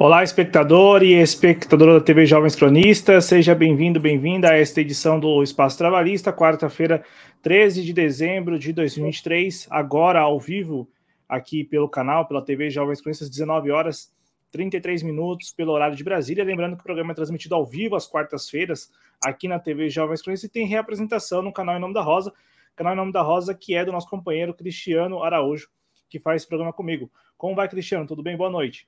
Olá, espectador e espectadora da TV Jovens Cronistas, seja bem-vindo, bem-vinda a esta edição do Espaço Trabalhista, quarta-feira, 13 de dezembro de 2023, agora ao vivo aqui pelo canal, pela TV Jovens Cronistas, 19 horas 33 minutos pelo horário de Brasília. Lembrando que o programa é transmitido ao vivo às quartas-feiras aqui na TV Jovens Cronistas e tem reapresentação no canal Em Nome da Rosa, canal Em Nome da Rosa que é do nosso companheiro Cristiano Araújo, que faz esse programa comigo. Como vai, Cristiano? Tudo bem? Boa noite.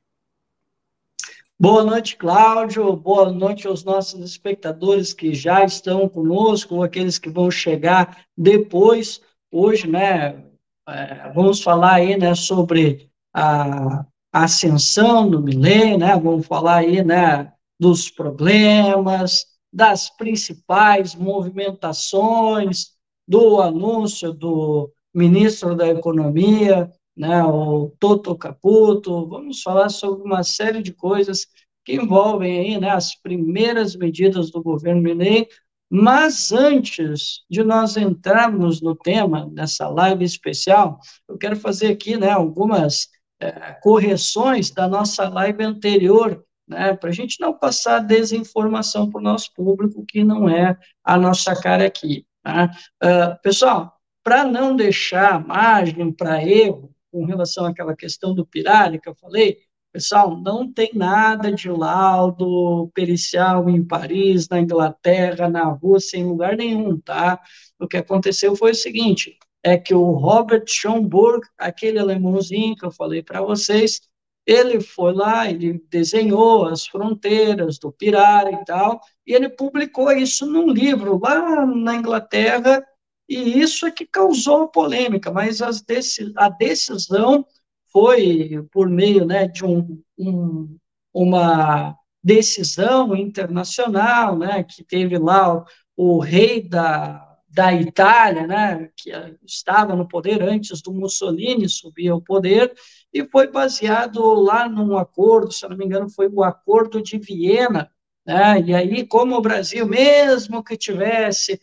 Boa noite, Cláudio. Boa noite aos nossos espectadores que já estão conosco, aqueles que vão chegar depois. Hoje, né, é, vamos falar aí, né, sobre a ascensão do milênio, né, vamos falar aí, né, dos problemas, das principais movimentações, do anúncio do ministro da Economia, né, o Toto Caputo, vamos falar sobre uma série de coisas que envolvem aí, né, as primeiras medidas do governo Minei, mas antes de nós entrarmos no tema dessa live especial, eu quero fazer aqui, né, algumas é, correções da nossa live anterior, né, para a gente não passar desinformação para o nosso público, que não é a nossa cara aqui. Tá? Uh, pessoal, para não deixar margem para erro, com relação àquela questão do Pirali que eu falei, pessoal, não tem nada de laudo pericial em Paris, na Inglaterra, na Rússia, em lugar nenhum, tá? O que aconteceu foi o seguinte, é que o Robert Schomburg, aquele alemãozinho que eu falei para vocês, ele foi lá, ele desenhou as fronteiras do Pirara e tal, e ele publicou isso num livro lá na Inglaterra, e isso é que causou polêmica, mas a decisão foi por meio né, de um, um, uma decisão internacional, né, que teve lá o, o rei da, da Itália, né, que estava no poder antes do Mussolini subir ao poder, e foi baseado lá num acordo, se não me engano, foi o Acordo de Viena, né, e aí, como o Brasil, mesmo que tivesse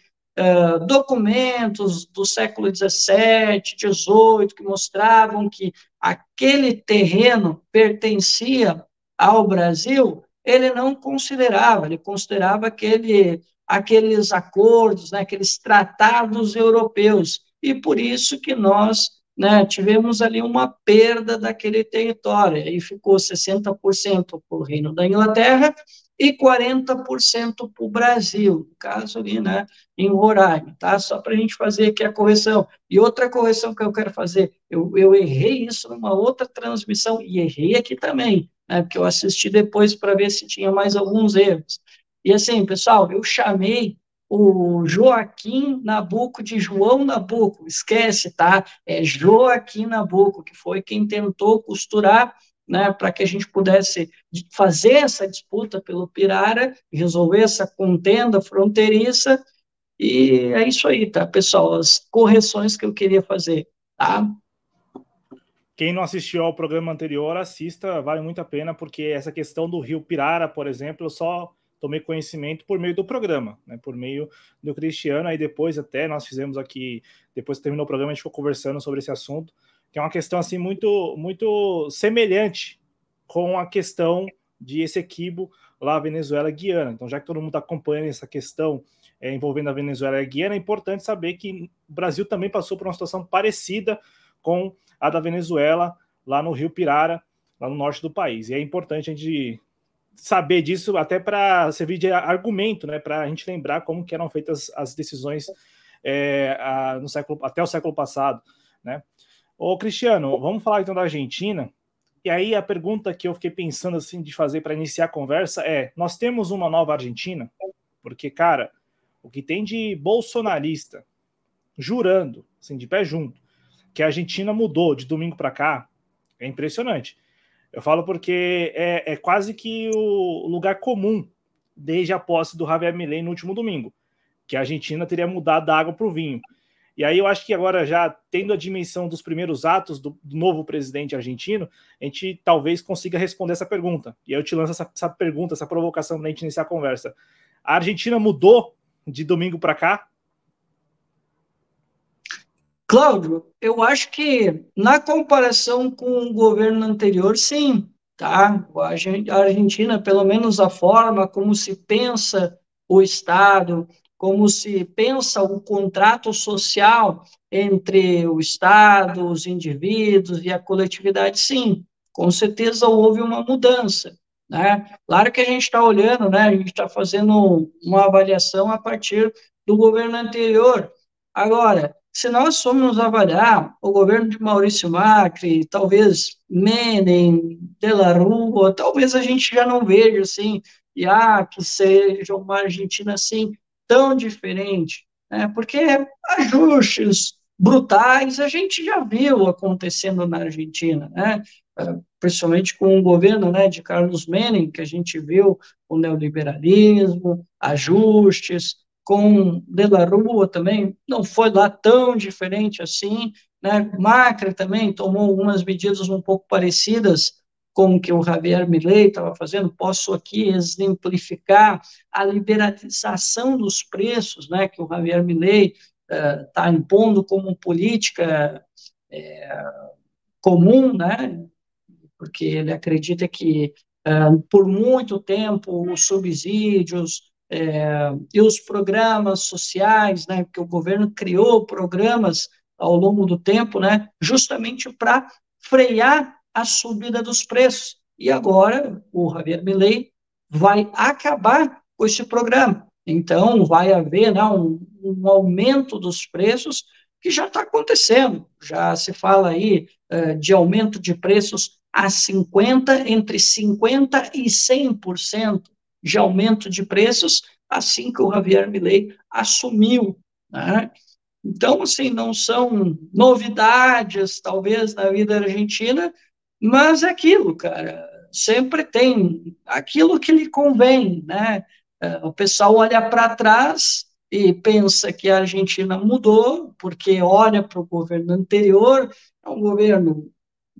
documentos do século XVII, XVIII, que mostravam que aquele terreno pertencia ao Brasil, ele não considerava, ele considerava aquele, aqueles acordos, né, aqueles tratados europeus, e por isso que nós né, tivemos ali uma perda daquele território, aí ficou 60% para o Reino da Inglaterra e 40% para o Brasil, no caso ali, né, em Roraima, tá? Só para a gente fazer aqui a correção. E outra correção que eu quero fazer, eu, eu errei isso numa outra transmissão, e errei aqui também, né, porque eu assisti depois para ver se tinha mais alguns erros. E assim, pessoal, eu chamei o Joaquim Nabuco de João Nabuco, esquece, tá? É Joaquim Nabuco, que foi quem tentou costurar né, para que a gente pudesse fazer essa disputa pelo Pirara, resolver essa contenda fronteiriça, e é isso aí, tá, pessoal? As correções que eu queria fazer, tá? Quem não assistiu ao programa anterior, assista, vale muito a pena, porque essa questão do rio Pirara, por exemplo, eu só tomei conhecimento por meio do programa, né, por meio do Cristiano, aí depois até nós fizemos aqui, depois que terminou o programa, a gente ficou conversando sobre esse assunto, que é uma questão assim muito muito semelhante com a questão de esse equibo lá Venezuela Guiana. Então, já que todo mundo está acompanhando essa questão é, envolvendo a Venezuela e a Guiana, é importante saber que o Brasil também passou por uma situação parecida com a da Venezuela lá no Rio Pirara, lá no norte do país. E é importante a gente saber disso até para servir de argumento, né, para a gente lembrar como que eram feitas as decisões é, a, no século até o século passado, né? Ô, Cristiano, vamos falar então da Argentina. E aí a pergunta que eu fiquei pensando assim de fazer para iniciar a conversa é: nós temos uma nova Argentina? Porque, cara, o que tem de bolsonarista jurando, assim, de pé junto, que a Argentina mudou de domingo para cá, é impressionante. Eu falo porque é, é, quase que o lugar comum desde a posse do Javier Milei no último domingo, que a Argentina teria mudado da água para o vinho. E aí eu acho que agora, já tendo a dimensão dos primeiros atos do, do novo presidente argentino, a gente talvez consiga responder essa pergunta. E aí eu te lanço essa, essa pergunta, essa provocação para a gente iniciar a conversa. A Argentina mudou de domingo para cá? Cláudio, eu acho que na comparação com o governo anterior, sim. tá? A Argentina, pelo menos a forma como se pensa o Estado, como se pensa o contrato social entre o Estado, os indivíduos e a coletividade, sim, com certeza houve uma mudança. Né? Claro que a gente está olhando, né? a gente está fazendo uma avaliação a partir do governo anterior. Agora, se nós formos avaliar o governo de Maurício Macri, talvez Menem, De La Rua, talvez a gente já não veja assim, ah, que seja uma Argentina assim tão diferente, né? porque ajustes brutais a gente já viu acontecendo na Argentina, né? principalmente com o governo né, de Carlos Menem, que a gente viu o neoliberalismo, ajustes, com De La Rua também não foi lá tão diferente assim, né? Macri também tomou algumas medidas um pouco parecidas com o que o Javier Milei estava fazendo. Posso aqui exemplificar a liberalização dos preços, né? Que o Javier Milei está uh, impondo como política é, comum, né? Porque ele acredita que uh, por muito tempo os subsídios é, e os programas sociais, né, que o governo criou programas ao longo do tempo, né, justamente para frear a subida dos preços. E agora o Javier Milei vai acabar com esse programa. Então, vai haver né, um, um aumento dos preços que já está acontecendo. Já se fala aí uh, de aumento de preços a 50%, entre 50% e 100% de aumento de preços assim que o Javier Milei assumiu. Né? Então, assim, não são novidades, talvez, na vida argentina, mas é aquilo, cara, sempre tem aquilo que lhe convém, né? É, o pessoal olha para trás e pensa que a Argentina mudou, porque olha para o governo anterior, é um governo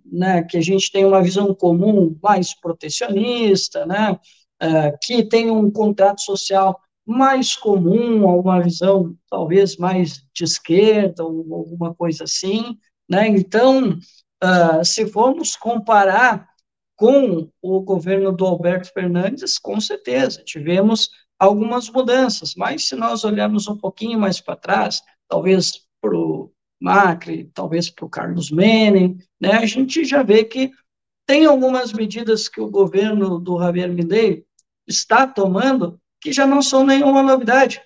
né, que a gente tem uma visão comum mais protecionista, né, uh, que tem um contrato social mais comum, uma visão talvez mais de esquerda, ou alguma coisa assim, né? Então, uh, se formos comparar com o governo do Alberto Fernandes, com certeza, tivemos algumas mudanças, mas se nós olharmos um pouquinho mais para trás, talvez para o Macri, talvez para o Carlos Menem, né, a gente já vê que tem algumas medidas que o governo do Javier Milei está tomando que já não são nenhuma novidade.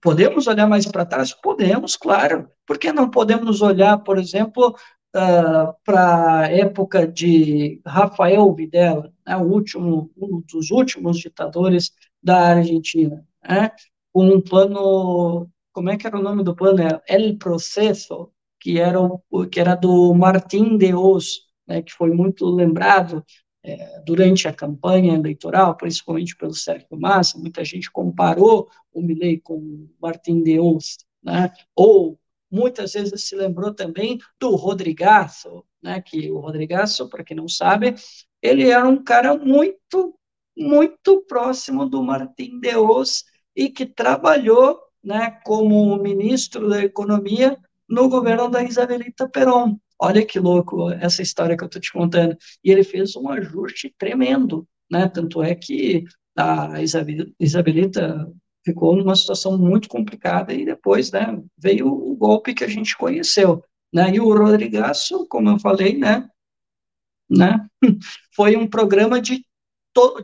Podemos olhar mais para trás? Podemos, claro. Por que não podemos olhar, por exemplo, uh, para a época de Rafael Videla, né, último, um dos últimos ditadores da Argentina, né, com um plano, como é que era o nome do plano? É El Processo, que era, o, que era do Martim de Oz, né, que foi muito lembrado é, durante a campanha eleitoral, principalmente pelo Sérgio Massa, muita gente comparou o Milley com o Martin Deus, né? ou muitas vezes se lembrou também do Rodrigaço, né? que o Rodrigaço, para quem não sabe, ele era um cara muito, muito próximo do Martin Deus e que trabalhou né, como ministro da Economia no governo da Isabelita Perón. Olha que louco essa história que eu estou te contando. E ele fez um ajuste tremendo, né? Tanto é que a Isabelita ficou numa situação muito complicada e depois, né, veio o golpe que a gente conheceu, né? E o Rodrigaço, como eu falei, né, né, foi um programa de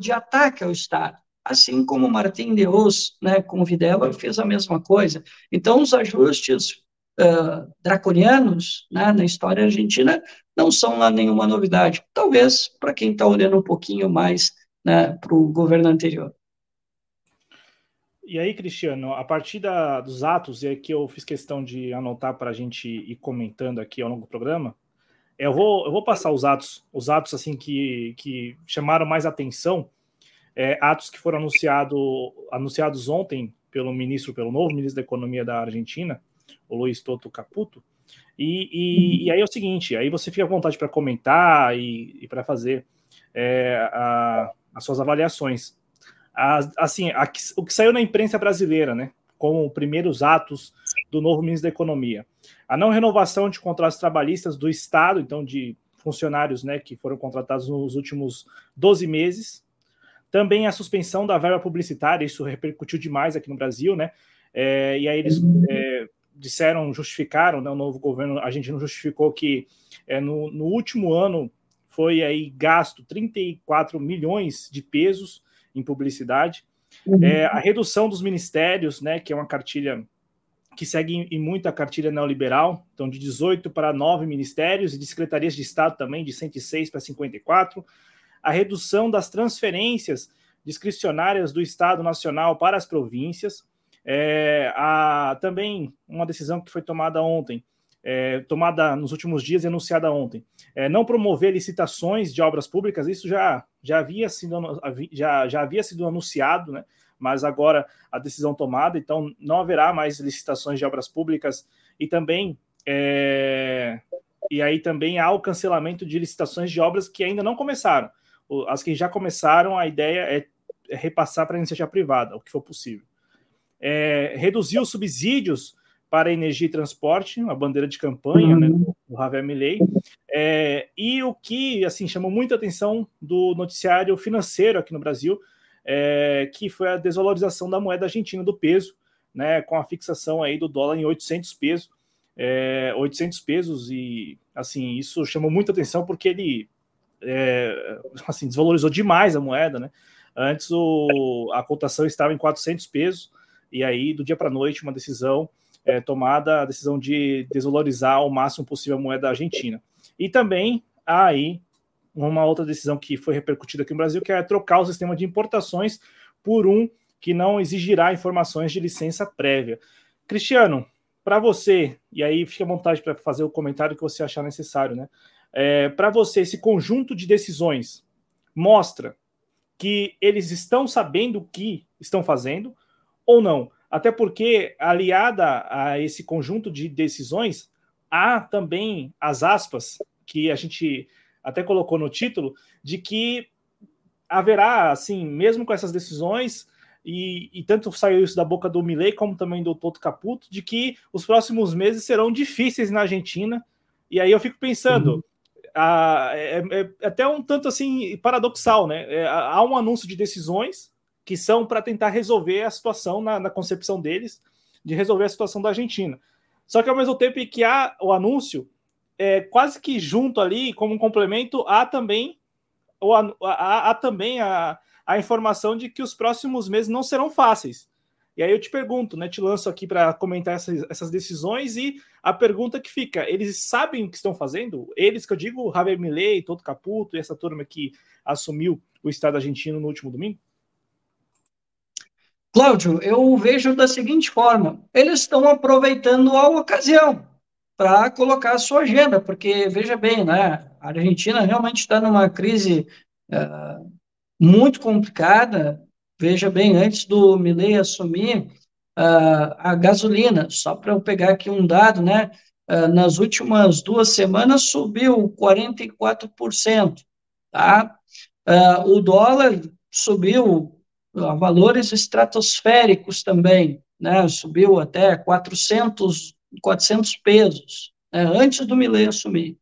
de ataque ao Estado, assim como Martim Deus, né, com Videla fez a mesma coisa. Então os ajustes uh, draconianos né, na história argentina não são lá nenhuma novidade. Talvez para quem está olhando um pouquinho mais né, para o governo anterior. E aí, Cristiano, a partir da, dos atos, e aqui eu fiz questão de anotar para a gente ir comentando aqui ao longo do programa, eu vou, eu vou passar os atos, os atos assim que, que chamaram mais atenção, é, atos que foram anunciado, anunciados ontem pelo ministro, pelo novo ministro da Economia da Argentina, o Luiz Toto Caputo. E, e, e, aí é o seguinte, aí você fica à vontade para comentar e, e para fazer é, a, as suas avaliações. Assim, a, o que saiu na imprensa brasileira, né, como primeiros atos do novo ministro da Economia. A não renovação de contratos trabalhistas do Estado, então de funcionários né, que foram contratados nos últimos 12 meses. Também a suspensão da verba publicitária, isso repercutiu demais aqui no Brasil, né? É, e aí eles é, disseram, justificaram, né, o novo governo argentino justificou que é, no, no, último ano foi aí gasto 34 milhões de pesos em publicidade. Uhum. É, a redução dos ministérios, né, que é uma cartilha que segue em, muita cartilha neoliberal, então de 18 para 9 ministérios e de secretarias de Estado também, de 106 para 54. A redução das transferências discricionárias do Estado Nacional para as províncias. É, a, também uma decisão que foi tomada ontem, é, tomada nos últimos dias e anunciada ontem, é, não promover licitações de obras públicas, isso já, já, havia, sido, já, já havia sido anunciado, né? mas agora a decisão tomada, então não haverá mais licitações de obras públicas e também é, e aí também há o cancelamento de licitações de obras que ainda não começaram. As que já começaram, a ideia é, é repassar para a iniciativa privada, o que for possível. É, reduzir os subsídios para energia e transporte, uma bandeira de campanha né, uhum. do Javier Milei, é, e o que assim chamou muita atenção do noticiário financeiro aqui no Brasil, é, que foi a desvalorização da moeda argentina do peso, né, com a fixação aí do dólar em 800 pesos, é, 800 pesos e assim isso chamou muita atenção porque ele é, assim desvalorizou demais a moeda, né? Antes o, a cotação estava em 400 pesos e aí do dia para noite uma decisão é, tomada, a decisão de desvalorizar ao máximo possível a moeda argentina. E também há aí uma outra decisão que foi repercutida aqui no Brasil, que é trocar o sistema de importações por um que não exigirá informações de licença prévia. Cristiano, para você, e aí fique à vontade para fazer o comentário que você achar necessário, né? É, para você, esse conjunto de decisões mostra que eles estão sabendo o que estão fazendo ou não? Até porque, aliada a esse conjunto de decisões, há também as aspas que a gente até colocou no título, de que haverá, assim, mesmo com essas decisões, e, e, tanto saiu isso da boca do Milley como também do Toto Caputo, de que os próximos meses serão difíceis na Argentina. E aí eu fico pensando, uhum. é, é, é, até um tanto assim paradoxal, né? É, há um anúncio de decisões que são para tentar resolver a situação na, na, concepção deles, de resolver a situação da Argentina. Só que ao mesmo tempo que há o anúncio, é, quase que junto ali, como um complemento, há também, ou há, há, há também a, a informação de que os próximos meses não serão fáceis. E aí eu te pergunto, né? Te lanço aqui para comentar essas, essas, decisões e a pergunta que fica: eles sabem o que estão fazendo? Eles que eu digo, Javier Milei, todo Caputo e essa turma que assumiu o Estado argentino no último domingo? Cláudio, eu vejo da seguinte forma: eles estão aproveitando a ocasião para colocar a sua agenda, porque, veja bem, né, a Argentina realmente está numa crise uh, muito complicada. Veja bem, antes do Milei assumir uh, a gasolina, só para eu pegar aqui um dado, né, uh, nas últimas duas semanas subiu 44%, tá? o dólar subiu a valores estratosféricos também, né, subiu até 400 400 pesos, né, antes do Milley assumir.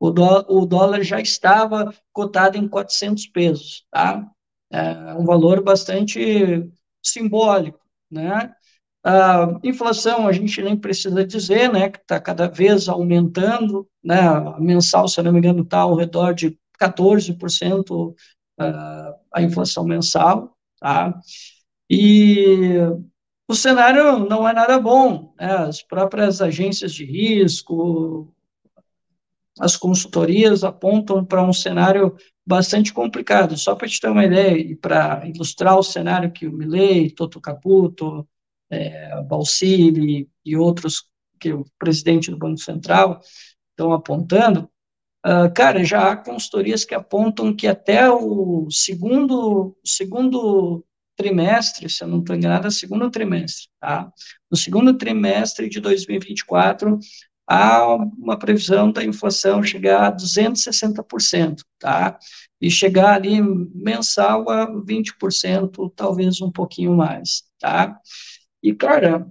O, o dólar já estava cotado em 400 pesos, tá? É um valor bastante simbólico, né? A inflação, a gente nem precisa dizer, né, que está cada vez aumentando, né, a mensal, se não me engano, está ao redor de 14% uh, a inflação mensal, tá? E o cenário não é nada bom. Né? As próprias agências de risco, as consultorias apontam para um cenário bastante complicado. Só para te ter uma ideia e para ilustrar o cenário que o Milley, Toto Caputo, é, Balsili e outros que o presidente do Banco Central estão apontando, uh, cara, já há consultorias que apontam que até o segundo, segundo trimestre, se eu não estou enganado, é segundo trimestre, tá? No segundo trimestre de 2024, há uma previsão da inflação chegar a 260%, tá? E chegar ali mensal a 20%, talvez um pouquinho mais, tá? E, cara,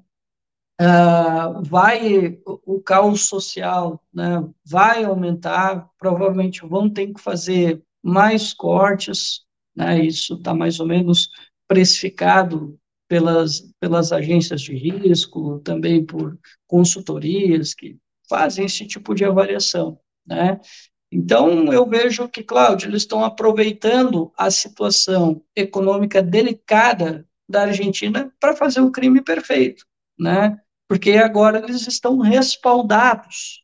uh, vai o, caos social, né, vai aumentar, provavelmente vão ter que fazer mais cortes, né, isso está mais ou menos precificado pelas, pelas agências de risco, também por consultorias que fazem esse tipo de avaliação, né? Então, eu vejo que, Cláudio, eles estão aproveitando a situação econômica delicada da Argentina para fazer o crime perfeito, né? Porque agora eles estão respaldados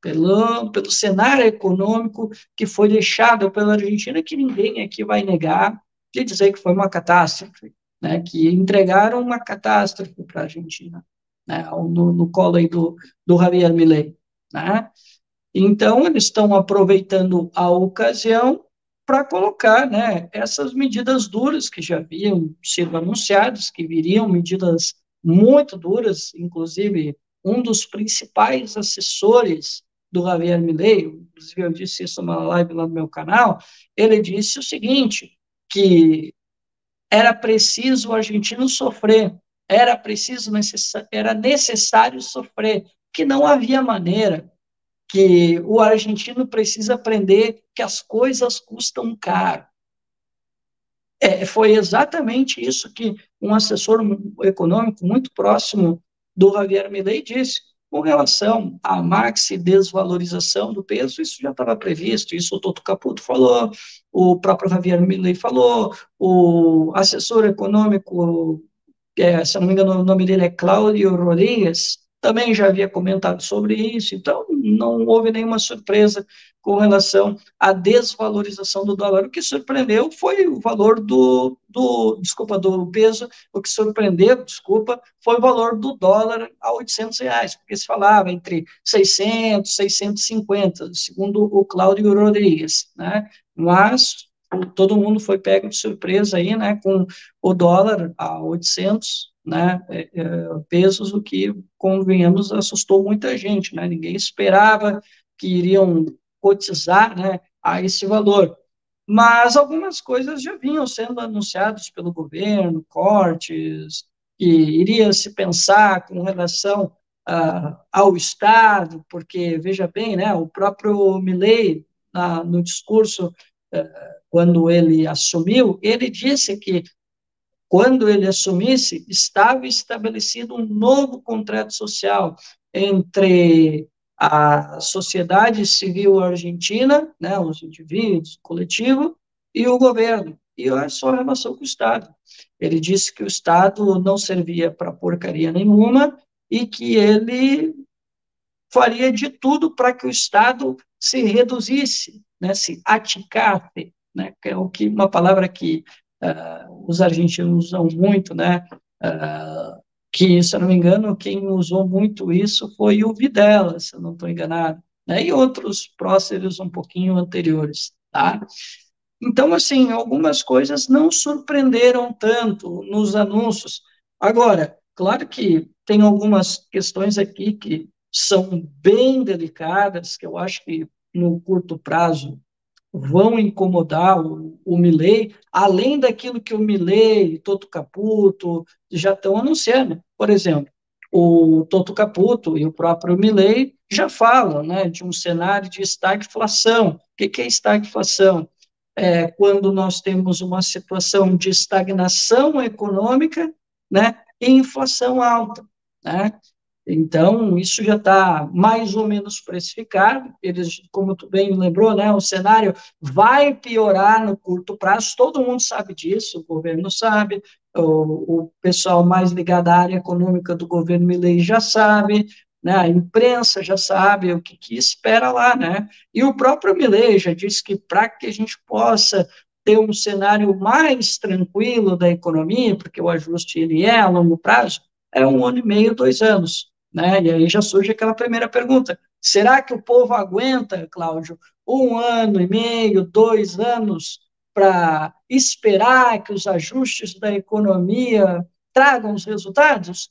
pelo, pelo cenário econômico que foi deixado pela Argentina, que ninguém aqui vai negar, de dizer que foi uma catástrofe, né? Que entregaram uma catástrofe para a Argentina, né? No, no colo aí do, do Javier Milei, né? Então, eles estão aproveitando a ocasião para colocar né, essas medidas duras que já haviam sido anunciadas, que viriam medidas muito duras, inclusive um dos principais assessores do Javier Milei, inclusive eu disse isso numa live lá no meu canal, ele disse o seguinte, que era preciso o argentino sofrer, era preciso, era necessário sofrer, que não havia maneira, que o argentino precisa aprender que as coisas custam caro. É, foi exatamente isso que um assessor econômico muito próximo do Javier Milei disse. Com relação à maxi desvalorização do peso, isso já estava previsto, isso o Toto Caputo falou, o próprio Javier Milei falou, o assessor econômico, é, se não me engano o nome dele é Cláudio Rodrigues, também já havia comentado sobre isso, então não houve nenhuma surpresa com relação à desvalorização do dólar. O que surpreendeu foi o valor do, do desculpa, do peso, o que surpreendeu, desculpa, foi o valor do dólar a 800 reais, porque se falava entre 600, 650, segundo o Cláudio Rodrigues, né, mas todo mundo foi pego de surpresa aí, né, com o dólar a 800, né, é, é, pesos, o que, convenhamos, assustou muita gente, né, ninguém esperava que iriam cotizar, né, a esse valor. Mas algumas coisas já vinham sendo anunciadas pelo governo, cortes, que iria se pensar com relação uh, ao Estado, porque, veja bem, né, o próprio Milley, no discurso, uh, quando ele assumiu, ele disse que quando ele assumisse, estava estabelecido um novo contrato social entre a sociedade civil argentina, né, os indivíduos, coletivo, e o governo, e a sua relação com o Estado. Ele disse que o Estado não servia para porcaria nenhuma e que ele faria de tudo para que o Estado se reduzisse, né, se aticasse, né, que é uma palavra que uh, os argentinos usam muito, né? Uh, que, se eu não me engano, quem usou muito isso foi o Videla, se eu não estou enganado, né? E outros próceres um pouquinho anteriores, tá? Então, assim, algumas coisas não surpreenderam tanto nos anúncios. Agora, claro que tem algumas questões aqui que são bem delicadas, que eu acho que no curto prazo vão incomodar o, o Milley, além daquilo que o Milley, Toto Caputo já estão anunciando. Por exemplo, o Toto Caputo e o próprio Milley já falam né, de um cenário de estagflação. O que, que é estagflação? É quando nós temos uma situação de estagnação econômica né, e inflação alta. Né? Então, isso já está mais ou menos precificado. Eles, como tu bem lembrou, né, o cenário vai piorar no curto prazo, todo mundo sabe disso, o governo sabe, o, o pessoal mais ligado à área econômica do governo Milley já sabe, né, a imprensa já sabe o que, que espera lá, né? E o próprio Milley já disse que para que a gente possa ter um cenário mais tranquilo da economia, porque o ajuste ele é a longo prazo, é um ano e meio, dois anos. Né? E aí já surge aquela primeira pergunta: será que o povo aguenta, Cláudio, um ano e meio, dois anos para esperar que os ajustes da economia tragam os resultados?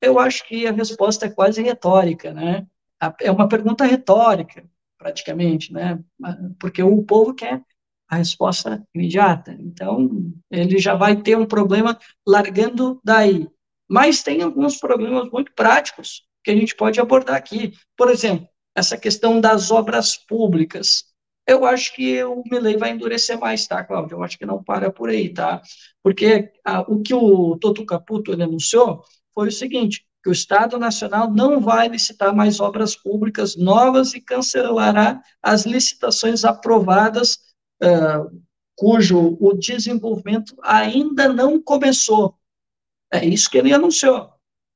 Eu acho que a resposta é quase retórica, né? É uma pergunta retórica, praticamente, né? Porque o povo quer a resposta imediata. Então, ele já vai ter um problema largando daí. Mas tem alguns problemas muito práticos que a gente pode abordar aqui. Por exemplo, essa questão das obras públicas. Eu acho que o Milley vai endurecer mais, tá, Cláudio? Eu acho que não para por aí, tá? Porque a, o que o Toto Caputo anunciou foi o seguinte, que o Estado Nacional não vai licitar mais obras públicas novas e cancelará as licitações aprovadas uh, cujo o desenvolvimento ainda não começou. É isso que ele anunciou.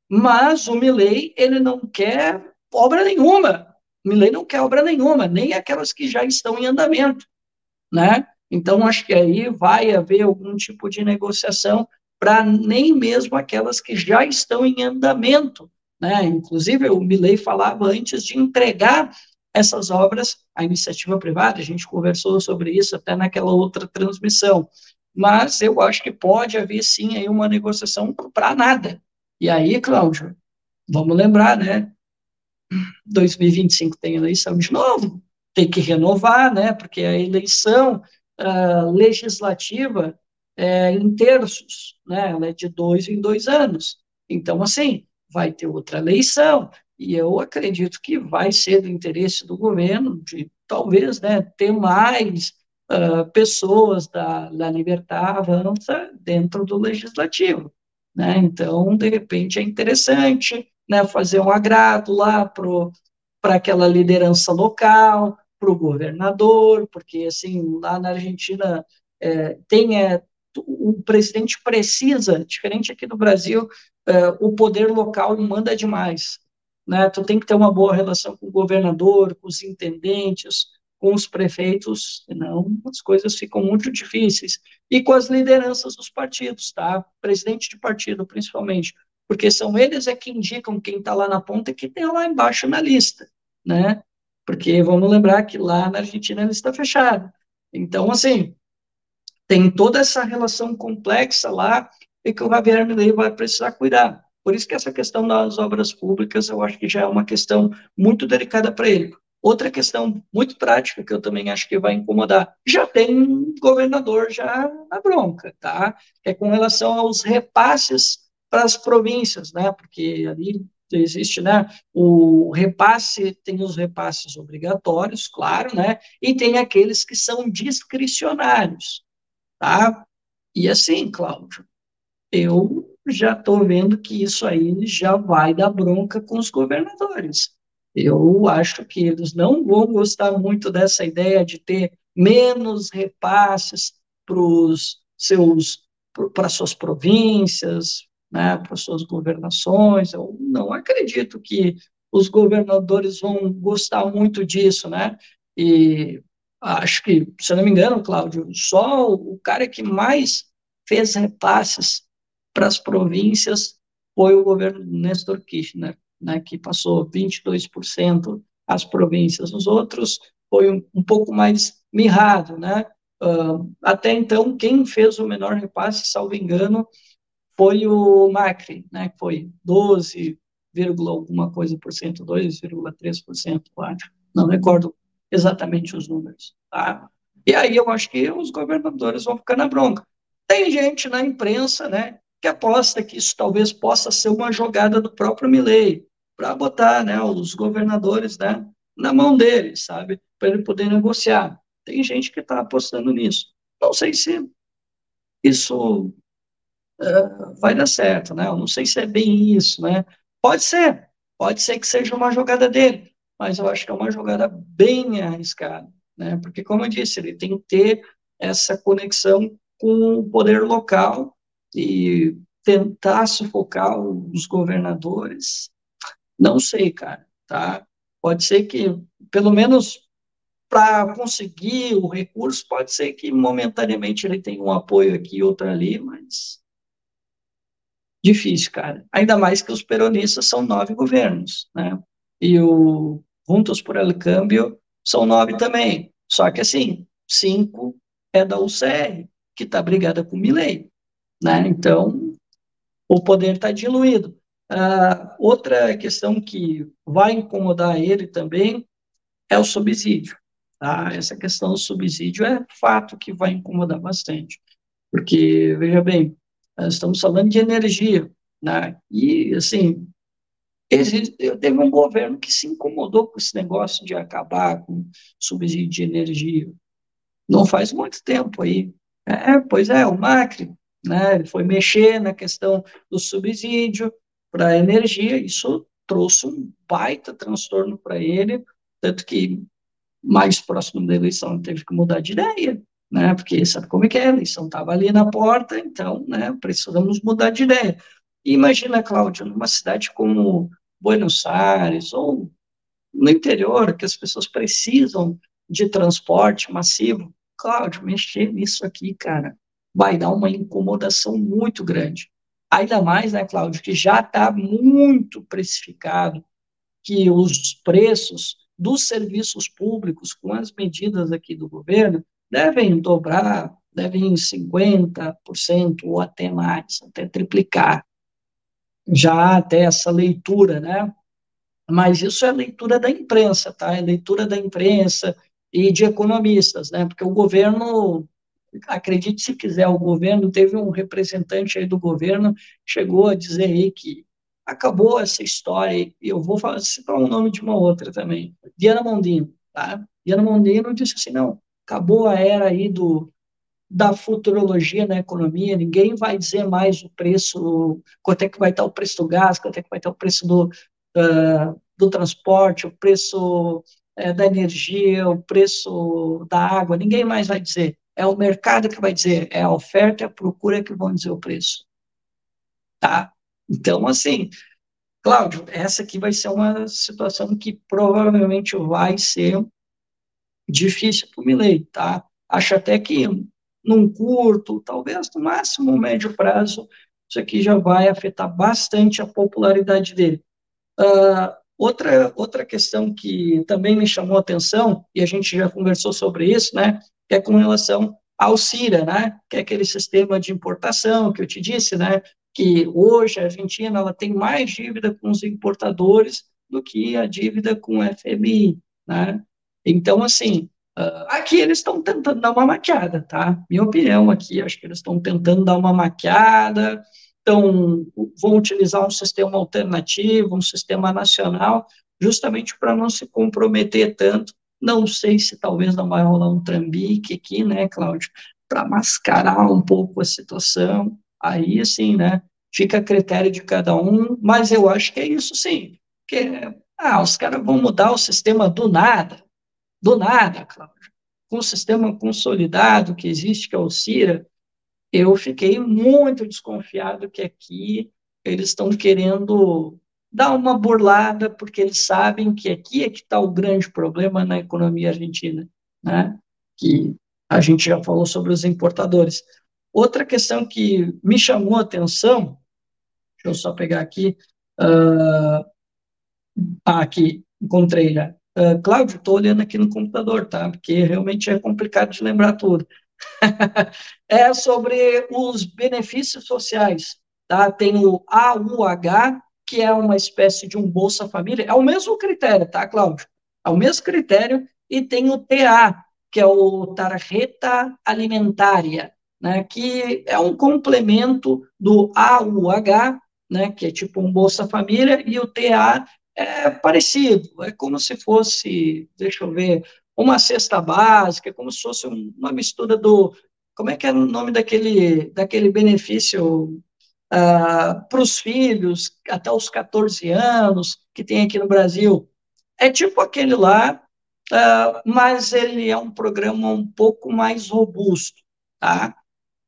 Mas o Milley, ele não quer obra nenhuma. O Milley não quer obra nenhuma, nem aquelas que já estão em andamento, né? Então, acho que aí vai haver algum tipo de negociação para nem mesmo aquelas que já estão em andamento, né? Inclusive, o Milley falava antes de entregar essas obras à iniciativa privada, a gente conversou sobre isso até naquela outra transmissão, mas eu acho que pode haver sim aí uma negociação para nada. E aí, Cláudio, vamos lembrar, né? 2025 tem eleição de novo, tem que renovar, né? Porque a eleição uh, legislativa é em terços, né? Ela é de dois em dois anos. Então, assim, vai ter outra eleição, e eu acredito que vai ser do interesse do governo de talvez né, ter mais uh, pessoas da, da Libertar Avança dentro do legislativo. Né? Então, de repente, é interessante né, fazer um agrado lá para aquela liderança local, para o governador, porque assim lá na Argentina é, tem é, o presidente precisa, diferente aqui do Brasil, é, o poder local manda demais né? Tu tem que ter uma boa relação com o governador, com os intendentes, com os prefeitos, senão as coisas ficam muito difíceis. E com as lideranças dos partidos, tá? Presidente de partido, principalmente, porque são eles é que indicam quem está lá na ponta e quem tem lá embaixo na lista, né? Porque vamos lembrar que lá na Argentina a lista fechada. Então, assim, tem toda essa relação complexa lá e que o Javier Milei vai precisar cuidar. Por isso que essa questão das obras públicas, eu acho que já é uma questão muito delicada para ele. Outra questão muito prática que eu também acho que vai incomodar, já tem governador já na bronca, tá? É com relação aos repasses para as províncias, né? Porque ali existe, né? O repasse tem os repasses obrigatórios, claro, né? E tem aqueles que são discricionários, tá? E assim, Cláudio, eu já estou vendo que isso aí já vai dar bronca com os governadores. Eu acho que eles não vão gostar muito dessa ideia de ter menos repasses para os seus para suas províncias, né, para suas governações. Eu não acredito que os governadores vão gostar muito disso, né? E acho que, se não me engano, Cláudio, só o cara que mais fez repasses para as províncias foi o governo Nestor Kirchner, né, que passou 22% as províncias. Os outros foi um, um pouco mais mirrado, né? Uh, até então, quem fez o menor repasse, salvo engano, foi o Macri, né? Que foi 12, alguma coisa por cento, 2,3%, acho. Não recordo exatamente os números, tá? E aí eu acho que os governadores vão ficar na bronca. Tem gente na imprensa, né, que aposta que isso talvez possa ser uma jogada do próprio Milley, para botar né, os governadores né, na mão dele, sabe? Para ele poder negociar. Tem gente que está apostando nisso. Não sei se isso uh, vai dar certo, né? Eu não sei se é bem isso, né? Pode ser, pode ser que seja uma jogada dele, mas eu acho que é uma jogada bem arriscada, né? Porque, como eu disse, ele tem que ter essa conexão com o poder local e tentar sufocar os governadores, não sei, cara, tá? Pode ser que, pelo menos para conseguir o recurso, pode ser que momentaneamente ele tenha um apoio aqui, outro ali, mas difícil, cara. Ainda mais que os peronistas são nove governos, né? E o Juntos por El Câmbio são nove também. Só que, assim, cinco é da UCR, que está brigada com o Milley. Né? Então, o poder está diluído. Ah, outra questão que vai incomodar ele também é o subsídio. Tá? Essa questão do subsídio é fato que vai incomodar bastante. Porque, veja bem, estamos falando de energia, né? E, assim, teve um governo que se incomodou com esse negócio de acabar com subsídio de energia. Não faz muito tempo aí. É, pois é, o Macri, né, ele foi mexer na questão do subsídio para a energia, isso trouxe um baita transtorno para ele, tanto que mais próximo da eleição teve que mudar de ideia, né, porque sabe como é que é, a eleição estava ali na porta, então, né, precisamos mudar de ideia. Imagina, Cláudia, numa cidade como Buenos Aires ou no interior, que as pessoas precisam de transporte massivo, Cláudio, mexer nisso aqui, cara, vai dar uma incomodação muito grande. Ainda mais, né, Cláudio, que já está muito precificado que os preços dos serviços públicos, com as medidas aqui do governo, devem dobrar, devem 50% ou até mais, até triplicar. Já até essa leitura, né? Mas isso é leitura da imprensa, tá? É leitura da imprensa e de economistas, né? Porque o governo acredite se quiser, o governo teve um representante aí do governo chegou a dizer aí que acabou essa história, e eu vou falar, citar o nome de uma outra também, Diana Mondino, tá? Diana Mondino disse assim, não, acabou a era aí do, da futurologia na economia, ninguém vai dizer mais o preço, quanto é que vai estar o preço do gás, quanto é que vai estar o preço do, uh, do transporte, o preço uh, da energia, o preço da água, ninguém mais vai dizer. É o mercado que vai dizer, é a oferta e a procura que vão dizer o preço. Tá? Então, assim, Cláudio, essa aqui vai ser uma situação que provavelmente vai ser difícil para o Milley, tá? Acho até que num curto, talvez no máximo médio prazo, isso aqui já vai afetar bastante a popularidade dele. Uh, outra, outra questão que também me chamou a atenção, e a gente já conversou sobre isso, né, é com relação ao CIRA, né, que é aquele sistema de importação que eu te disse, né, que hoje a Argentina ela tem mais dívida com os importadores do que a dívida com o FMI, né? Então, assim, uh, aqui eles estão tentando dar uma maquiada, tá? Minha opinião aqui, acho que eles estão tentando dar uma maquiada, então vão utilizar um sistema alternativo, um sistema nacional, justamente para não se comprometer tanto. Não sei se talvez não vai rolar um trambique aqui, né, Cláudio, para mascarar um pouco a situação, aí sim, né, fica a critério de cada um, mas eu acho que é isso sim, que ah, os caras vão mudar o sistema do nada, do nada, Cláudio, com o sistema consolidado que existe, que é o CIRA, eu fiquei muito desconfiado que aqui eles estão querendo dar uma burlada, porque eles sabem que aqui é que está o grande problema na economia argentina, né? que a gente já falou sobre os importadores. Outra questão que me chamou a atenção, deixa eu só pegar aqui, uh, ah, aqui, encontrei já. Uh, Cláudio, estou olhando aqui no computador, tá? Porque realmente é complicado de lembrar tudo. é sobre os benefícios sociais, tá? Tem o AUH, que é uma espécie de um Bolsa Família, é o mesmo critério, tá, Cláudio? É o mesmo critério, e tem o TA, que é o Tarjeta Alimentária, né, que é um complemento do AUH, né, que é tipo um Bolsa Família, e o TA é parecido, é como se fosse, deixa eu ver, uma cesta básica, é como se fosse uma mistura do, como é que é o nome daquele, daquele benefício uh, para os filhos até os 14 anos, que tem aqui no Brasil, é tipo aquele lá, uh, mas ele é um programa um pouco mais robusto, tá?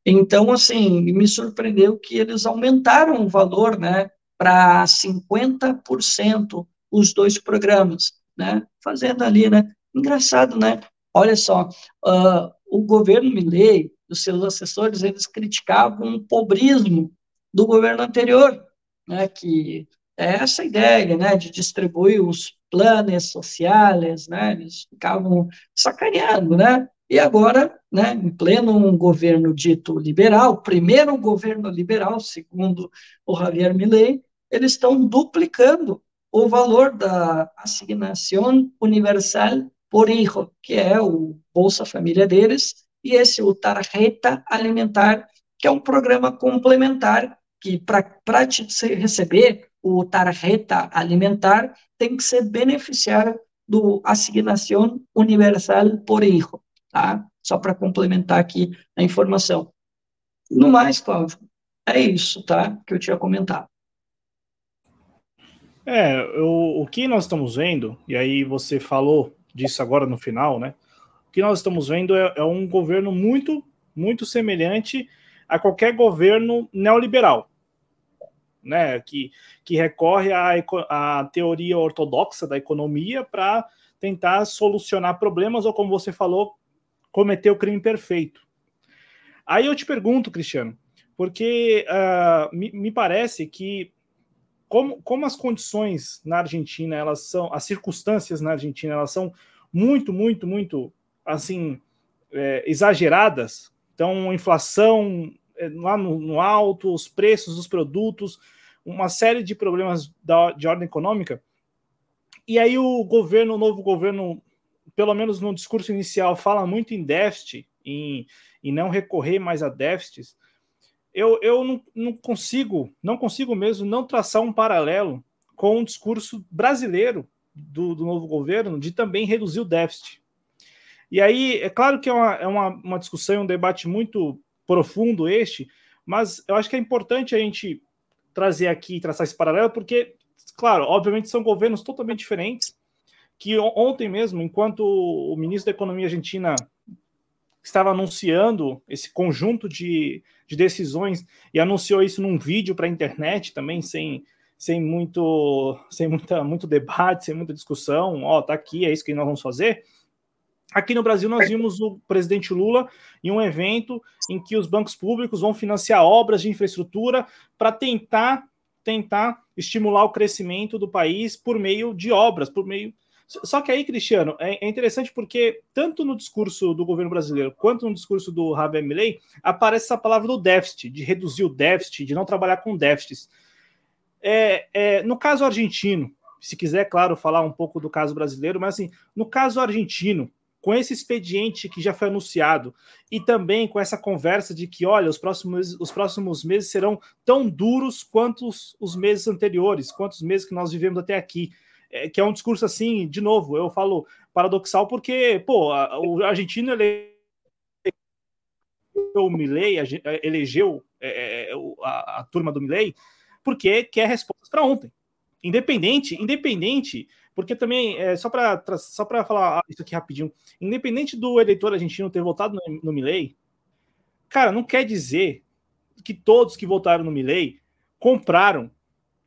Então, assim, me surpreendeu que eles aumentaram o valor, né, para 50% os dois programas, né, fazendo ali, né, engraçado, né, olha só, uh, o governo Milley, os seus assessores, eles criticavam o pobrismo do governo anterior, né, que é essa ideia, né, de distribuir os planos sociais, né, eles ficavam sacaneando, né, e agora, né, em pleno um governo dito liberal, primeiro governo liberal, segundo o Javier Milei, eles estão duplicando o valor da assignação universal por hijo, que é o Bolsa Família deles, e esse o Tarjeta Alimentar, que é um programa complementar que para receber o tarjeta alimentar tem que ser beneficiário do Asignação Universal por Hijo, tá? Só para complementar aqui a informação. No mais, Cláudio, é isso, tá? Que eu tinha comentado. É, o, o que nós estamos vendo, e aí você falou disso agora no final, né? O que nós estamos vendo é, é um governo muito, muito semelhante a qualquer governo neoliberal, né? Que, que recorre à, à teoria ortodoxa da economia para tentar solucionar problemas ou, como você falou, cometer o crime perfeito. Aí eu te pergunto, Cristiano, porque uh, me, me, parece que como, como as condições na Argentina, elas são, as circunstâncias na Argentina, elas são muito, muito, muito, assim, é, exageradas. Então, inflação é, lá no, no, alto, os preços dos produtos, uma série de problemas da, de ordem econômica. E aí o governo, o novo governo, pelo menos no discurso inicial, fala muito em déficit, em, em não recorrer mais a déficits eu, eu não, não consigo, não consigo mesmo não traçar um paralelo com o discurso brasileiro do, do novo governo de também reduzir o déficit. E aí, é claro que é uma, é uma, uma discussão, um debate muito profundo este, mas eu acho que é importante a gente trazer aqui, traçar esse paralelo, porque, claro, obviamente são governos totalmente diferentes, que ontem mesmo, enquanto o ministro da Economia argentina estava anunciando esse conjunto de, de decisões e anunciou isso num vídeo para a internet também, sem, sem muito sem muita, muito debate, sem muita discussão. Ó, tá aqui, é isso que nós vamos fazer. Aqui no Brasil, nós vimos o presidente Lula em um evento em que os bancos públicos vão financiar obras de infraestrutura para tentar tentar estimular o crescimento do país por meio de obras, por meio só que aí, Cristiano, é, é, interessante porque tanto no discurso do governo brasileiro quanto no discurso do Javier Milei aparece essa palavra do déficit, de reduzir o déficit, de não trabalhar com déficits. É, é, no caso argentino, se quiser, claro, falar um pouco do caso brasileiro, mas assim, no caso argentino, com esse expediente que já foi anunciado e também com essa conversa de que, olha, os próximos, os próximos meses serão tão duros quanto os, os meses anteriores, quantos meses que nós vivemos até aqui é, que é um discurso assim, de novo, eu falo paradoxal porque, pô, a, o argentino ele o Milley, elegeu é, é, é a, a, turma do Milley porque quer respostas para ontem. Independente, independente, porque também, é, só para só falar isso aqui rapidinho, independente do eleitor argentino ter votado no, no Milley, cara, não quer dizer que todos que votaram no Milley compraram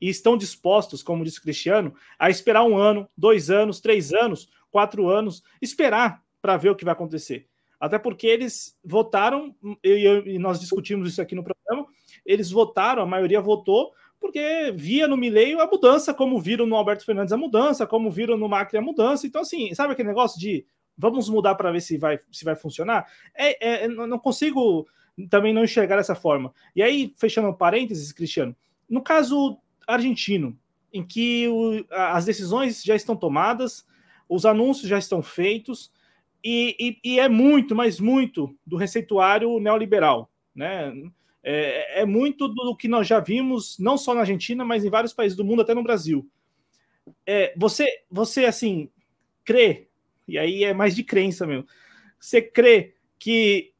e estão dispostos, como disse o Cristiano, a esperar um ano, dois anos, três anos, quatro anos, esperar para ver o que vai acontecer. Até porque eles votaram, e, nós discutimos isso aqui no programa, eles votaram, a maioria votou, porque via no Mileio a mudança, como viram no Alberto Fernandes a mudança, como viram no Macri a mudança. Então, assim, sabe aquele negócio de vamos mudar para ver se vai, se vai funcionar? É, é, não consigo também não enxergar dessa forma. E aí, fechando parênteses, Cristiano, no caso argentino, em que o, as decisões já estão tomadas, os anúncios já estão feitos, e, e, e é muito, mas muito do receituário neoliberal. Né? É, é, muito do que nós já vimos, não só na Argentina, mas em vários países do mundo, até no Brasil. É, você, você, assim, crê, e aí é mais de crença mesmo, você crê que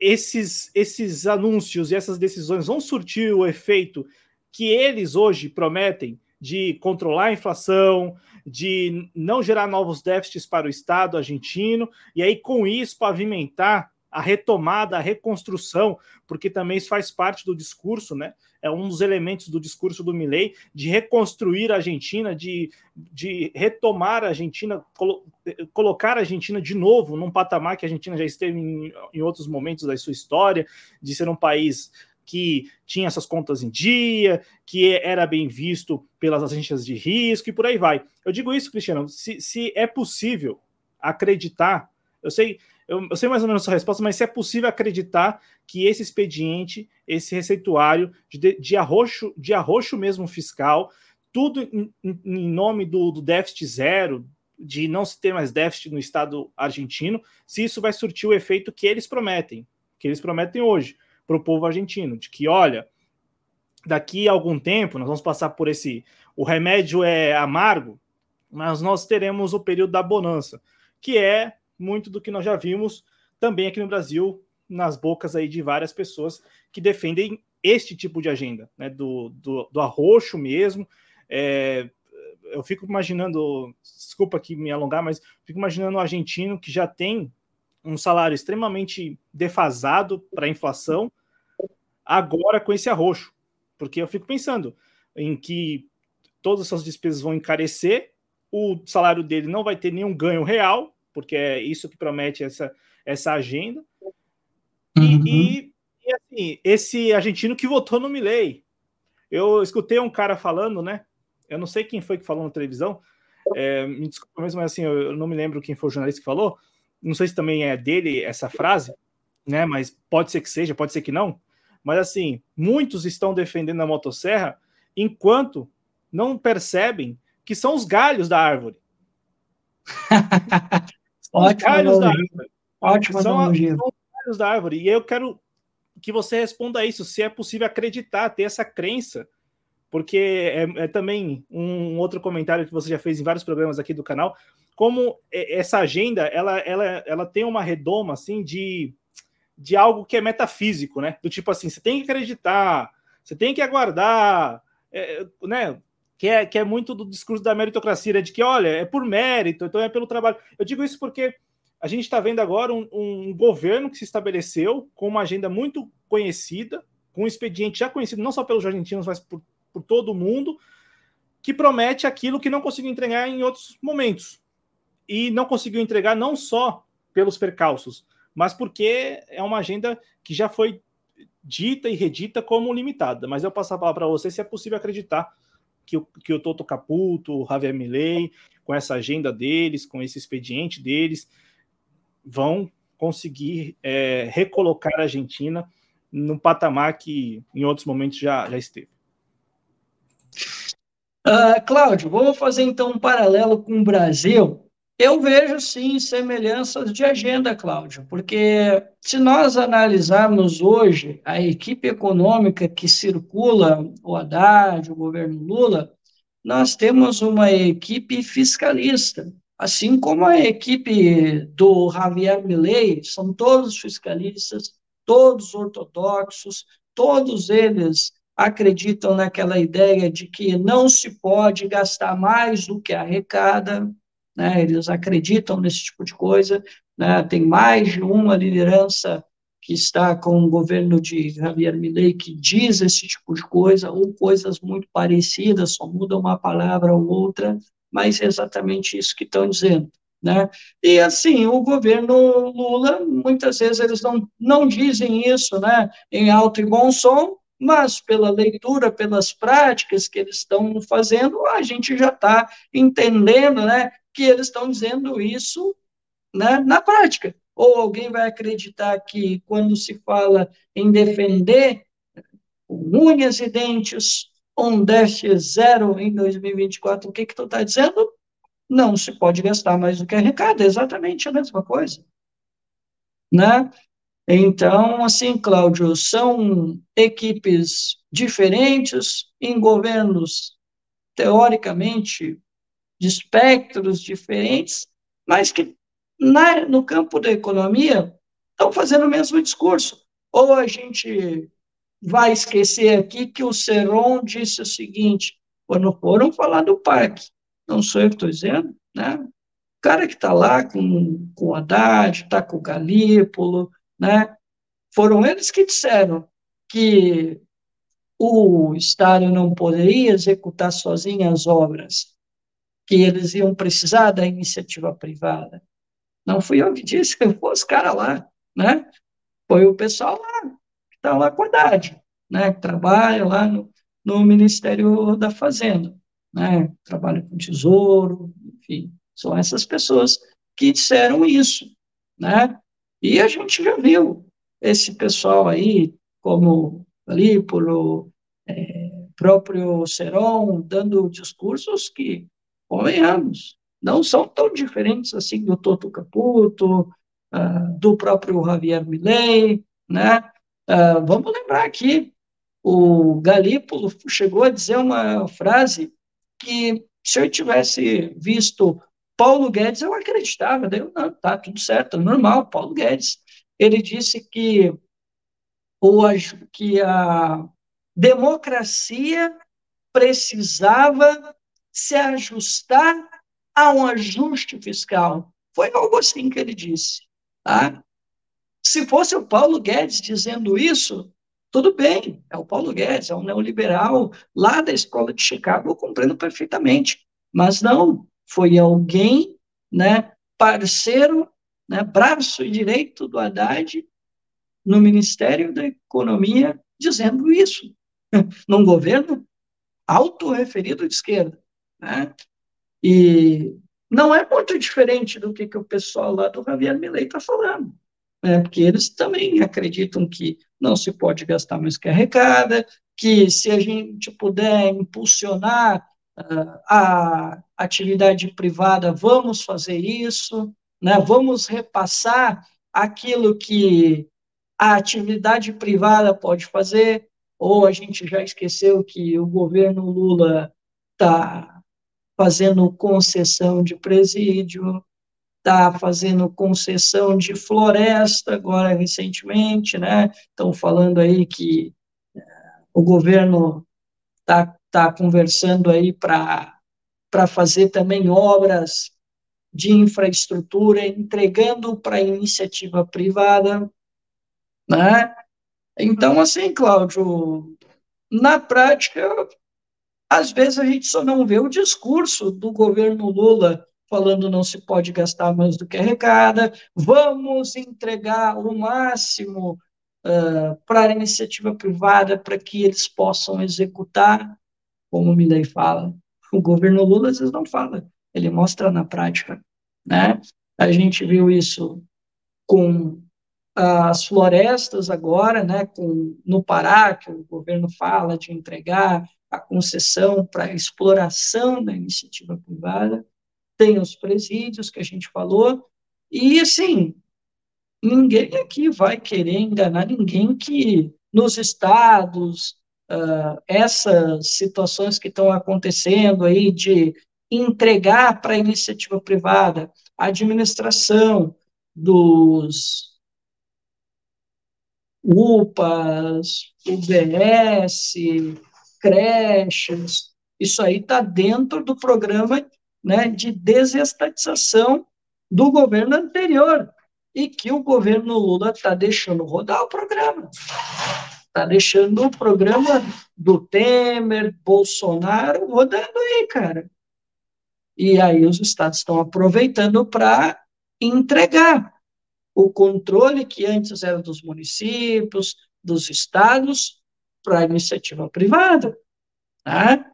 esses, esses anúncios e essas decisões vão surtir o efeito que eles hoje prometem de controlar a inflação, de não gerar novos déficits para o Estado argentino, e aí com isso pavimentar a retomada, a reconstrução, porque também isso faz parte do discurso, né? É um dos elementos do discurso do Milley de reconstruir a Argentina, de, de retomar a Argentina, colo colocar a Argentina de novo num patamar que a Argentina já esteve em, em outros momentos da sua história, de ser um país que tinha essas contas em dia, que era bem visto pelas agências de risco e por aí vai. Eu digo isso, Cristiano, se, se é possível acreditar, eu sei, eu, eu, sei mais ou menos a sua resposta, mas se é possível acreditar que esse expediente, esse receituário de, de arroxo, de arroxo mesmo fiscal, tudo em, em nome do, do déficit zero, de não se ter mais déficit no Estado argentino, se isso vai surtir o efeito que eles prometem, que eles prometem hoje para o povo argentino, de que, olha, daqui a algum tempo, nós vamos passar por esse. O remédio é amargo, mas nós teremos o período da bonança, que é muito do que nós já vimos também aqui no Brasil, nas bocas aí de várias pessoas que defendem este tipo de agenda, né? Do, do, do arroxo mesmo. É, eu fico imaginando, desculpa aqui me alongar, mas fico imaginando um argentino que já tem um salário extremamente defasado para a inflação, agora com esse arroxo. Porque eu fico pensando em que todas essas despesas vão encarecer, o salário dele não vai ter nenhum ganho real, porque é isso que promete essa, essa agenda. Uhum. E, e, assim, esse argentino que votou no Milley. Eu escutei um cara falando, né? Eu não sei quem foi que falou na televisão. É, me desculpa mesmo, mas assim, eu, eu não me lembro quem foi o jornalista que falou. Não sei se também é dele essa frase, né? Mas pode ser que seja, pode ser que não. Mas assim, muitos estão defendendo a motosserra enquanto não percebem que são os galhos da árvore. os galhos da árvore. Ótimo são, são os galhos da árvore. E eu quero que você responda isso, se é possível acreditar, ter essa crença, porque é, é, também um outro comentário que você já fez em vários programas aqui do canal, como essa agenda, ela, ela, ela tem uma redoma, assim, de de algo que é metafísico, né? Do tipo assim, você tem que acreditar, você tem que aguardar, é, né? Que é, que é muito do discurso da meritocracia, né? de que, olha, é por mérito, então é pelo trabalho. Eu digo isso porque a gente está vendo agora um, um, governo que se estabeleceu com uma agenda muito conhecida, com um expediente já conhecido não só pelos argentinos, mas por, por todo mundo, que promete aquilo que não conseguiu entregar em outros momentos. E não conseguiu entregar não só pelos percalços, mas porque é uma agenda que já foi dita e redita como limitada. Mas eu passo a palavra para você se é possível acreditar que o, que o Toto Caputo, o Javier Milei, com essa agenda deles, com esse expediente deles, vão conseguir é, recolocar a Argentina no patamar que em outros momentos já, já esteve. Uh, Cláudio, vamos fazer então um paralelo com o Brasil. Eu vejo sim semelhanças de agenda, Cláudio, porque se nós analisarmos hoje a equipe econômica que circula o Haddad, o governo Lula, nós temos uma equipe fiscalista, assim como a equipe do Javier Milei, são todos fiscalistas, todos ortodoxos, todos eles acreditam naquela ideia de que não se pode gastar mais do que arrecada, né? eles acreditam nesse tipo de coisa, né? tem mais de uma liderança que está com o governo de Javier Milei que diz esse tipo de coisa, ou coisas muito parecidas, só muda uma palavra ou outra, mas é exatamente isso que estão dizendo. Né? E assim, o governo Lula, muitas vezes eles não, não dizem isso né, em alto e bom som, mas pela leitura, pelas práticas que eles estão fazendo, a gente já está entendendo né, que eles estão dizendo isso né, na prática. Ou alguém vai acreditar que, quando se fala em defender unhas e dentes, um déficit zero em 2024, o que, que tu está dizendo? Não se pode gastar mais do que arrecada, é exatamente a mesma coisa. Né? Então, assim, Cláudio, são equipes diferentes, em governos teoricamente de espectros diferentes, mas que na, no campo da economia estão fazendo o mesmo discurso. Ou a gente vai esquecer aqui que o Seron disse o seguinte, quando foram falar do parque, não sou eu que estou dizendo, né? O cara que está lá com, com o Haddad, está com o Galípolo, né? Foram eles que disseram que o Estado não poderia executar sozinho as obras, que eles iam precisar da iniciativa privada. Não fui eu que disse, foi os caras lá, né? Foi o pessoal lá, que está lá com a Haddad, né? Que trabalha lá no, no Ministério da Fazenda, né? Trabalha com tesouro, enfim, são essas pessoas que disseram isso, né? E a gente já viu esse pessoal aí, como ali por o é, próprio Seron, dando discursos que convenhamos, não são tão diferentes assim do Toto Caputo, uh, do próprio Javier Milei, né? Uh, vamos lembrar aqui o Galípolo chegou a dizer uma frase que, se eu tivesse visto Paulo Guedes, eu acreditava. Daí eu, não, tá tudo certo, é normal, Paulo Guedes. Ele disse que, o, que a democracia precisava se ajustar a um ajuste fiscal. Foi algo assim que ele disse. Tá? Se fosse o Paulo Guedes dizendo isso, tudo bem, é o Paulo Guedes, é um neoliberal lá da escola de Chicago, eu compreendo perfeitamente. Mas não, foi alguém, né, parceiro, né, braço direito do Haddad no Ministério da Economia dizendo isso, num governo autorreferido de esquerda. Né? E não é muito diferente do que, que o pessoal lá do Javier Milei está falando, né? porque eles também acreditam que não se pode gastar mais que arrecada, que se a gente puder impulsionar uh, a atividade privada, vamos fazer isso, né? vamos repassar aquilo que a atividade privada pode fazer, ou a gente já esqueceu que o governo Lula está fazendo concessão de presídio, está fazendo concessão de floresta agora recentemente, né? Estão falando aí que eh, o governo está tá conversando aí para fazer também obras de infraestrutura, entregando para iniciativa privada, né? Então, assim, Cláudio, na prática, às vezes a gente só não vê o discurso do governo Lula falando não se pode gastar mais do que arrecada, vamos entregar o máximo uh, para a iniciativa privada para que eles possam executar, como o Milley fala. O governo Lula às vezes não fala, ele mostra na prática. Né? A gente viu isso com as florestas agora, né, com, no Pará, que o governo fala de entregar a concessão para exploração da iniciativa privada, tem os presídios que a gente falou, e assim, ninguém aqui vai querer enganar ninguém que nos estados, uh, essas situações que estão acontecendo aí de entregar para a iniciativa privada a administração dos UPAs, UBS, creches, isso aí está dentro do programa né, de desestatização do governo anterior e que o governo Lula está deixando rodar o programa. Está deixando o programa do Temer, Bolsonaro rodando aí, cara. E aí os estados estão aproveitando para entregar o controle que antes era dos municípios, dos estados, para a iniciativa privada. Né?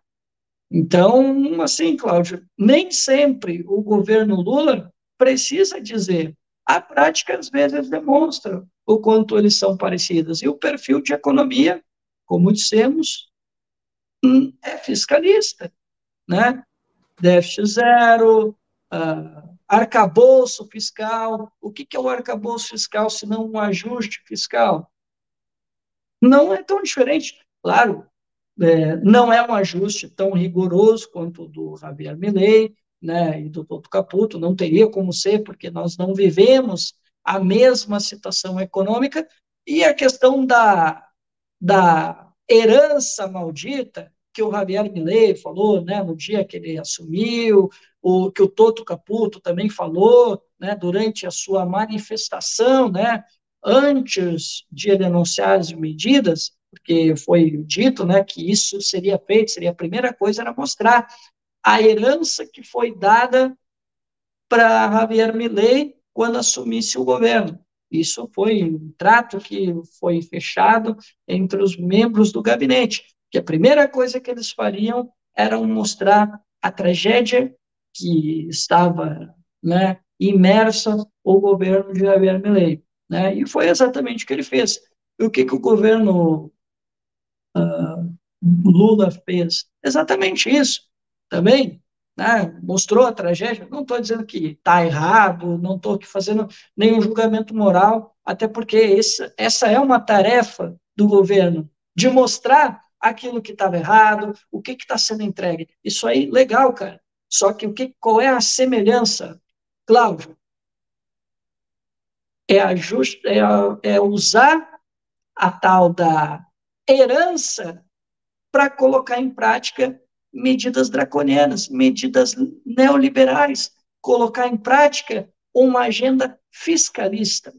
Então, assim, Cláudio, nem sempre o governo Lula precisa dizer. A prática, às vezes, demonstra o quanto eles são parecidos. E o perfil de economia, como dissemos, hum, é fiscalista. Né? Déficit zero, uh, arcabouço fiscal. O que, que é o arcabouço fiscal se não um ajuste fiscal? Não é tão diferente. Claro, é, não é um ajuste tão rigoroso quanto o do Javier Milei né, e do Toto Caputo, não teria como ser, porque nós não vivemos a mesma situação econômica, e a questão da, da herança maldita, que o Javier Milei falou né, no dia que ele assumiu, o que o Toto Caputo também falou né, durante a sua manifestação, né, antes de ele anunciar as medidas, porque foi dito né, que isso seria feito, seria a primeira coisa era mostrar a herança que foi dada para Javier Milei quando assumisse o governo. Isso foi um trato que foi fechado entre os membros do gabinete, que a primeira coisa que eles fariam era mostrar a tragédia que estava né, imersa o governo de Javier Milei. Né? E foi exatamente o que ele fez. E o que, que o governo uh, Lula fez? Exatamente isso também. Né? Mostrou a tragédia. Não estou dizendo que está errado, não estou fazendo nenhum julgamento moral, até porque esse, essa é uma tarefa do governo, de mostrar aquilo que estava errado, o que está sendo entregue. Isso aí, legal, cara. Só que o que, qual é a semelhança, Cláudio? É, a just, é, a, é usar a tal da herança para colocar em prática medidas draconianas, medidas neoliberais, colocar em prática uma agenda fiscalista.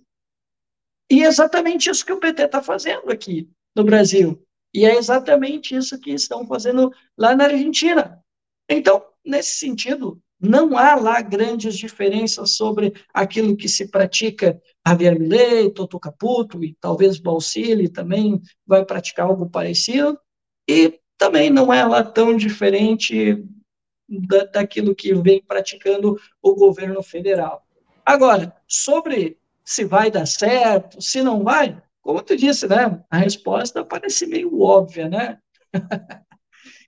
E é exatamente isso que o PT está fazendo aqui no Brasil. E é exatamente isso que estão fazendo lá na Argentina. Então, nesse sentido, não há lá grandes diferenças sobre aquilo que se pratica Javier Milei, Toto Caputo e talvez Balsili também vai praticar algo parecido. E também não é lá tão diferente da, daquilo que vem praticando o governo federal. Agora, sobre se vai dar certo, se não vai, como tu disse, né? A resposta parece meio óbvia, né?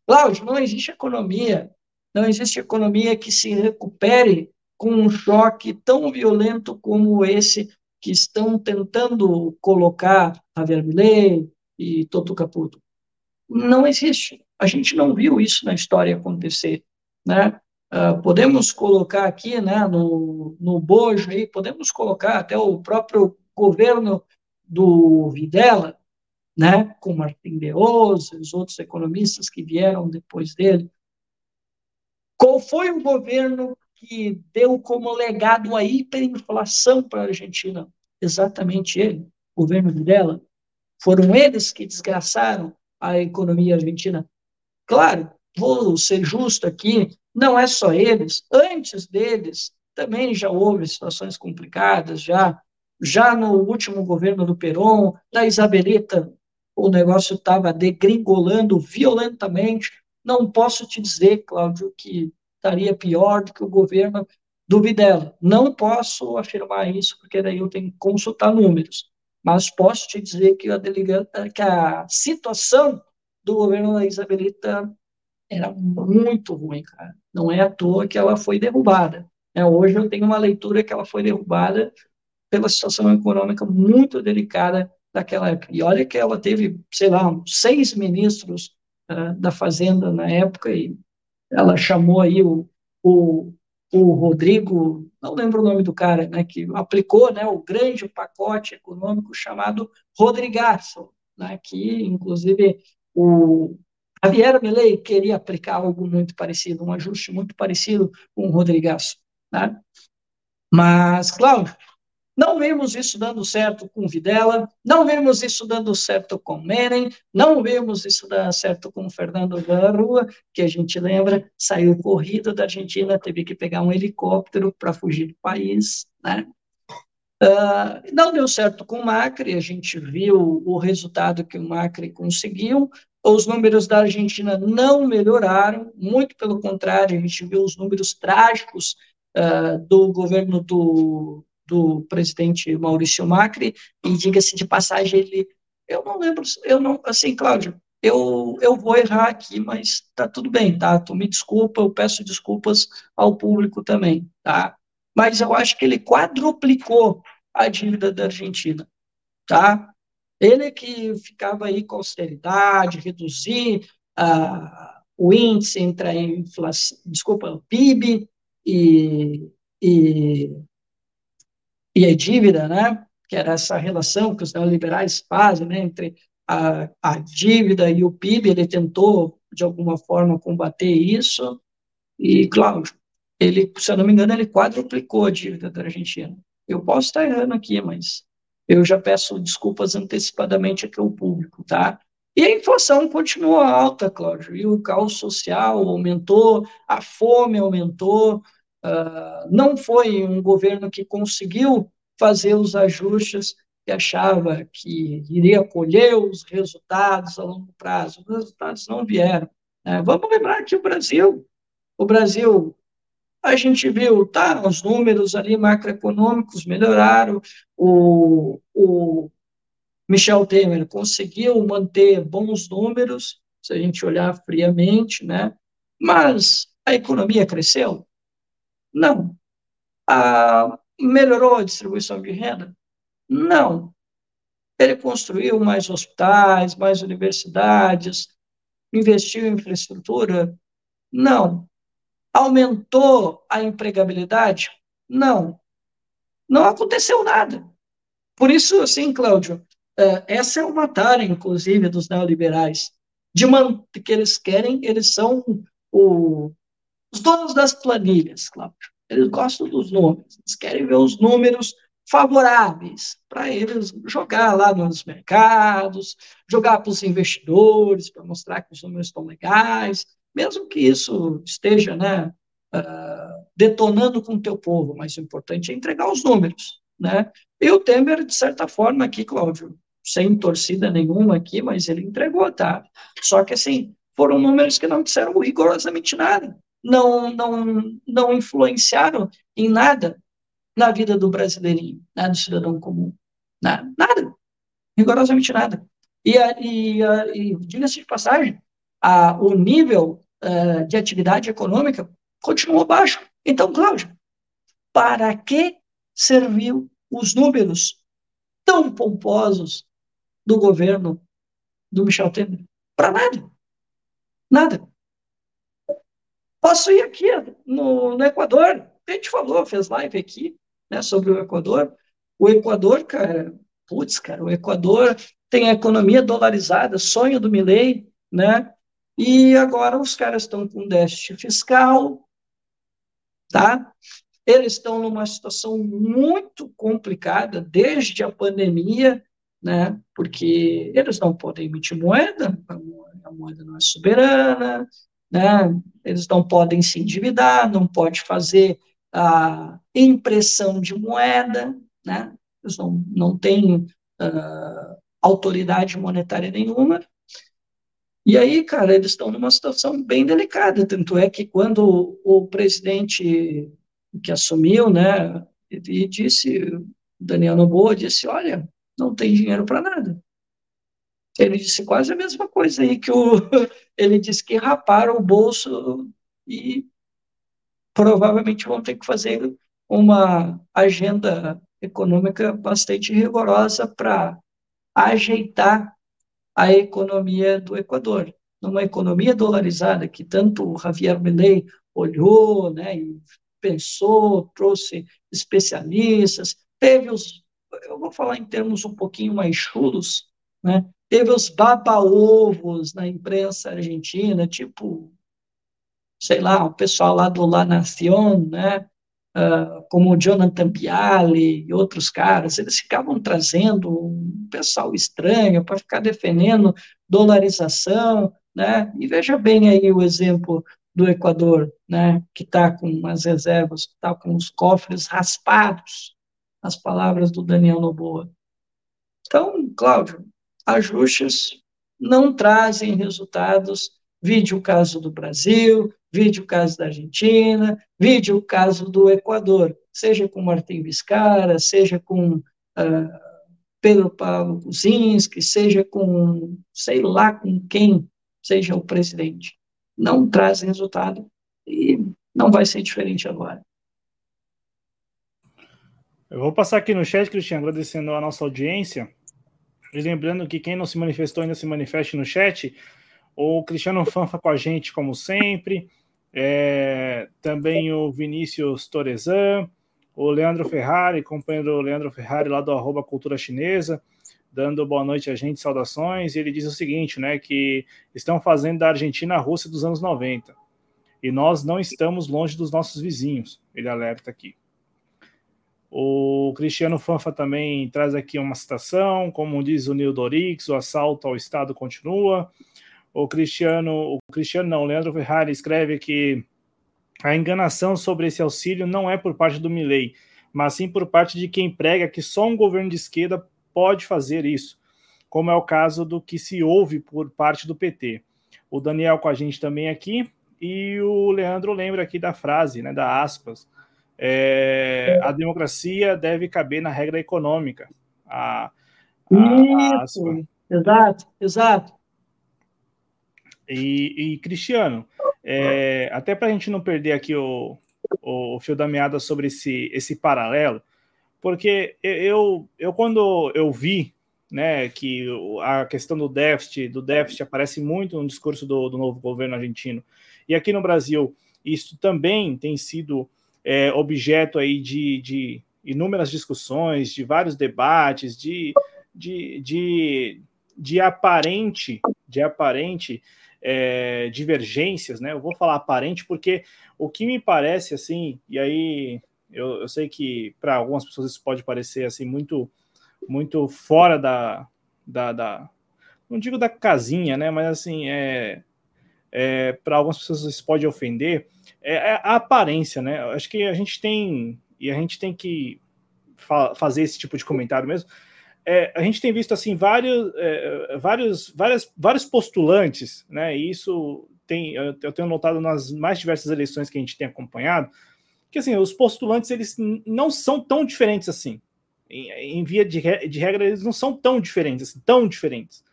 Cláudio, não existe economia, não existe economia que se recupere com um choque tão violento como esse que estão tentando colocar Javier Milei e Toto Caputo. Não existe. A gente não viu isso na história acontecer, né? Uh, podemos colocar aqui, né, no, no bojo aí, podemos colocar até o próprio governo do Videla, né, com Martin e os outros economistas que vieram depois dele. Qual foi o governo que deu como legado a hiperinflação para a Argentina? Exatamente ele, o governo Videla. Foram eles que desgraçaram a economia argentina. Claro, vou ser justo aqui, não é só eles, antes deles também já houve situações complicadas, já já no último governo do Perón, da Isabelita, o negócio estava degringolando violentamente. Não posso te dizer, Cláudio, que estaria pior do que o governo do Videla. Não posso afirmar isso, porque daí eu tenho que consultar números. Mas posso te dizer que a, delegata, que a situação do governo da Isabelita era muito ruim, cara. Não é à toa que ela foi derrubada. É, hoje eu tenho uma leitura que ela foi derrubada pela situação econômica muito delicada daquela época. E olha que ela teve, sei lá, seis ministros uh, da Fazenda na época, e ela chamou aí o, o, o Rodrigo, não lembro o nome do cara, né, que aplicou né, o grande pacote econômico chamado Rodrigaço, né, que, inclusive, o Javier Milei queria aplicar algo muito parecido, um ajuste muito parecido com o Rodrigaço. Né? Mas, Cláudio, não vemos isso dando certo com Videla, não vemos isso dando certo com Menem, não vemos isso dar certo com Fernando da Rua, que a gente lembra, saiu corrido da Argentina, teve que pegar um helicóptero para fugir do país, né? Uh, não deu certo com o Macri, a gente viu o resultado que o Macri conseguiu, os números da Argentina não melhoraram, muito pelo contrário, a gente viu os números trágicos uh, do governo do, do presidente Maurício Macri, e diga-se de passagem, ele, eu não lembro, eu não, assim, Cláudio, eu, eu vou errar aqui, mas tá tudo bem, tá? Tu me desculpa, eu peço desculpas ao público também, tá? Mas eu acho que ele quadruplicou a dívida da Argentina, tá? Ele que ficava aí com austeridade, reduzir uh, o índice entre a inflação, desculpa, o PIB e, e e a dívida, né, que era essa relação que os neoliberais fazem né, entre a, a dívida e o PIB, ele tentou, de alguma forma, combater isso, e, Cláudio, ele, se eu não me engano, ele quadruplicou a dívida da Argentina. Eu posso estar errando aqui, mas eu já peço desculpas antecipadamente aqui ao público, tá? E a inflação continua alta, Cláudio, e o caos social aumentou, a fome aumentou, Uh, não foi um governo que conseguiu fazer os ajustes que achava que iria colher os resultados a longo prazo. Os resultados não vieram. Né? Vamos lembrar que o Brasil, o Brasil, a gente viu, tá, os números ali macroeconômicos melhoraram, o, o Michel Temer conseguiu manter bons números, se a gente olhar friamente, né? Mas a economia cresceu? Não. Ah, melhorou a distribuição de renda? Não. Ele construiu mais hospitais, mais universidades, investiu em infraestrutura? Não. Aumentou a empregabilidade? Não. Não aconteceu nada. Por isso, assim, Cláudio, é, essa é uma tara, inclusive, dos neoliberais, de que eles querem, eles são o, os donos das planilhas, Cláudio. Eles gostam dos números, eles querem ver os números favoráveis para eles jogar lá nos mercados, jogar para os investidores, para mostrar que os números estão legais, mesmo que isso esteja né, uh, detonando com o teu povo, mas o importante é entregar os números. Né? E o Temer, de certa forma, aqui, Cláudio, sem torcida nenhuma aqui, mas ele entregou, tá? Só que, assim, foram números que não disseram rigorosamente nada, não, não, não influenciaram em nada na vida do brasileirinho, né, do cidadão comum. Nada, rigorosamente nada. E, e, e diga-se de passagem, a, o nível uh, de atividade econômica continuou baixo. Então, Cláudio, para que serviu os números tão pomposos do governo do Michel Temer? Para nada. Nada. Posso ir aqui no, no Equador. A gente falou, fez live aqui né, sobre o Equador. O Equador, cara, putz, cara, o Equador tem a economia dolarizada, sonho do Milley, né? E agora os caras estão com déficit fiscal, tá? Eles estão numa situação muito complicada desde a pandemia, né? Porque eles não podem emitir moeda, a moeda não é soberana, né? Eles não podem se endividar, não pode fazer a impressão de moeda, né? Eles não, não têm uh, autoridade monetária nenhuma. E aí, cara, eles estão numa situação bem delicada. Tanto é que quando o, presidente que assumiu, né, ele disse, Daniel Noboa disse, olha, não tem dinheiro para nada. Ele disse quase a mesma coisa aí que o, ele disse que raparam o bolso e provavelmente vão ter que fazer uma agenda econômica bastante rigorosa para ajeitar a economia do Equador. Numa economia dolarizada que tanto Javier Milei olhou, né, e pensou, trouxe especialistas, teve os, eu vou falar em termos um pouquinho mais chulos, né, teve os baba-ovos na imprensa argentina, tipo sei lá, o pessoal lá do La Nación, né, uh, como o Jonathan Bialy e outros caras, eles ficavam trazendo um pessoal estranho para ficar defendendo dolarização, né, e veja bem aí o exemplo do Equador, né, que está com as reservas, está com os cofres raspados, as palavras do Daniel Noboa. Então, Cláudio, ajustes não trazem resultados. Vide o caso do Brasil, Vide o caso da Argentina, vide o caso do Equador, seja com Martim Vizcarra, seja com uh, Pedro Paulo Kuczynski, seja com, sei lá com quem seja o presidente. Não traz resultado e não vai ser diferente agora. Eu vou passar aqui no chat, Cristiano, agradecendo a nossa audiência. E lembrando que quem não se manifestou ainda se manifeste no chat. O Cristiano Fanfa com a gente, como sempre. É, também o Vinícius Torezan, o Leandro Ferrari, companheiro Leandro Ferrari lá do arroba Cultura Chinesa, dando boa noite a gente, saudações. E ele diz o seguinte, né, que estão fazendo da Argentina a Rússia dos anos 90. E nós não estamos longe dos nossos vizinhos, ele alerta aqui. O Cristiano Fanfa também traz aqui uma citação, como diz o Nil Dorix, o assalto ao Estado continua o Cristiano, o Cristiano não, o Leandro Ferrari escreve que a enganação sobre esse auxílio não é por parte do Milley, mas sim por parte de quem prega que só um governo de esquerda pode fazer isso, como é o caso do que se ouve por parte do PT. O Daniel com a gente também aqui, e o Leandro lembra aqui da frase, né, da aspas, é, a democracia deve caber na regra econômica. A, a, Isso, exato, exato. E, e Cristiano, é, até para a gente não perder aqui o, o, fio da meada sobre esse, esse paralelo, porque eu, eu quando eu vi né, que a questão do déficit, do déficit aparece muito no discurso do, do novo governo argentino. E aqui no Brasil, isso também tem sido é, objeto aí de, de, inúmeras discussões, de vários debates, de, de, de, de aparente, de aparente é, divergências, né? Eu vou falar aparente porque o que me parece assim, e aí eu, eu sei que para algumas pessoas isso pode parecer assim muito muito fora da, da, da, não digo da casinha, né? Mas assim é, é para algumas pessoas isso pode ofender é, é, a aparência, né? Acho que a gente tem e a gente tem que fa fazer esse tipo de comentário mesmo. É, a gente tem visto assim vários, é, vários, várias, vários postulantes, né? E isso tem, eu tenho notado nas mais diversas eleições que a gente tem acompanhado, que assim os postulantes eles não são tão diferentes assim. Em, em via de, de, regra eles não são tão diferentes, assim, tão diferentes,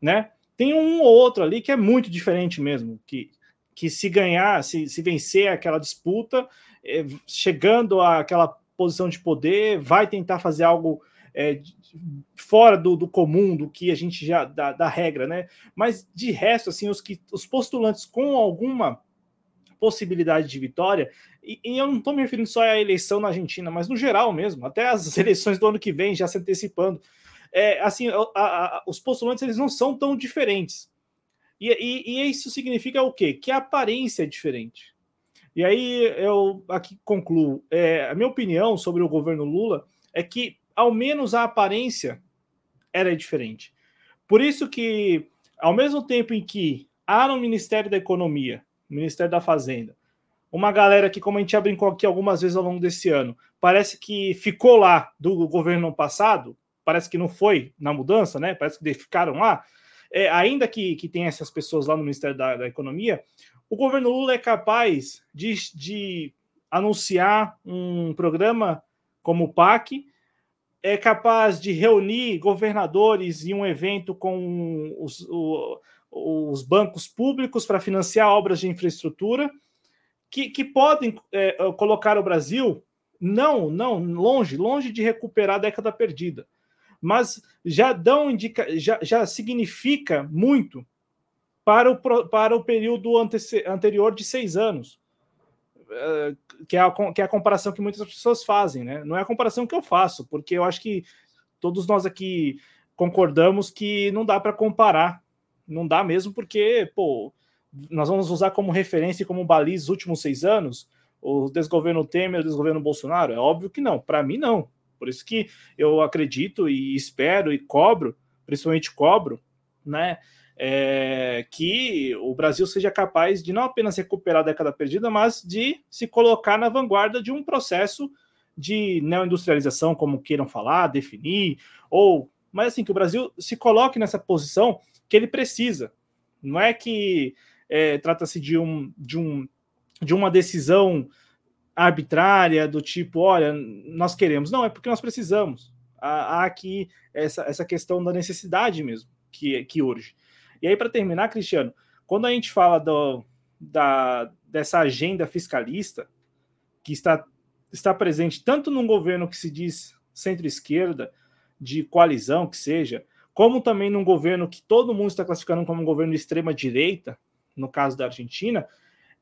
né? Tem um ou outro ali que é muito diferente mesmo, que que se ganhar, se, se vencer aquela disputa, é, chegando àquela posição de poder, vai tentar fazer algo é, fora do, do, comum, do que a gente já da, da, regra, né? Mas de resto, assim, os que os postulantes com alguma possibilidade de vitória, e, e eu não estou me referindo só à eleição na Argentina, mas no geral mesmo, até as eleições do ano que vem já se antecipando. É, assim, a, a, os postulantes eles não são tão diferentes. E, e, e isso significa o quê? Que a aparência é diferente. E aí eu aqui concluo. É, a minha opinião sobre o governo Lula é que, ao menos, a aparência era diferente. Por isso que, ao mesmo tempo em que há no Ministério da Economia, Ministério da Fazenda, uma galera que, como a gente já brincou aqui algumas vezes ao longo desse ano, parece que ficou lá do governo passado, parece que não foi na mudança, né? Parece que ficaram lá é, ainda que, que tenha essas pessoas lá no Ministério da, da Economia, o governo Lula é capaz de, de anunciar um programa como o PAC, é capaz de reunir governadores em um evento com os, o, os bancos públicos para financiar obras de infraestrutura que, que podem é, colocar o Brasil não, não longe, longe de recuperar a década perdida mas já dão indica, já, já significa muito para o, para o período anterior de seis anos, eh, que é, a, que é a comparação que muitas pessoas fazem, né? Não é a comparação que eu faço, porque eu acho que todos nós aqui concordamos que não dá para comparar, não dá mesmo, porque, pô, nós vamos usar como referência e como baliza os últimos seis anos, o desgoverno Temer, o desgoverno Bolsonaro? É óbvio que não, para mim não. Por isso que eu acredito e espero e cobro, principalmente cobro, né? É, que o Brasil seja capaz de não apenas recuperar a década perdida, mas de se colocar na vanguarda de um processo de neoindustrialização, como queiram falar, definir, ou mas assim que o Brasil se coloque nessa posição que ele precisa. Não é que é, trata-se de um, de um de uma decisão arbitrária, do tipo, olha, nós queremos. Não, é porque nós precisamos. Há, aqui essa, essa questão da necessidade mesmo, que, que urge. E aí, para terminar, Cristiano, quando a gente fala do, da, dessa agenda fiscalista, que está, está presente tanto num governo que se diz centro-esquerda, de coalizão que seja, como também num governo que todo mundo está classificando como um governo de extrema-direita, no caso da Argentina,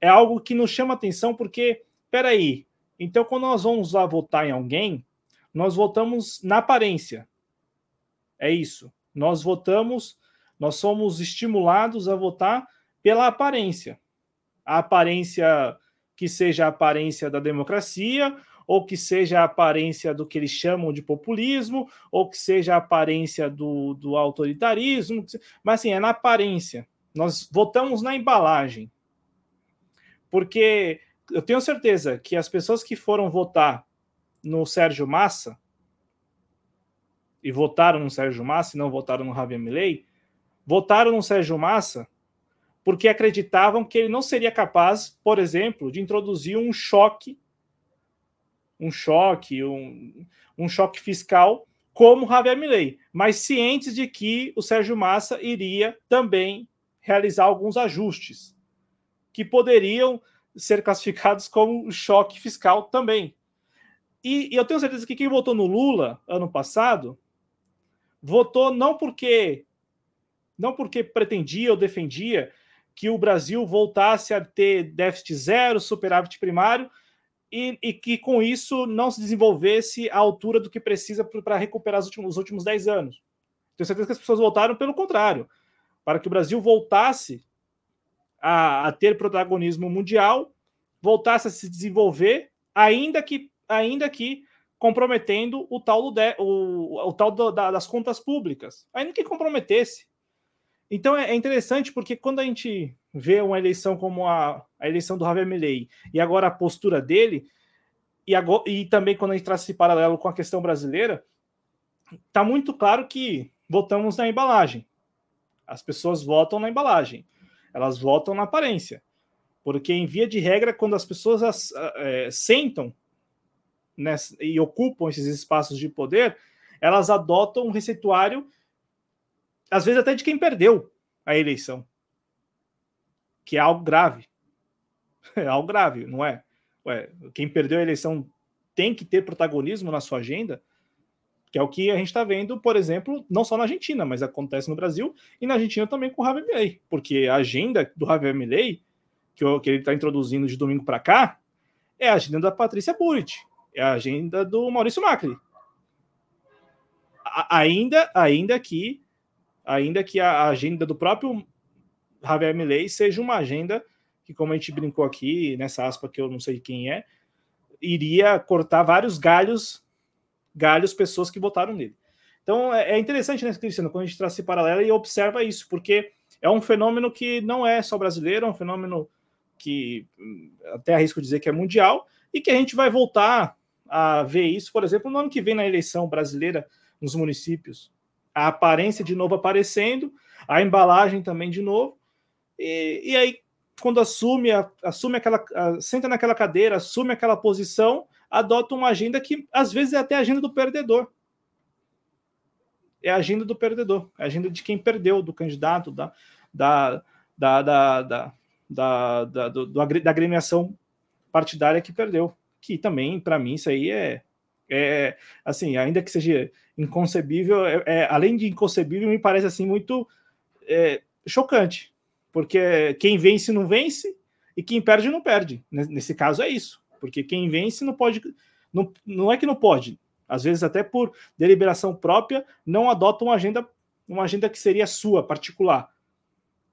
é algo que nos chama atenção porque peraí, então quando nós vamos lá votar em alguém, nós votamos na aparência. É isso. Nós votamos, nós somos estimulados a votar pela aparência. A aparência que seja a aparência da democracia, ou que seja a aparência do que eles chamam de populismo, ou que seja a aparência do, do autoritarismo, mas assim, é na aparência. Nós votamos na embalagem. Porque eu tenho certeza que as pessoas que foram votar no Sérgio Massa e votaram no Sérgio Massa e não votaram no Javier Milei, votaram no Sérgio Massa porque acreditavam que ele não seria capaz, por exemplo, de introduzir um choque, um choque, um, um choque fiscal como Javier Milei, mas cientes de que o Sérgio Massa iria também realizar alguns ajustes que poderiam ser classificados como choque fiscal também. E, e, eu tenho certeza que quem votou no Lula ano passado votou não porque não porque pretendia ou defendia que o Brasil voltasse a ter déficit zero, superávit primário, e, e que com isso não se desenvolvesse à altura do que precisa para recuperar os últimos, os últimos 10 anos. Tenho certeza que as pessoas votaram pelo contrário, para que o Brasil voltasse a, a ter protagonismo mundial, voltasse a se desenvolver, ainda que, ainda que comprometendo o tal, de, o, o tal do, da, das contas públicas, ainda que comprometesse. Então é, é interessante porque quando a gente vê uma eleição como a, a eleição do Javier Milei e agora a postura dele, e, agora, e também quando a gente traz esse paralelo com a questão brasileira, está muito claro que votamos na embalagem. As pessoas votam na embalagem, elas votam na aparência. Porque, em via de regra, quando as pessoas é, sentam nessa, e ocupam esses espaços de poder, elas adotam um receituário às vezes até de quem perdeu a eleição, que é algo grave. É algo grave, não é? Ué, quem perdeu a eleição tem que ter protagonismo na sua agenda, que é o que a gente está vendo, por exemplo, não só na Argentina, mas acontece no Brasil e na Argentina também com o Javier Milei, porque a agenda do Javier Milei, que, que ele está introduzindo de domingo para cá, é a agenda da Patrícia Burit, é a agenda do Maurício Macri. A, ainda, ainda que ainda que a agenda do próprio Javier Milei seja uma agenda que, como a gente brincou aqui, nessa aspa que eu não sei quem é, iria cortar vários galhos, galhos, pessoas que votaram nele. Então é, é interessante, né, Cristiano, quando a gente traz esse paralelo e observa isso, porque é um fenômeno que não é só brasileiro, é um fenômeno que até arrisco dizer que é mundial, e que a gente vai voltar a ver isso, por exemplo, no ano que vem na eleição brasileira nos municípios a aparência de novo aparecendo, a embalagem também de novo. E, e aí, quando assume, assume aquela, senta naquela cadeira, assume aquela posição, adota uma agenda que às vezes é até a agenda do perdedor. É a agenda do perdedor, é a agenda de quem perdeu, do candidato, da, da, da, da, da, da, da, do, da agremiação partidária que perdeu. Que também, para mim, isso aí é, é, assim, ainda que seja inconcebível, é, é, além de inconcebível, me parece assim muito é, chocante, porque quem vence não vence e quem perde não perde. Nesse caso é isso, porque quem vence não pode, não, não é que não pode, às vezes até por deliberação própria não adota uma agenda, uma agenda que seria sua particular.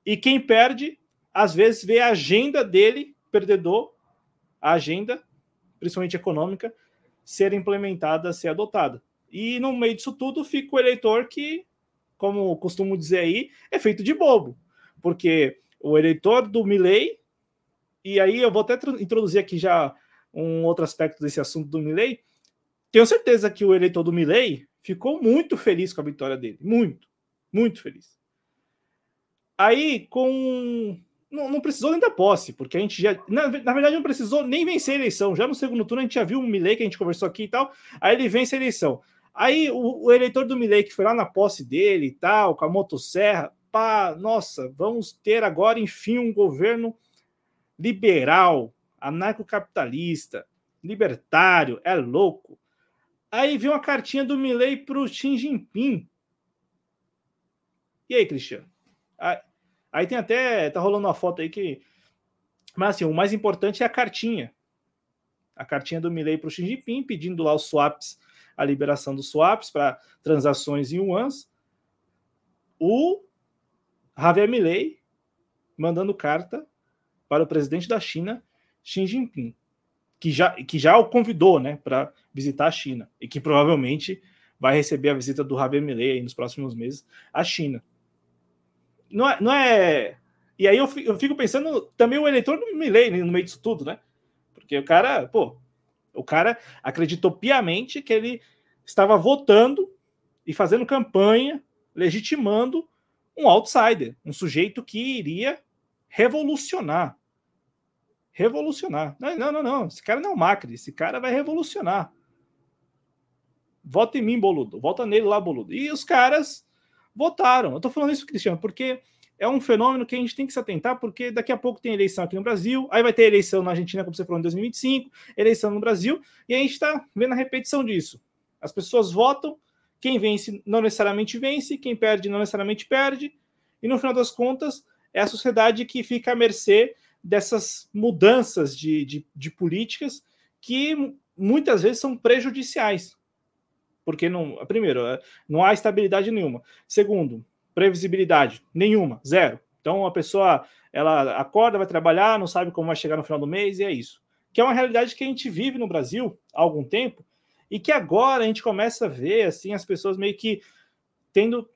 E quem perde, às vezes vê a agenda dele perdedor, a agenda, principalmente econômica, ser implementada, ser adotada. E no meio disso tudo fica o eleitor que, como costumo dizer aí, é feito de bobo. Porque o eleitor do Milley, e aí eu vou até introduzir aqui já um outro aspecto desse assunto do Milley, tenho certeza que o eleitor do Milley ficou muito feliz com a vitória dele. Muito, muito feliz. Aí, com não, não, precisou nem da posse, porque a gente já. Na, na, verdade, não precisou nem vencer a eleição. Já no segundo turno, a gente já viu o Milley, que a gente conversou aqui e tal. Aí ele vence a eleição. Aí o, o eleitor do Milley, que foi lá na posse dele e tal, com a motosserra, pá, nossa, vamos ter agora, enfim, um governo liberal, anarcocapitalista, libertário, é louco. Aí viu uma cartinha do Milley para o Xi Jinping. E aí, Cristiano? Aí, Aí tem até, tá rolando uma foto aí que. Mas assim, o mais importante é a cartinha. A cartinha do Milley para o Xi Jinping, pedindo lá os swaps, a liberação dos swaps para transações em yuans. O Javier Milley mandando carta para o presidente da China, Xi Jinping, que já, que já o convidou né, para visitar a China e que provavelmente vai receber a visita do Javier Milley nos próximos meses à China não é, não é. E aí eu fico, pensando também o eleitor do Milley no meio disso tudo, né? Porque o cara, pô, o cara acreditou piamente que ele estava votando e fazendo campanha, legitimando um outsider, um sujeito que iria revolucionar. Revolucionar. Não, não, não. Esse cara não é o Macri, esse cara vai revolucionar. Vota em mim, boludo. Vota nele lá, boludo. E os caras votaram. Eu estou falando isso, Cristiano, porque é um fenômeno que a gente tem que se atentar, porque daqui a pouco tem eleição aqui no Brasil, aí vai ter eleição na Argentina, como você falou, em 2025, eleição no Brasil, e a gente está vendo a repetição disso. As pessoas votam Quem vence não necessariamente vence, quem perde não necessariamente perde, e no final das contas é a sociedade que fica à mercê dessas mudanças de, de, de políticas que muitas vezes são prejudiciais. Porque, não, primeiro, não há estabilidade nenhuma. Segundo, previsibilidade nenhuma, zero. Então a pessoa ela acorda, vai trabalhar, não sabe como vai chegar no final do mês e é isso. Que é uma realidade que a gente vive no Brasil há algum tempo e que agora a gente começa a ver assim as pessoas meio que tendo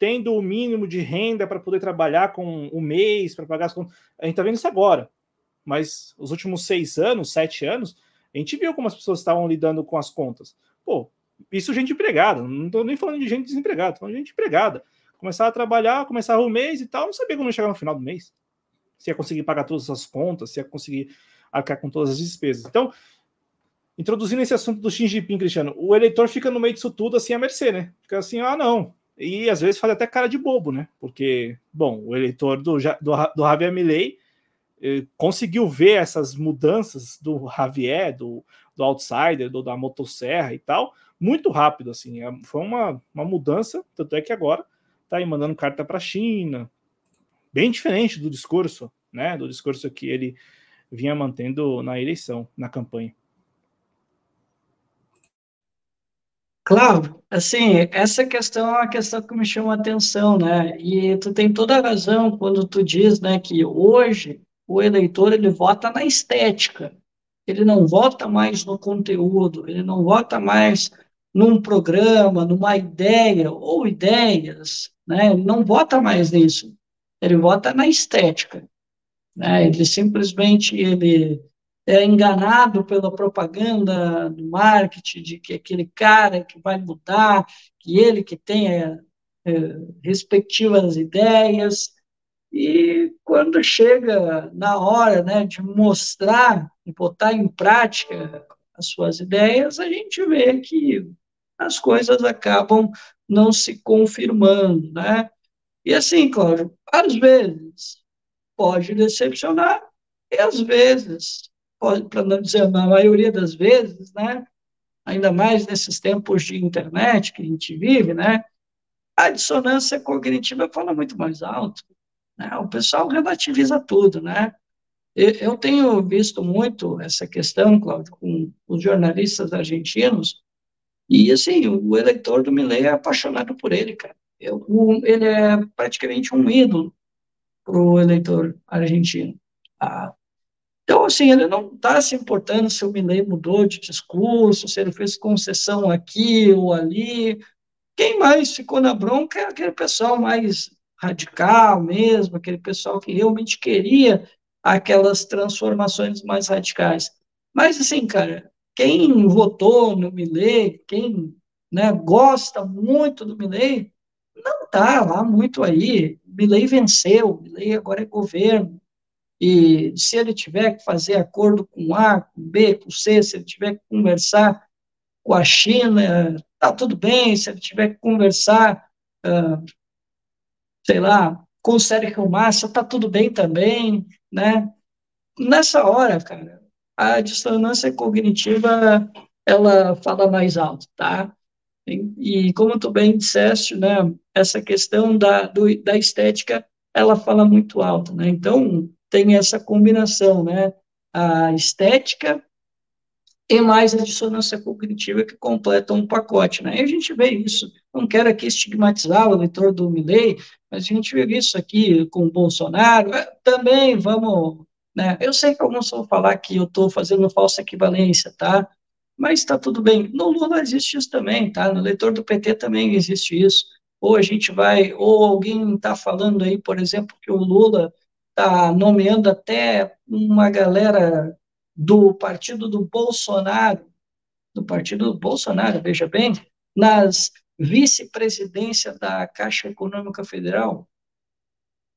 tendo o mínimo de renda para poder trabalhar com o mês para pagar as contas. A gente está vendo isso agora, mas os últimos seis anos, sete anos, a gente viu como as pessoas estavam lidando com as contas. Pô, isso gente empregada, não estou nem falando de gente desempregada, estou falando de gente empregada. Começava a trabalhar, começava o mês e tal, não sabia como chegar no final do mês. Se ia conseguir pagar todas as contas, se ia conseguir arcar com todas as despesas. Então, introduzindo esse assunto do Xi Jinping, Cristiano, o eleitor fica no meio disso tudo assim a mercê, né? Fica assim, ah, não. E às vezes faz até cara de bobo, né? Porque, bom, o eleitor do, do, do Javier Milley eh, conseguiu ver essas mudanças do Javier, do, do Outsider, do, da motosserra e tal, muito rápido, assim. É, foi uma, uma mudança, tanto é que agora tá aí mandando carta para a China, bem diferente do discurso, né? Do discurso que ele vinha mantendo na eleição, na campanha. Claro, assim, essa questão é uma questão que me chama a atenção, né? E tu tem toda a razão quando tu diz, né, que hoje o eleitor ele vota na estética, ele não vota mais no conteúdo, ele não vota mais num programa, numa ideia ou ideias, né? Ele não vota mais nisso, ele vota na estética, né? Ele simplesmente ele é enganado pela propaganda do marketing de que aquele cara que vai mudar, que ele que tenha é, respectivas ideias, e quando chega na hora né, de mostrar e botar em prática as suas ideias, a gente vê que as coisas acabam não se confirmando, né? E assim, Cláudio, às vezes pode decepcionar, e às vezes para não dizer na maioria das vezes, né, ainda mais nesses tempos de internet que a gente vive, né, a dissonância cognitiva fala muito mais alto. Né? O pessoal relativiza tudo, né? Eu tenho visto muito essa questão, Cláudio, com os jornalistas argentinos, e, assim, o eleitor do Milley é apaixonado por ele, cara. Eu, ele é praticamente um ídolo para o eleitor argentino. Ah, então, assim, ele não está se importando se o Milley mudou de discurso, se ele fez concessão aqui ou ali. Quem mais ficou na bronca é aquele pessoal mais radical mesmo, aquele pessoal que realmente queria aquelas transformações mais radicais. Mas, assim, cara, quem votou no Milley, quem né, gosta muito do Milley, não está lá muito aí. Milley venceu, Milley agora é governo, e se ele tiver que fazer acordo com A, com B, com C, se ele tiver que conversar com a China, tá tudo bem. Se ele tiver que conversar, uh, sei lá, com o Sérgio Massa, tá tudo bem também, né? Nessa hora, cara, a dissonância cognitiva ela fala mais alto, tá? E, e como tu bem disseste, né, essa questão da, do, da estética, ela fala muito alto, né? Então, tem essa combinação, né? A estética e mais a dissonância cognitiva que completam um pacote, né? E a gente vê isso. Não quero aqui estigmatizar o leitor do Milley, mas a gente vê isso aqui com o Bolsonaro. É, também vamos, né? Eu sei que alguns vão falar que eu estou fazendo falsa equivalência, tá? Mas está tudo bem. No Lula existe isso também, tá? No leitor do PT também existe isso. Ou a gente vai, ou alguém está falando aí, por exemplo, que o Lula está nomeando até uma galera do partido do Bolsonaro, do partido do Bolsonaro, veja bem, nas vice-presidência da Caixa Econômica Federal.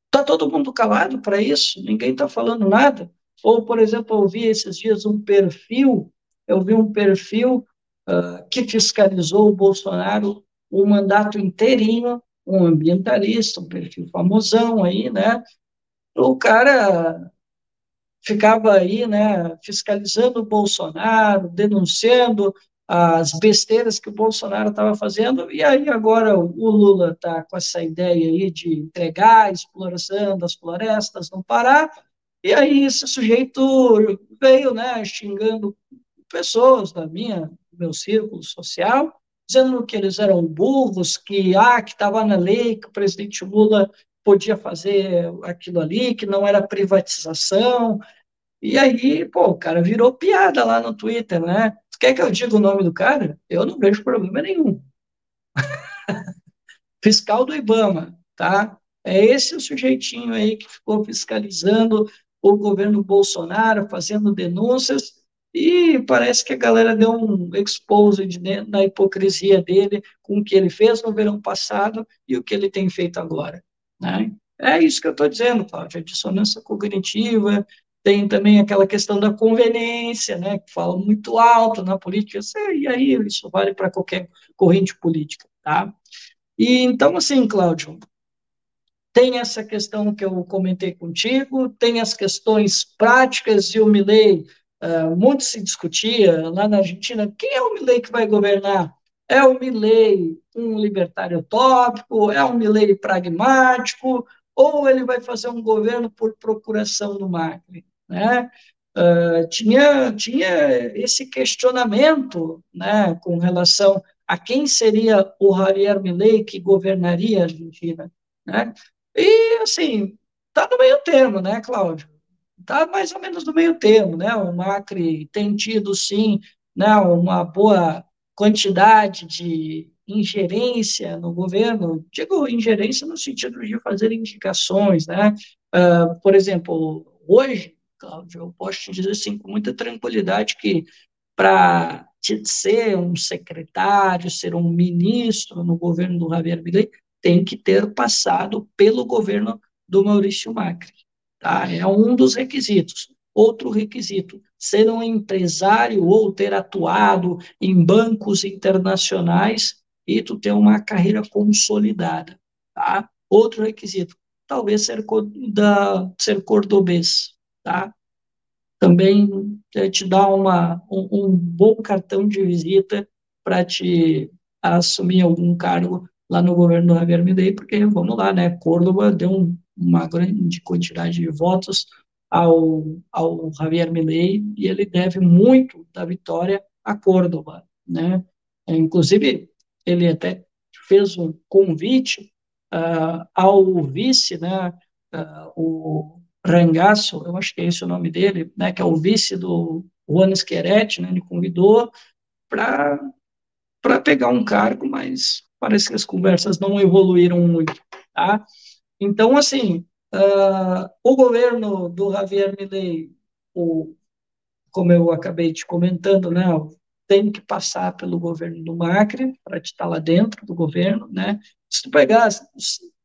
Está todo mundo calado para isso? Ninguém está falando nada? Ou, por exemplo, eu vi esses dias um perfil, eu vi um perfil uh, que fiscalizou o Bolsonaro o mandato inteirinho, um ambientalista, um perfil famosão aí, né? O cara ficava aí, né, fiscalizando o Bolsonaro, denunciando as besteiras que o Bolsonaro estava fazendo, e aí agora o Lula está com essa ideia aí de entregar a exploração das florestas no Pará, e aí esse sujeito veio, né, xingando pessoas da minha, do meu círculo social, dizendo que eles eram burros, que ah, que estava na lei que o presidente Lula podia fazer aquilo ali, que não era privatização. E aí, pô, o cara virou piada lá no Twitter, né? Quer que eu diga o nome do cara? Eu não vejo problema nenhum. Fiscal do Ibama, tá? É esse o sujeitinho aí que ficou fiscalizando o governo Bolsonaro, fazendo denúncias, e parece que a galera deu um expose na hipocrisia dele com o que ele fez no verão passado e o que ele tem feito agora. Né? É isso que eu estou dizendo, Cláudio, a dissonância cognitiva, tem também aquela questão da conveniência, né, que fala muito alto na política, e aí isso vale para qualquer corrente política, tá? E então, assim, Cláudio, tem essa questão que eu comentei contigo, tem as questões práticas, e o Milley, uh, muito se discutia lá na Argentina, quem é o Milley que vai governar? É o Milley um libertário utópico? É um Milley pragmático? Ou ele vai fazer um governo por procuração do Macri? Né? Uh, tinha, tinha esse questionamento né, com relação a quem seria o Javier Milei que governaria a Argentina. Né? E, assim, está no meio termo, né, Cláudio? Está mais ou menos no meio termo, né? O Macri tem tido, sim, né, uma boa quantidade de ingerência no governo, digo ingerência no sentido de fazer indicações, né? Uh, por exemplo, hoje, Cláudio, eu posso te dizer assim, com muita tranquilidade que para ser um secretário, ser um ministro no governo do Javier Milei, tem que ter passado pelo governo do Maurício Macri. Tá? É um dos requisitos. Outro requisito, ser um empresário ou ter atuado em bancos internacionais e tu ter uma carreira consolidada. Tá? Outro requisito, talvez ser, da, ser cordobês. Tá? Também é, te dá uma, um, um bom cartão de visita para te assumir algum cargo lá no governo do Javier porque, vamos lá, né, Córdoba deu um, uma grande quantidade de votos ao, ao Javier Milei e ele deve muito da vitória a Córdoba, né, inclusive ele até fez um convite uh, ao vice, né, uh, o Rangaço, eu acho que é esse o nome dele, né, que é o vice do Juan Scheretti, né, ele convidou para pegar um cargo, mas parece que as conversas não evoluíram muito, tá? Então, assim, uh, o governo do Javier Milei, o, como eu acabei te comentando, né, tem que passar pelo governo do Macri para estar lá dentro do governo, né? Se pegar as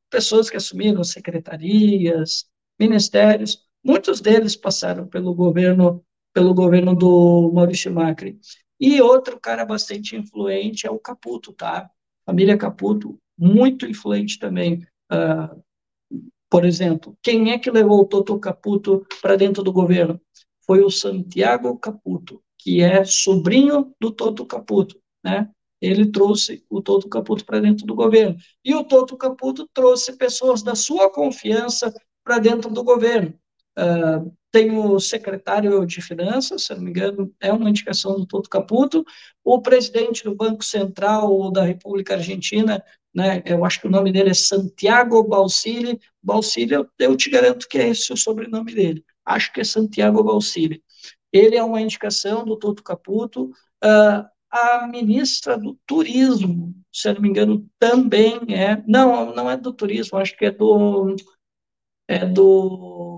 pessoas que assumiram secretarias, ministérios, muitos deles passaram pelo governo pelo governo do Maurício Macri. E outro cara bastante influente é o Caputo, tá? Família Caputo, muito influente também. Uh, por exemplo, quem é que levou o Toto Caputo para dentro do governo? Foi o Santiago Caputo, que é sobrinho do Toto Caputo, né? Ele trouxe o Toto Caputo para dentro do governo. E o Toto Caputo trouxe pessoas da sua confiança para dentro do governo. Uh, tem o secretário de Finanças, se não me engano, é uma indicação do Toto Caputo, o presidente do Banco Central da República Argentina, né, eu acho que o nome dele é Santiago Balsili, Balsili, eu, eu te garanto que é esse o sobrenome dele, acho que é Santiago Balsili. Ele é uma indicação do Toto Caputo, uh, a ministra do Turismo, se não me engano, também é, não, não é do turismo, acho que é do é do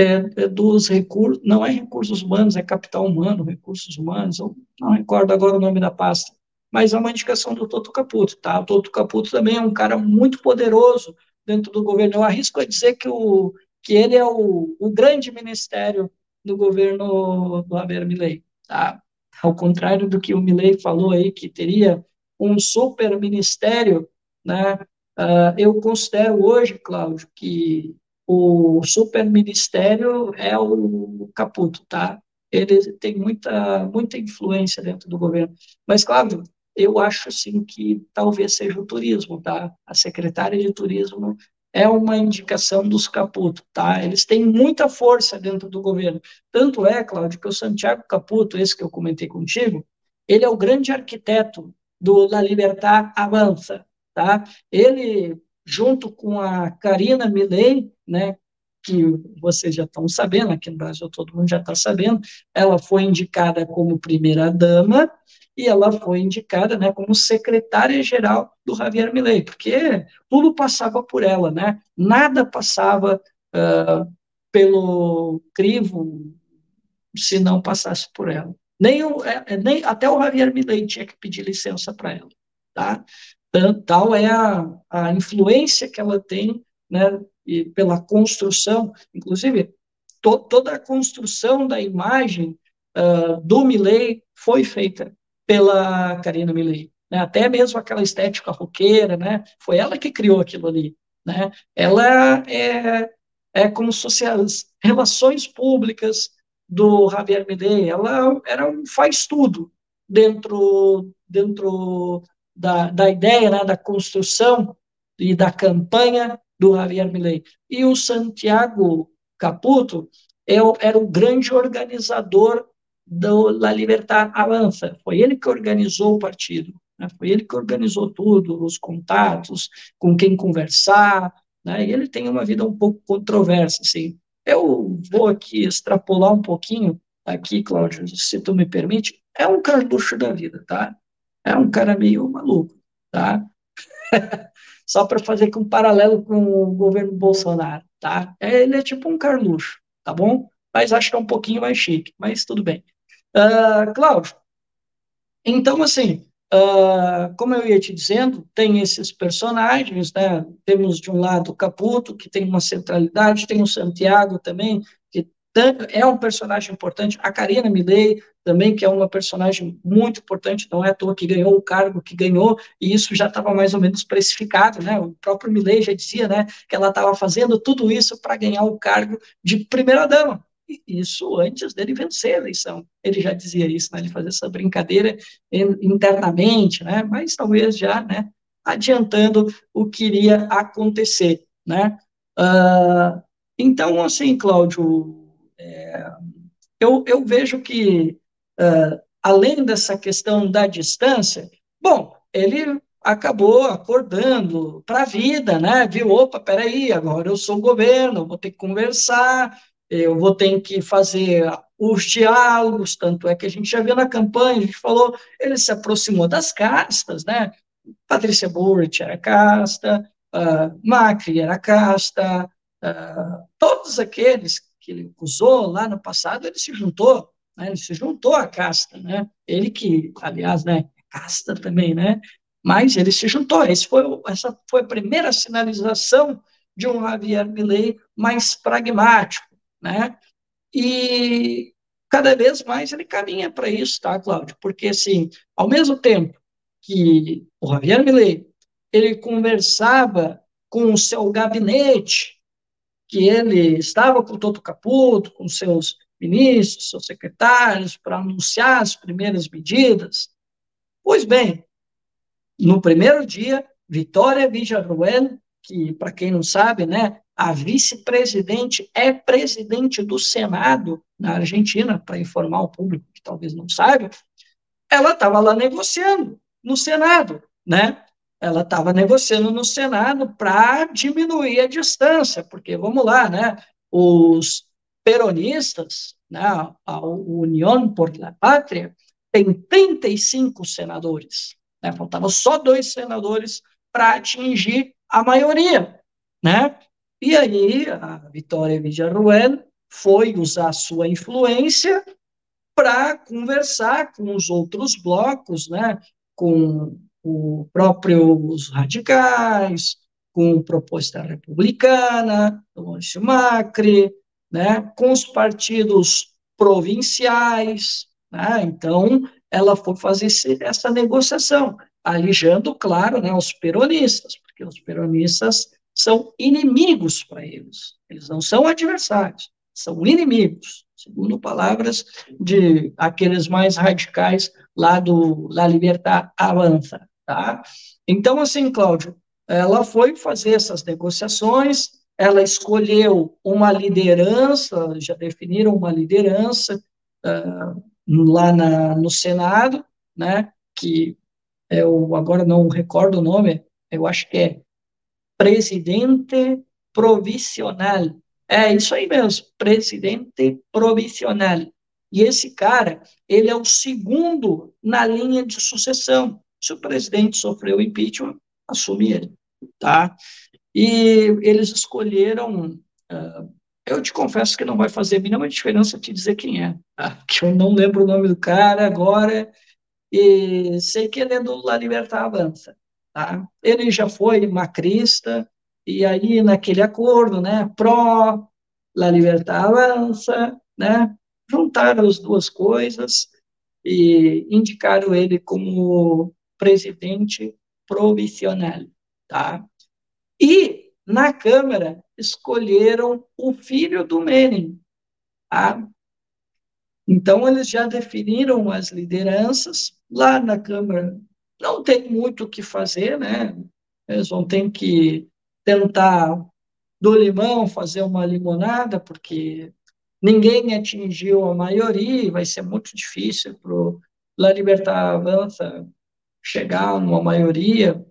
é dos recursos, não é recursos humanos, é capital humano, recursos humanos, eu não recordo agora o nome da pasta, mas é uma indicação do Toto Caputo, tá? O Toto Caputo também é um cara muito poderoso dentro do governo. Eu arrisco a dizer que, o, que ele é o, o grande ministério do governo do Javier Milei, tá? Ao contrário do que o Milei falou aí, que teria um super ministério, né? Uh, eu considero hoje, Cláudio, que o superministério é o Caputo, tá? ele tem muita, muita influência dentro do governo. Mas, claro, eu acho, assim, que talvez seja o turismo, tá? A secretária de turismo é uma indicação dos Caputo, tá? Eles têm muita força dentro do governo. Tanto é, Cláudio, que o Santiago Caputo, esse que eu comentei contigo, ele é o grande arquiteto do La Libertad Avança, tá? Ele, junto com a Karina Milley, né, que vocês já estão sabendo, aqui no Brasil todo mundo já está sabendo, ela foi indicada como primeira-dama e ela foi indicada né, como secretária-geral do Javier Milei, porque tudo passava por ela, né? nada passava uh, pelo crivo se não passasse por ela. Nem, o, é, é, nem até o Javier Milei tinha que pedir licença para ela. Tá? Tal é a, a influência que ela tem né, e pela construção, inclusive, to, toda a construção da imagem uh, do Milley foi feita pela Karina Milley. Né? Até mesmo aquela estética roqueira, né? foi ela que criou aquilo ali. Né? Ela é, é como se fosse as relações públicas do Javier Milley, ela era um faz-tudo dentro, dentro da, da ideia, né, da construção e da campanha do Javier Milei. E o Santiago Caputo é era o grande organizador do La Libertad Avança. Foi ele que organizou o partido. Né? Foi ele que organizou tudo, os contatos, com quem conversar. Né? E ele tem uma vida um pouco controversa. Assim. Eu vou aqui extrapolar um pouquinho, aqui, Cláudio, se tu me permite. É um carluxo da vida, tá? É um cara meio maluco, tá? só para fazer um paralelo com o governo Bolsonaro, tá? É, ele é tipo um Carluxo, tá bom? Mas acho que é um pouquinho mais chique, mas tudo bem. Uh, Cláudio, então, assim, uh, como eu ia te dizendo, tem esses personagens, né? Temos de um lado o Caputo, que tem uma centralidade, tem o Santiago também, é um personagem importante. A Karina Milley também, que é uma personagem muito importante, não é à toa que ganhou o cargo que ganhou, e isso já estava mais ou menos precificado, né? O próprio Milley já dizia, né, que ela estava fazendo tudo isso para ganhar o cargo de primeira-dama. Isso antes dele vencer a eleição. Ele já dizia isso, né? Ele fazia essa brincadeira internamente, né? Mas talvez já, né? Adiantando o que iria acontecer, né? Uh, então, assim, Cláudio, é, eu, eu vejo que, uh, além dessa questão da distância, bom, ele acabou acordando para a vida, né? Viu, opa, peraí, agora eu sou o governo, vou ter que conversar, eu vou ter que fazer os diálogos, tanto é que a gente já viu na campanha, a gente falou, ele se aproximou das castas, né? Patrícia Burrit era casta, uh, Macri era casta, uh, todos aqueles que ele usou lá no passado, ele se juntou, né? ele se juntou à casta, né? Ele que, aliás, né, casta também, né? Mas ele se juntou. Foi, essa foi a primeira sinalização de um Javier Milei mais pragmático, né? E cada vez mais ele caminha para isso, tá, Cláudio? Porque, assim, ao mesmo tempo que o Javier Milei, ele conversava com o seu gabinete, que ele estava com todo caputo, com seus ministros, seus secretários, para anunciar as primeiras medidas. Pois bem, no primeiro dia, Vitória Villarruel, que, para quem não sabe, né, a vice-presidente é presidente do Senado na Argentina, para informar o público que talvez não saiba, ela estava lá negociando no Senado, né? Ela estava negociando no Senado para diminuir a distância, porque, vamos lá, né, os peronistas, né, a União por la Pátria, tem 35 senadores, né, faltava só dois senadores para atingir a maioria, né, e aí a Vitória Villarruel foi usar sua influência para conversar com os outros blocos, né, com o próprios radicais, com proposta republicana, do Maurício Macri, né, com os partidos provinciais, né, então ela foi fazer esse, essa negociação, alijando, claro, né, os peronistas, porque os peronistas são inimigos para eles, eles não são adversários, são inimigos, segundo palavras de aqueles mais radicais lá do La Libertad Avança, tá? Então, assim, Cláudio, ela foi fazer essas negociações, ela escolheu uma liderança, já definiram uma liderança uh, lá na, no Senado, né, que eu agora não recordo o nome, eu acho que é presidente provisional. É isso aí mesmo, presidente provisional. E esse cara, ele é o segundo na linha de sucessão. Se o presidente sofreu impeachment, assume ele, tá? E eles escolheram. Uh, eu te confesso que não vai fazer a mínima diferença te dizer quem é, tá? que eu não lembro o nome do cara agora, e sei que ele é do La Libertad Avança. Tá? Ele já foi macrista, e aí naquele acordo, né, pró, La Libertad Avança, né, juntaram as duas coisas e indicaram ele como presidente provisional, tá? E na Câmara escolheram o filho do Menem, tá? Então eles já definiram as lideranças lá na Câmara. Não tem muito o que fazer, né? Eles vão ter que tentar do limão fazer uma limonada, porque ninguém atingiu a maioria, vai ser muito difícil para o La Libertad Avança chegar numa maioria.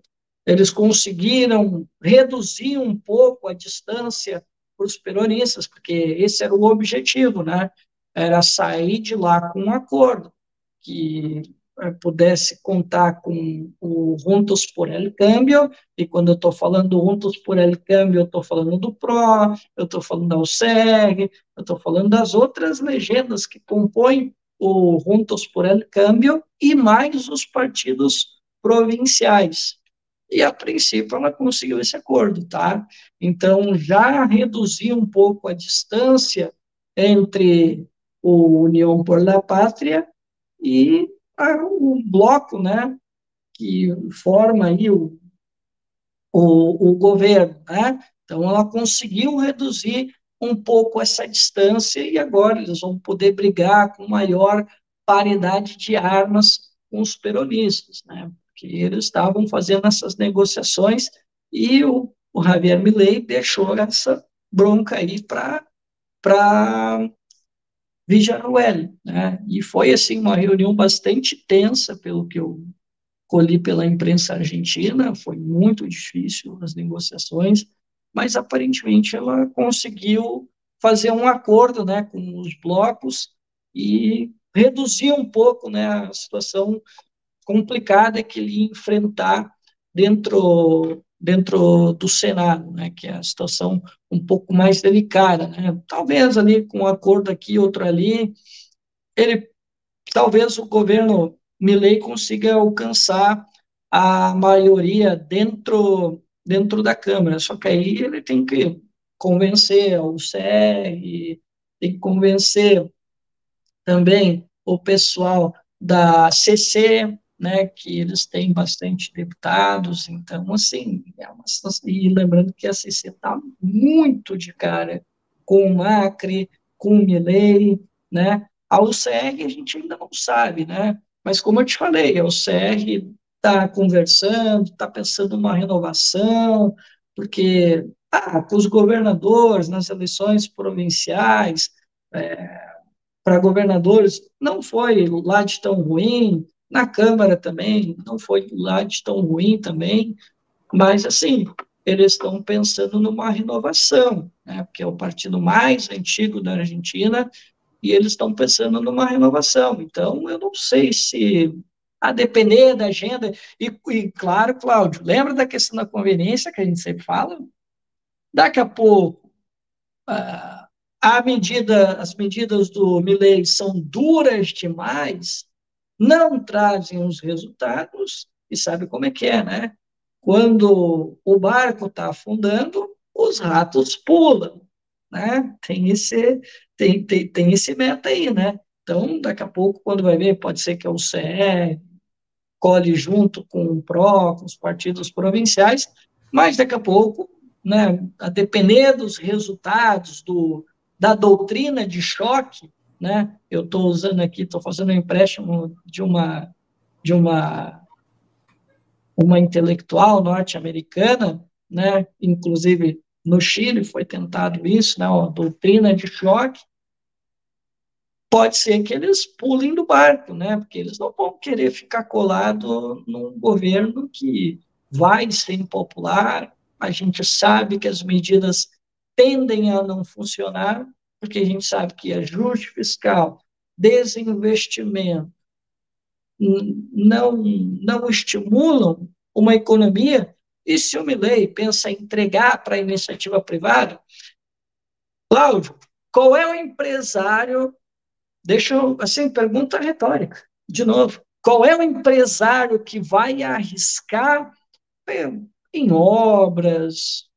Eles conseguiram reduzir um pouco a distância para os peronistas, porque esse era o objetivo, né? Era sair de lá com um acordo que eh, pudesse contar com o Juntos por el Cambio, e quando eu estou falando do Juntos por el Cambio, eu estou falando do PRO, eu estou falando da USEG, eu estou falando das outras legendas que compõem o Juntos por el Cambio e mais os partidos provinciais. E, a princípio, ela conseguiu esse acordo, tá? Então, já reduziu um pouco a distância entre o União por la Pátria e o bloco, né, que forma aí o, o, o governo, né? Então, ela conseguiu reduzir um pouco essa distância e agora eles vão poder brigar com maior paridade de armas com os peronistas, né? Porque eles estavam fazendo essas negociações e o, o Javier Milei deixou essa bronca aí para para Villaruel, né? E foi assim uma reunião bastante tensa, pelo que eu colhi pela imprensa argentina, foi muito difícil as negociações, mas aparentemente ela conseguiu fazer um acordo, né, com os blocos e reduzir um pouco, né, a situação complicada que ele enfrentar dentro dentro do Senado, né, que é a situação um pouco mais delicada, né? Talvez ali com um acordo aqui, outro ali, ele talvez o governo Milley consiga alcançar a maioria dentro dentro da Câmara, só que aí ele tem que convencer o CR, tem que convencer também o pessoal da CC, né, que eles têm bastante deputados, então, assim, é uma situação, e lembrando que a CC está muito de cara com o Macri, com o Milley, né, a UCR a gente ainda não sabe, né, mas como eu te falei, a UCR está conversando, está pensando numa renovação, porque ah, com os governadores nas eleições provinciais, é, para governadores, não foi lá de tão ruim, na Câmara também, não foi lá de tão ruim também, mas, assim, eles estão pensando numa renovação, né, porque é o partido mais antigo da Argentina, e eles estão pensando numa renovação. Então, eu não sei se, a depender da agenda, e, e claro, Cláudio, lembra da questão da conveniência que a gente sempre fala? Daqui a pouco, ah, a medida, as medidas do Milley são duras demais, não trazem os resultados, e sabe como é que é, né? Quando o barco está afundando, os ratos pulam, né? Tem esse, tem, tem, tem esse meta aí, né? Então, daqui a pouco, quando vai ver, pode ser que é o CE, colhe junto com o PRO, com os partidos provinciais, mas daqui a pouco, né, a depender dos resultados do, da doutrina de choque, né? Eu estou usando aqui, estou fazendo um empréstimo de uma de uma uma intelectual norte-americana, né? Inclusive no Chile foi tentado isso, né? A doutrina de choque. Pode ser que eles pulem do barco, né? Porque eles não vão querer ficar colado num governo que vai ser impopular. A gente sabe que as medidas tendem a não funcionar, porque a gente sabe que ajuste fiscal, desinvestimento, não, não estimulam uma economia. E se o Milley pensa em entregar para a iniciativa privada, Cláudio, qual é o empresário? Deixa eu, assim, pergunta retórica, de novo. Qual é o empresário que vai arriscar em obras,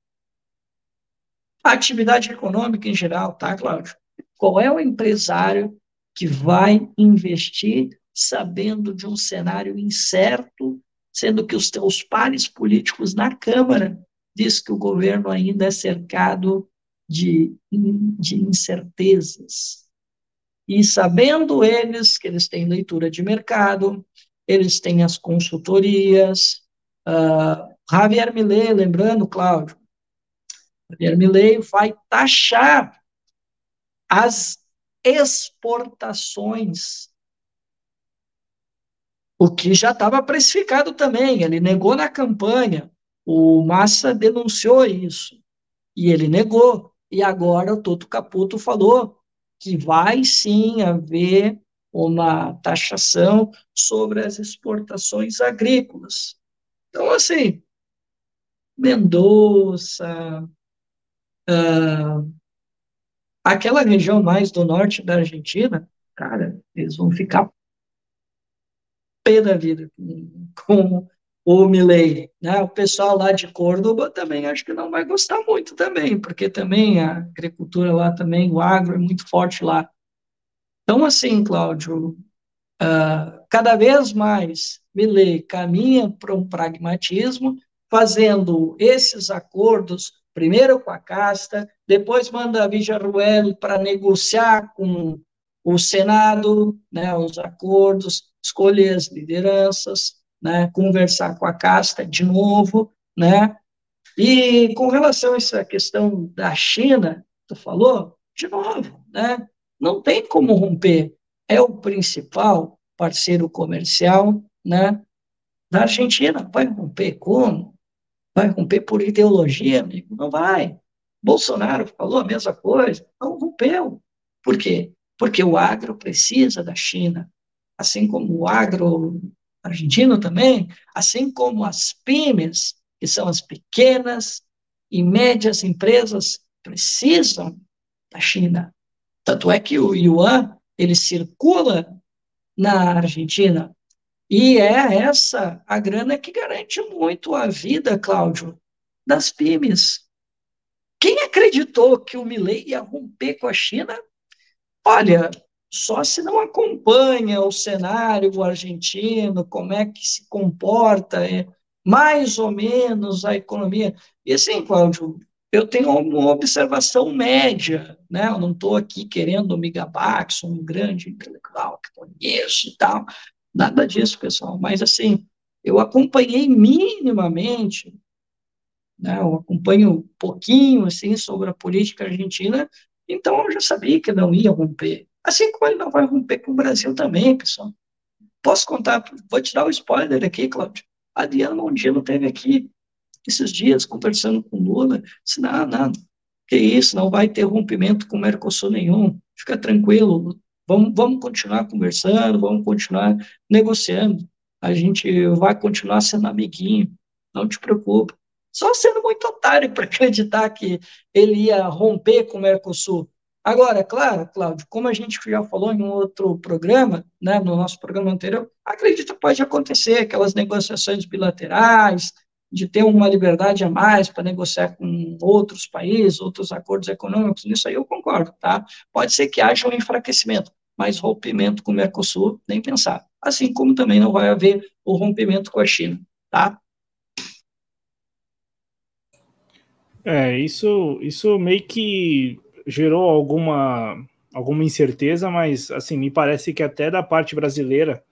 atividade econômica em geral, tá, Cláudio? Qual é o empresário que vai investir sabendo de um cenário incerto, sendo que os teus pares políticos na Câmara diz que o governo ainda é cercado de, de incertezas. E sabendo eles que eles têm leitura de mercado, eles têm as consultorias. Uh, Javier Millet, lembrando, Cláudio, Javier Milei vai taxar as exportações, o que já estava precificado também. Ele negou na campanha. O Massa denunciou isso e ele negou. E agora o Toto Caputo falou que vai sim haver uma taxação sobre as exportações agrícolas. Então, assim, Mendoza, ah, aquela região mais do norte da Argentina, cara, eles vão ficar pé da vida com o Milley, né? O pessoal lá de Córdoba também acho que não vai gostar muito também, porque também a agricultura lá também, o agro é muito forte lá. Então, assim, Cláudio, uh, cada vez mais Milley caminha para um pragmatismo, fazendo esses acordos primeiro com a casta, depois manda a Villarruel para negociar com o Senado, né, os acordos, escolher as lideranças, né, conversar com a casta de novo, né, e com relação a essa questão da China, tu falou, de novo, né, não tem como romper, é o principal parceiro comercial, né, da Argentina, vai romper como? Vai romper por ideologia, amigo? Não vai. Bolsonaro falou a mesma coisa, não rompeu. Por quê? Porque o agro precisa da China, assim como o agro argentino também, assim como as pymes, que são as pequenas e médias empresas, precisam da China. Tanto é que o yuan, ele circula na Argentina, e é essa a grana que garante muito a vida, Cláudio, das pymes. Quem acreditou que o Milley ia romper com a China? Olha, só se não acompanha o cenário argentino, como é que se comporta, é, mais ou menos a economia. E assim, Cláudio, eu tenho uma observação média, né? Eu não estou aqui querendo me gabar, que sou um grande intelectual que conheço e tal. Nada disso, pessoal. Mas, assim, eu acompanhei minimamente, né, eu acompanho um pouquinho, assim, sobre a política argentina, então eu já sabia que não ia romper. Assim como ele não vai romper com o Brasil também, pessoal. Posso contar, vou te dar o um spoiler aqui, Cláudio. A Diana Mondino teve aqui esses dias conversando com Lula, disse, não, não, que isso, não vai ter rompimento com o Mercosul nenhum, fica tranquilo, Vamos, vamos continuar conversando, vamos continuar negociando. A gente vai continuar sendo amiguinho, não te preocupe. Só sendo muito otário para acreditar que ele ia romper com o Mercosul. Agora, claro, Cláudio, como a gente já falou em um outro programa, né, no nosso programa anterior, acredito que pode acontecer aquelas negociações bilaterais, de ter uma liberdade a mais para negociar com outros países, outros acordos econômicos, nisso aí eu concordo, tá? Pode ser que haja um enfraquecimento, mas rompimento com o Mercosul, nem pensar. Assim como também não vai haver o rompimento com a China, tá? É, isso, isso meio que gerou alguma, alguma incerteza, mas assim, me parece que até da parte brasileira,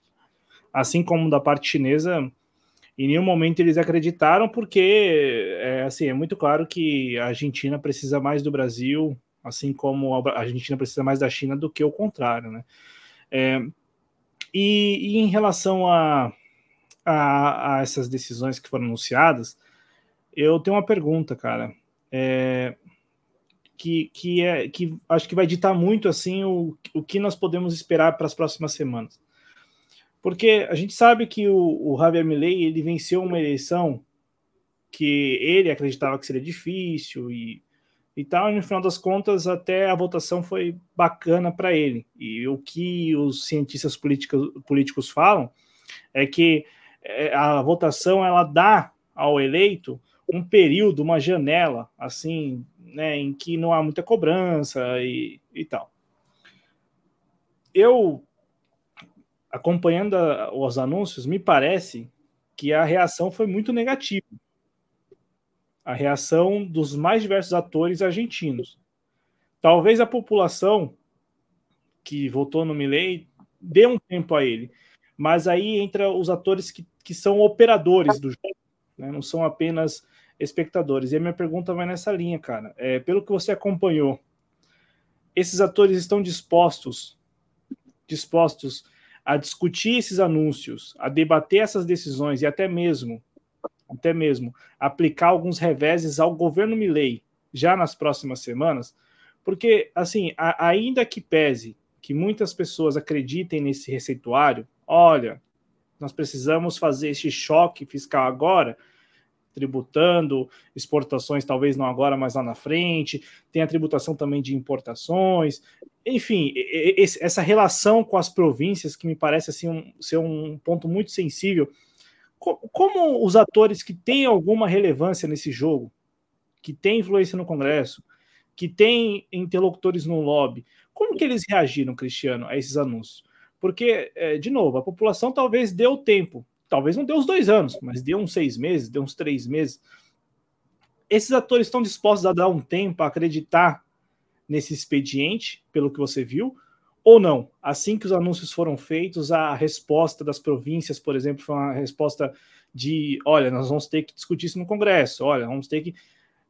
assim como da parte chinesa, em nenhum momento eles acreditaram, porque é, assim, é muito claro que a Argentina precisa mais do Brasil, assim como a Argentina precisa mais da China do que o contrário, né? É, e, e, em relação a, a, a, essas decisões que foram anunciadas, eu tenho uma pergunta, cara. É, que, que, é, que acho que vai ditar muito assim o, o que nós podemos esperar para as próximas semanas. Porque a gente sabe que o, o Javier Milei ele venceu uma eleição que ele acreditava que seria difícil e, e tal, e no final das contas até a votação foi bacana para ele. E o que os cientistas políticos, políticos falam é que é, a votação ela dá ao eleito um período, uma janela, assim, né, em que não há muita cobrança e, e tal. Eu, acompanhando a, os anúncios, me parece que a reação foi muito negativa. A reação dos mais diversos atores argentinos. Talvez a população que votou no Milley dê um tempo a ele, mas aí entra os atores que, que são operadores do jogo, né? não são apenas espectadores. E a minha pergunta vai nessa linha, cara. É, pelo que você acompanhou, esses atores estão dispostos, dispostos a discutir esses anúncios, a debater essas decisões e até mesmo, até mesmo aplicar alguns reveses ao governo Milley já nas próximas semanas, porque assim, a, ainda que pese que muitas pessoas acreditem nesse receituário, olha, nós precisamos fazer esse choque fiscal agora tributando exportações, talvez não agora, mas lá na frente, tem a tributação também de importações, enfim, essa relação com as províncias que me parece assim um, ser um ponto muito sensível. Como os atores que têm alguma relevância nesse jogo, que têm influência no Congresso, que têm interlocutores no lobby, como que eles reagiram, Cristiano, a esses anúncios? Porque, é, de novo, a população talvez deu tempo talvez não dê uns dois anos, mas dê uns seis meses, dê uns três meses. Esses atores estão dispostos a dar um tempo a acreditar nesse expediente, pelo que você viu, ou não? Assim que os anúncios foram feitos, a resposta das províncias, por exemplo, foi uma resposta de: olha, nós vamos ter que discutir isso no Congresso, olha, vamos ter que.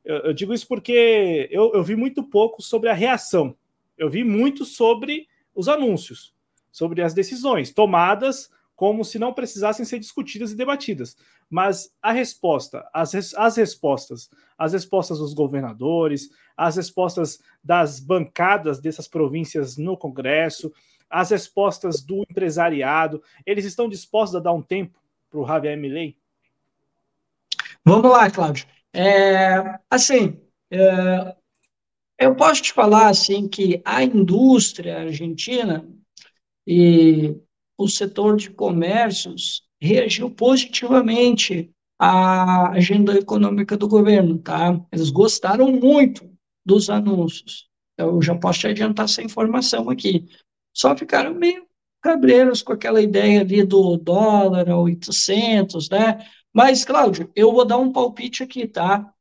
Eu, eu digo isso porque eu, eu vi muito pouco sobre a reação, eu vi muito sobre os anúncios, sobre as decisões tomadas como se não precisassem ser discutidas e debatidas. Mas a resposta, as, as respostas, as respostas dos governadores, as respostas das bancadas dessas províncias no Congresso, as respostas do empresariado, eles estão dispostos a dar um tempo para o Javier Milei? Vamos lá, Cláudio. É, assim, é, eu posso te falar assim que a indústria argentina e o setor de comércios reagiu positivamente à agenda econômica do governo, tá? Eles gostaram muito dos anúncios. Eu já posso te adiantar essa informação aqui. Só ficaram meio cabreiros com aquela ideia ali do dólar a 800, né? Mas, Cláudio, eu vou dar um palpite aqui, tá?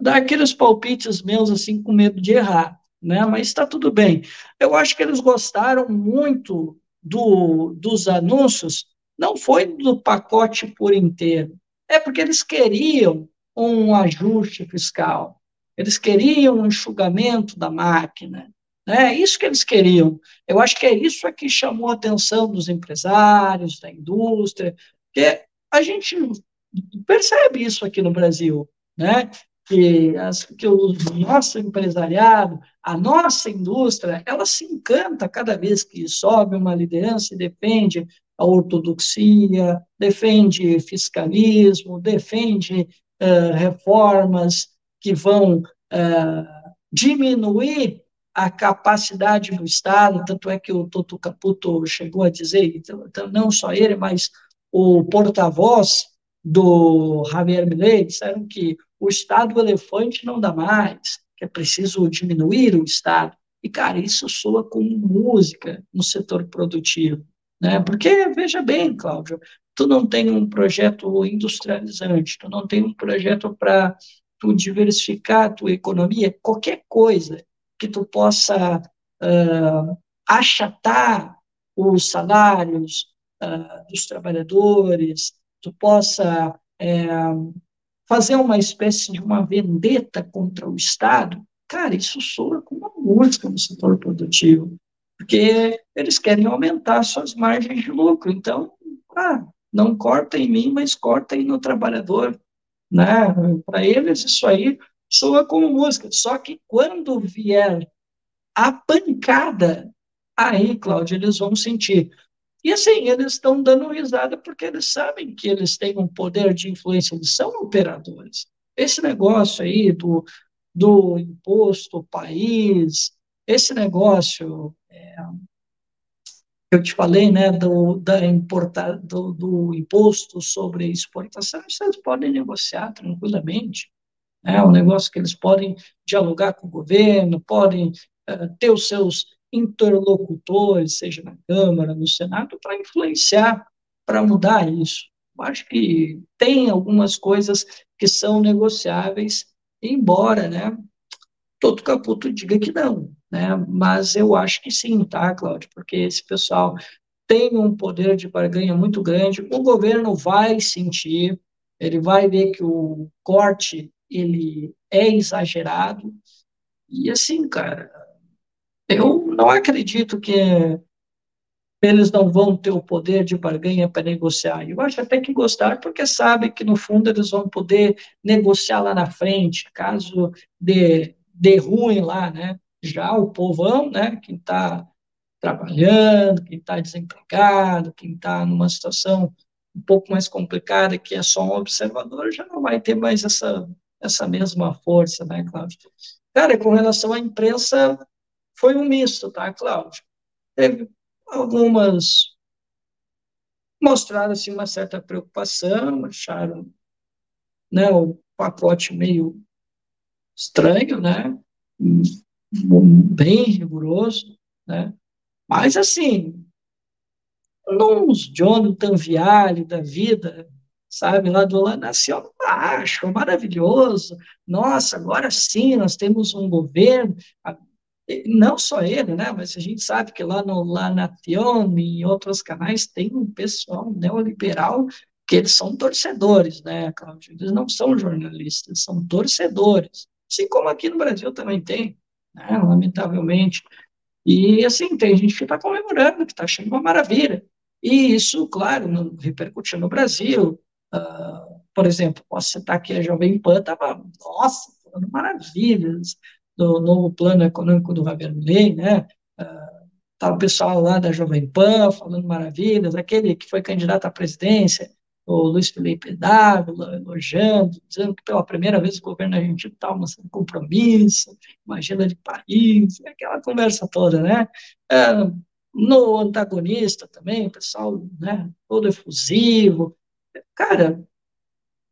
Daqueles palpites meus, assim, com medo de errar, né? Mas está tudo bem. Eu acho que eles gostaram muito do, dos anúncios não foi do pacote por inteiro. É porque eles queriam um ajuste fiscal, eles queriam um enxugamento da máquina. Né? É isso que eles queriam. Eu acho que é isso que chamou a atenção dos empresários, da indústria, porque a gente percebe isso aqui no Brasil. Né? que, as, que o nosso empresariado, a nossa indústria, ela se encanta cada vez que sobe uma liderança e defende a ortodoxia, defende fiscalismo, defende uh, reformas que vão uh, diminuir a capacidade do Estado, tanto é que o Toto Caputo chegou a dizer, então, não só ele, mas o porta-voz do Javier Milei, disseram que o Estado elefante não dá mais, é preciso diminuir o Estado. E, cara, isso soa como música no setor produtivo. Né? Porque, veja bem, Cláudio, tu não tem um projeto industrializante, tu não tem um projeto para tu diversificar a tua economia, qualquer coisa que tu possa uh, achatar os salários uh, dos trabalhadores, tu possa é, fazer uma espécie de uma vendeta contra o Estado, cara, isso soa como uma música no setor produtivo, porque eles querem aumentar suas margens de lucro. Então, ah, não corta em mim, mas corta aí no trabalhador. Né? Para eles, isso aí soa como música. Só que quando vier a pancada, aí, Cláudio, eles vão sentir. E assim, eles estão dando risada porque eles sabem que eles têm um poder de influência, eles são operadores. Esse negócio aí do, do imposto país, esse negócio é, eu te falei, né, do, da importa, do, do imposto sobre exportação, eles podem negociar tranquilamente. É um negócio que eles podem dialogar com o governo, podem uh, ter os seus interlocutores, seja na Câmara, no Senado, para influenciar, para mudar isso. Eu acho que tem algumas coisas que são negociáveis, embora, né, todo Caputo diga que não, né, mas eu acho que sim, tá, Cláudio, porque esse pessoal tem um poder de barganha muito grande, o governo vai sentir, ele vai ver que o corte, ele é exagerado, e assim, cara, eu não acredito que eles não vão ter o poder de barganha para negociar. Eu acho até que gostar, porque sabem que, no fundo, eles vão poder negociar lá na frente, caso dê, ruim lá, né? Já o povão, né, quem está trabalhando, quem está desempregado, quem está numa situação um pouco mais complicada, que é só um observador, já não vai ter mais essa, essa mesma força, né, Cláudio? Cara, com relação à imprensa, foi um misto, tá, Cláudio? Teve algumas mostraram uma certa preocupação, acharam né, o pacote meio estranho, né, bem rigoroso, né, mas assim, uns Jonathan Viale da vida, sabe, lá do La Nación, acho maravilhoso, nossa, agora sim nós temos um governo, não só ele, né, mas a gente sabe que lá no La Nación e em outros canais tem um pessoal neoliberal que eles são torcedores, né, Cláudio? Eles não são jornalistas, são torcedores. Assim como aqui no Brasil também tem, né, lamentavelmente. E, assim, tem gente que está comemorando, que está achando uma maravilha. E isso, claro, não repercutiu no Brasil. Uh, por exemplo, posso citar aqui a Jovem Pan, estava, nossa, falando maravilhas, do novo plano econômico do Javier Milei, né? Ah, o pessoal lá da Jovem Pan falando maravilhas, aquele que foi candidato à presidência, o Luiz Felipe Dávila, elogiando, dizendo que pela primeira vez o governo argentino está mostrando compromisso, uma agenda de país, aquela conversa toda, né? É, no antagonista também, o pessoal né, todo efusivo. Cara,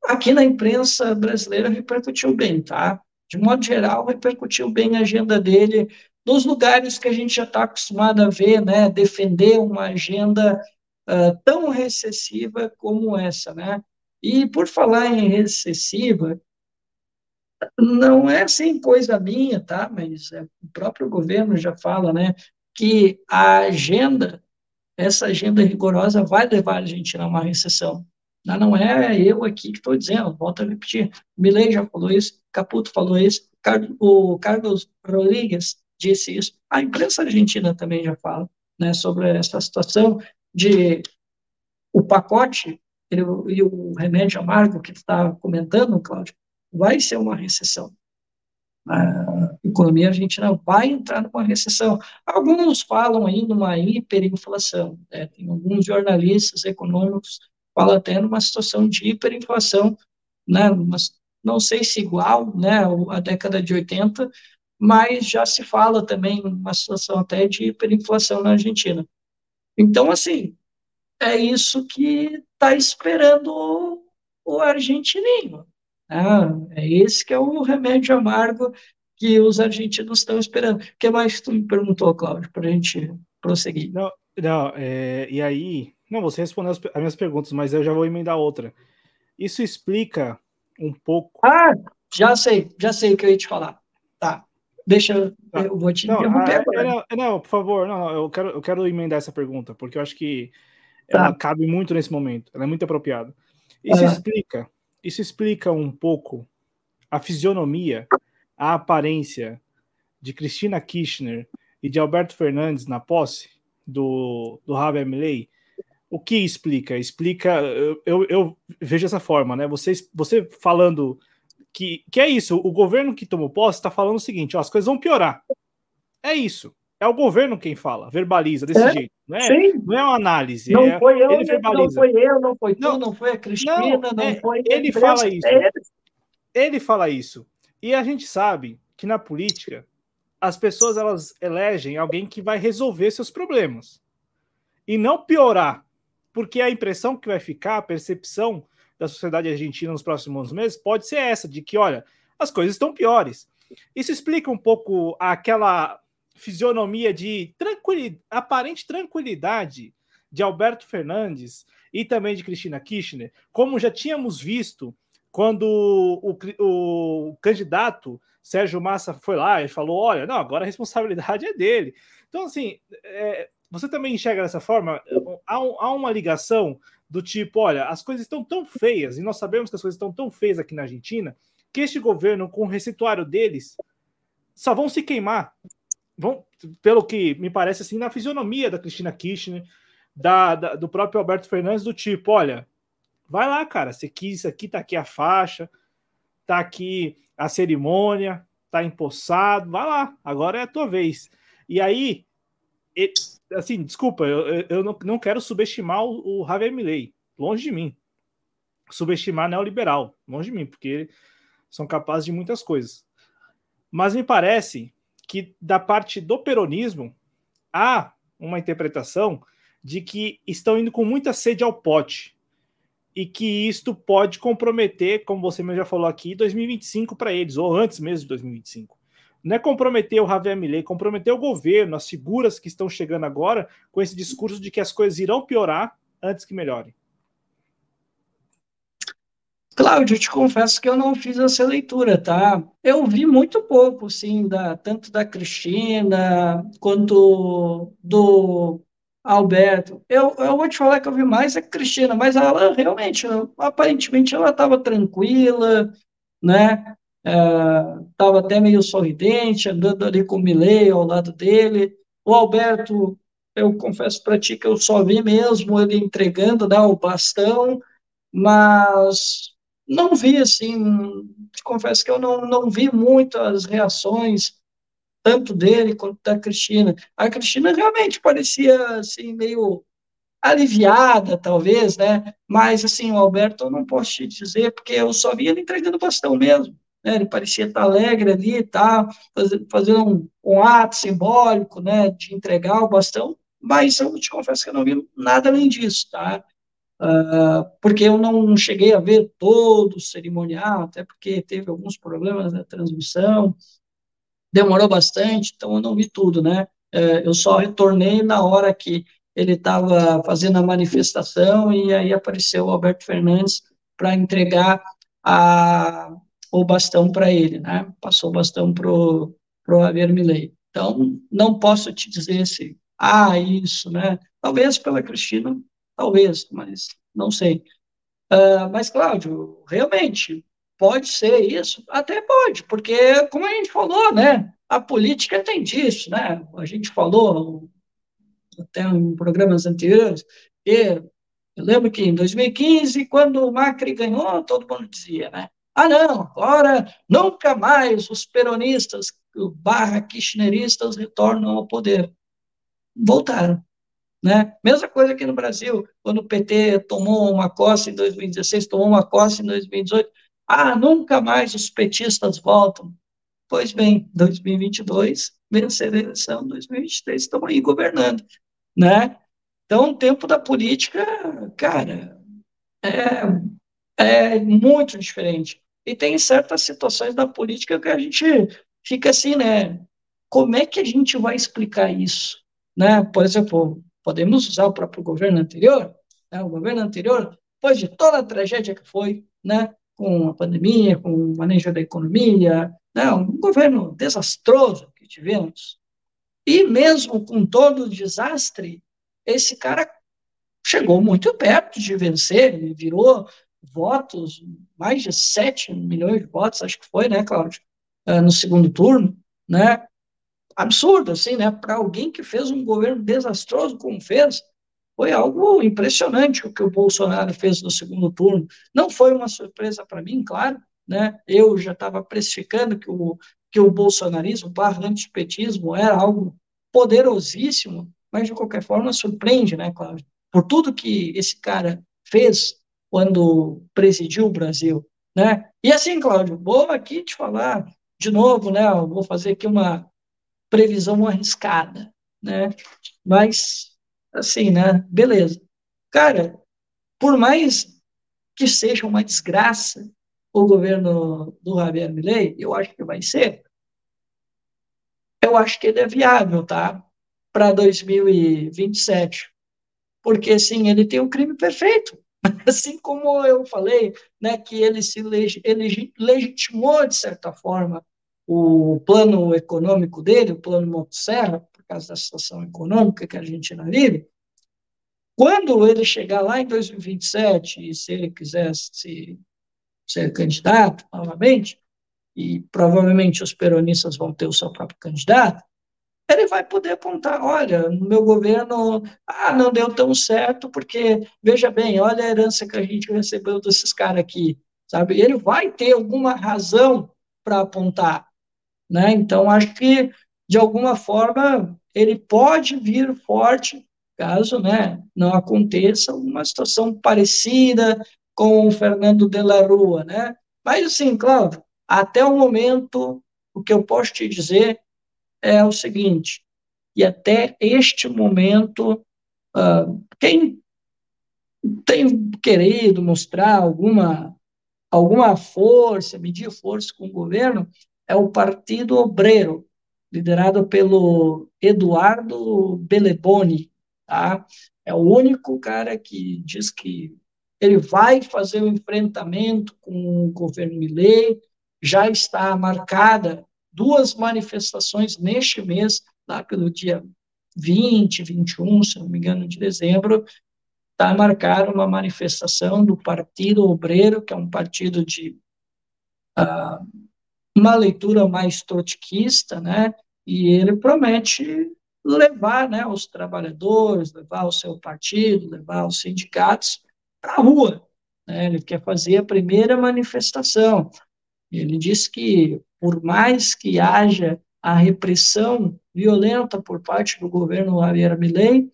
aqui na imprensa brasileira repercutiu bem, tá? De modo geral, repercutiu bem a agenda dele nos lugares que a gente já está acostumado a ver, né, defender uma agenda uh, tão recessiva como essa, né? E por falar em recessiva, não é sem coisa minha, tá? Mas é, o próprio governo já fala, né, que a agenda, essa agenda rigorosa vai levar a Argentina a uma recessão. Não é eu aqui que estou dizendo, volto a repetir. Milei já falou isso, Caputo falou isso, o Carlos Rodrigues disse isso. A imprensa argentina também já fala né, sobre essa situação de o pacote ele, e o remédio amargo que está comentando, Cláudio, vai ser uma recessão. A economia argentina vai entrar numa recessão. Alguns falam aí numa hiperinflação. Né? Tem alguns jornalistas econômicos fala até numa situação de hiperinflação, né, não sei se igual né, à década de 80, mas já se fala também uma situação até de hiperinflação na Argentina. Então, assim, é isso que está esperando o, o argentininho. Né? É esse que é o remédio amargo que os argentinos estão esperando. O que mais tu me perguntou, Cláudio, para a gente prosseguir? Não, não é, e aí, não, você respondeu as, as minhas perguntas, mas eu já vou emendar outra. Isso explica um pouco. Ah, já sei, já sei o que eu ia te falar. Tá. deixa, tá. eu vou te não, interromper a, agora. Não, não, por favor, não, eu quero, eu quero emendar essa pergunta, porque eu acho que tá. ela cabe muito nesse momento, ela é muito apropriada. Isso ah. explica, isso explica um pouco a fisionomia, a aparência de Cristina Kirchner e de Alberto Fernandes na posse do, do Javier Milei, o que explica? Explica, eu, eu, eu, vejo essa forma, né? Você, você falando que, que é isso, o governo que tomou posse está falando o seguinte: ó, as coisas vão piorar. É isso. É o governo quem fala, verbaliza desse é, jeito. Não é, não é uma análise. Não é, foi eu, ele verbaliza. não foi eu, não foi tu, não, não foi a Cristina, não, não é, foi. Ele fala isso. É ele fala isso. E a gente sabe que na política as pessoas elas elegem alguém que vai resolver seus problemas e não piorar, porque a impressão que vai ficar, a percepção da sociedade argentina nos próximos meses pode ser essa de que, olha, as coisas estão piores. Isso explica um pouco aquela fisionomia de tranquilidade, aparente tranquilidade de Alberto Fernandes e também de Cristina Kirchner, como já tínhamos visto quando o, o, o candidato Sérgio Massa foi lá e falou: olha, não, agora a responsabilidade é dele. Então, assim, é, você também enxerga dessa forma? Há, há, uma ligação do tipo: olha, as coisas estão tão feias, e nós sabemos que as coisas estão tão feias aqui na Argentina, que este governo, com o receituário deles, só vão se queimar. Vão, pelo que me parece assim, na fisionomia da Cristina Kirchner, da, da, do próprio Alberto Fernandes, do tipo: olha, vai lá, cara, você quis isso aqui, tá aqui a faixa, tá aqui a cerimônia, tá empossado, vai lá, agora é a tua vez. E aí, assim, desculpa, eu, eu não, não quero subestimar o, o Javier Milei, longe de mim. Subestimar neoliberal, longe de mim, porque são capazes de muitas coisas. Mas me parece que da parte do peronismo há uma interpretação de que estão indo com muita sede ao pote e que isto pode comprometer, como você mesmo já falou aqui, 2025 para eles, ou antes mesmo de 2025. Não é comprometer o Javier Milei, comprometer o governo, as figuras que estão chegando agora com esse discurso de que as coisas irão piorar antes que melhorem. Cláudio, eu te confesso que eu não fiz essa leitura, tá? Eu vi muito pouco, sim, da, tanto da Cristina quanto do Alberto. Eu, eu vou te falar que eu vi mais a Cristina, mas ela realmente, aparentemente, ela estava tranquila, né? Estava é, até meio sorridente, andando ali com o Milei ao lado dele. O Alberto, eu confesso para ti que eu só vi mesmo ele entregando né, o bastão, mas não vi assim, confesso que eu não, não vi muitas reações tanto dele quanto da Cristina. A Cristina realmente parecia assim meio aliviada, talvez, né? Mas assim, o Alberto eu não posso te dizer porque eu só vi ele entregando bastão mesmo. Né? Ele parecia estar alegre ali, tá fazendo um, um ato simbólico, né, de entregar o bastão. Mas eu te confesso que eu não vi nada além disso, tá? Uh, porque eu não cheguei a ver todo o cerimonial, até porque teve alguns problemas na transmissão, demorou bastante, então eu não vi tudo, né? É, eu só retornei na hora que ele estava fazendo a manifestação e aí apareceu o Alberto Fernandes para entregar a, o bastão para ele, né? Passou o bastão para o Javier Milei. Então, não posso te dizer se, ah, isso, né? Talvez pela Cristina, talvez, mas não sei. Uh, mas, Cláudio, realmente, Pode ser isso? Até pode, porque, como a gente falou, né, a política tem disso, né? A gente falou até em programas anteriores, que eu lembro que em 2015, quando o Macri ganhou, todo mundo dizia, né? Ah, não, agora nunca mais os peronistas barra kirchneristas retornam ao poder. Voltaram. Né? Mesma coisa aqui no Brasil, quando o PT tomou uma coça em 2016, tomou uma coça em 2018, ah, nunca mais os petistas voltam. Pois bem, 2022, vencer a eleição, 2023, estão aí governando, né? Então, o tempo da política, cara, é, é muito diferente. E tem certas situações da política que a gente fica assim, né? Como é que a gente vai explicar isso? Né? Por exemplo, podemos usar o próprio governo anterior, né? o governo anterior, depois de toda a tragédia que foi, né? com a pandemia, com o manejo da economia, né, um governo desastroso que tivemos. E mesmo com todo o desastre, esse cara chegou muito perto de vencer, ele virou votos, mais de 7 milhões de votos, acho que foi, né, Cláudio, ah, no segundo turno, né? Absurdo, assim, né? Para alguém que fez um governo desastroso como fez, foi algo impressionante o que o Bolsonaro fez no segundo turno. Não foi uma surpresa para mim, claro, né? Eu já estava precificando que o, que o bolsonarismo, barra antipetismo, era algo poderosíssimo, mas de qualquer forma surpreende, né, Cláudio? Por tudo que esse cara fez quando presidiu o Brasil, né? E assim, Cláudio, vou aqui te falar de novo, né? vou fazer aqui uma previsão arriscada, né? Mas assim, né? Beleza. Cara, por mais que seja uma desgraça o governo do Javier Milei, eu acho que vai ser. Eu acho que ele é viável, tá? Para 2027. Porque, assim, ele tem o um crime perfeito. Assim como eu falei, né, que ele se leg ele legitimou, de certa forma, o plano econômico dele, o plano Motosserra, por causa da situação econômica que a Argentina vive, quando ele chegar lá em 2027, e se ele quiser se, ser candidato novamente, e provavelmente os peronistas vão ter o seu próprio candidato, ele vai poder apontar, olha, no meu governo, ah, não deu tão certo, porque, veja bem, olha a herança que a gente recebeu desses caras aqui, sabe? Ele vai ter alguma razão para apontar, né? Então, acho que, de alguma forma, ele pode vir forte, caso, né, não aconteça uma situação parecida com o Fernando de la Rua, né? Mas, assim, claro, até o momento, o que eu posso te dizer é o seguinte, e até este momento, uh, quem tem querido mostrar alguma, alguma força, medir força com o governo, é o Partido Obreiro, liderado pelo Eduardo Beleboni, tá? É o único cara que diz que ele vai fazer o um enfrentamento com o governo Milley, já está marcada duas manifestações neste mês, lá pelo dia 20, 21, se não me engano, de dezembro, está marcada uma manifestação do Partido Obreiro, que é um partido de uh, uma leitura mais trotskista, né? E ele promete levar, né, os trabalhadores, levar o seu partido, levar os sindicatos para a rua. Né? Ele quer fazer a primeira manifestação. Ele diz que, por mais que haja a repressão violenta por parte do governo Javier Milei,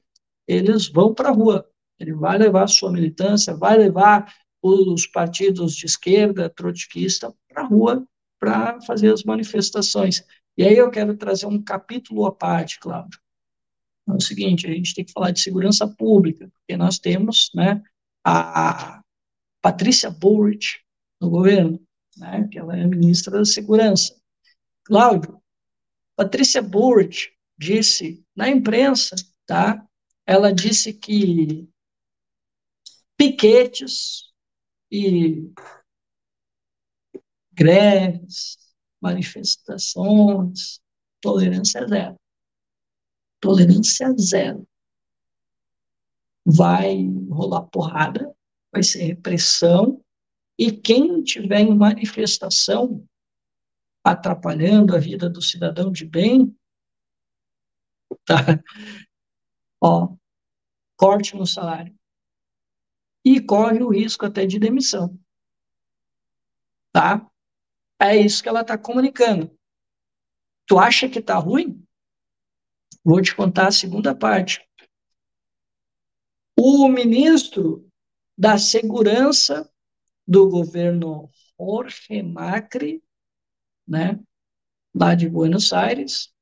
eles vão para a rua. Ele vai levar sua militância, vai levar os partidos de esquerda, trotskista, para a rua para fazer as manifestações. E aí eu quero trazer um capítulo à parte, Cláudio. É o seguinte, a gente tem que falar de segurança pública, porque nós temos né, a Patrícia Bullrich no governo, né, que ela é ministra da Segurança. Cláudio, Patrícia Burch disse na imprensa, tá? Ela disse que piquetes e greves, manifestações, tolerância zero. Tolerância zero. Vai rolar porrada, vai ser repressão, e quem tiver em manifestação atrapalhando a vida do cidadão de bem, tá? Ó, corte no salário. E corre o risco até de demissão. Tá? É isso que ela está comunicando. Tu acha que tá ruim? Vou te contar a segunda parte. O ministro da Segurança do governo Jorge Macri, né, lá de Buenos Aires.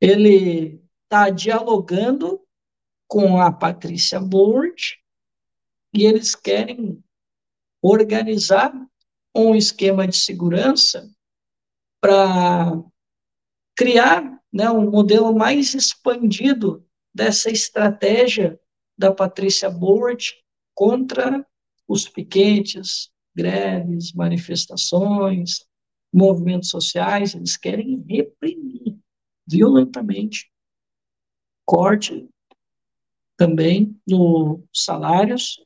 Ele está dialogando com a Patrícia Board e eles querem organizar um esquema de segurança para criar né, um modelo mais expandido dessa estratégia da Patrícia Board contra os piquetes, greves, manifestações, movimentos sociais, eles querem reprimir violentamente corte também nos salários,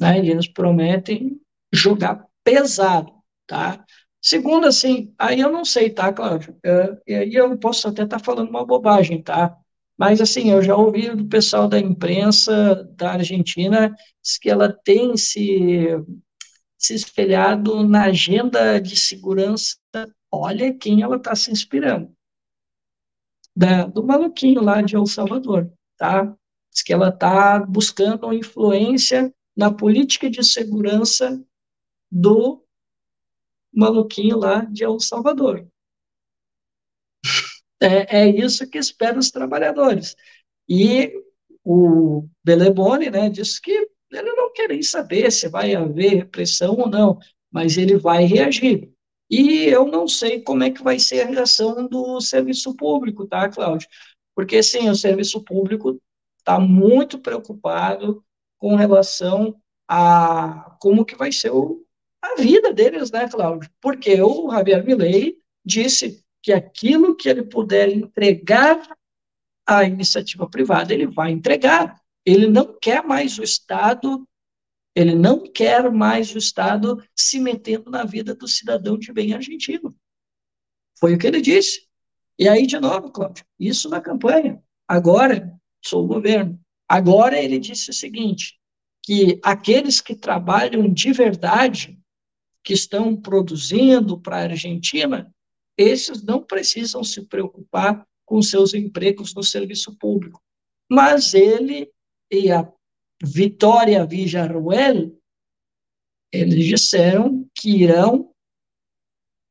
né? E eles prometem jogar pesado, tá? Segundo, assim, aí eu não sei, tá, Cláudio? E aí eu posso até estar tá falando uma bobagem, tá? Mas, assim, eu já ouvi do pessoal da imprensa da Argentina que ela tem se, se espelhado na agenda de segurança. Olha quem ela está se inspirando. Da, do maluquinho lá de El Salvador, tá? Diz que ela está buscando influência na política de segurança do maluquinho lá de El Salvador. É, é isso que espera os trabalhadores. E o Belebone né, disse que ele não quer nem saber se vai haver repressão ou não, mas ele vai reagir. E eu não sei como é que vai ser a reação do serviço público, tá, Cláudio? Porque, sim, o serviço público está muito preocupado com relação a como que vai ser o, a vida deles, né, Cláudio? Porque o Javier Milei disse que aquilo que ele puder entregar à iniciativa privada, ele vai entregar. Ele não quer mais o Estado, ele não quer mais o Estado se metendo na vida do cidadão de bem argentino. Foi o que ele disse. E aí, de novo, Cláudio, isso na campanha. Agora, sou o governo. Agora ele disse o seguinte, que aqueles que trabalham de verdade, que estão produzindo para a Argentina, esses não precisam se preocupar com seus empregos no serviço público. Mas ele e a Vitória Villarruel, eles disseram que irão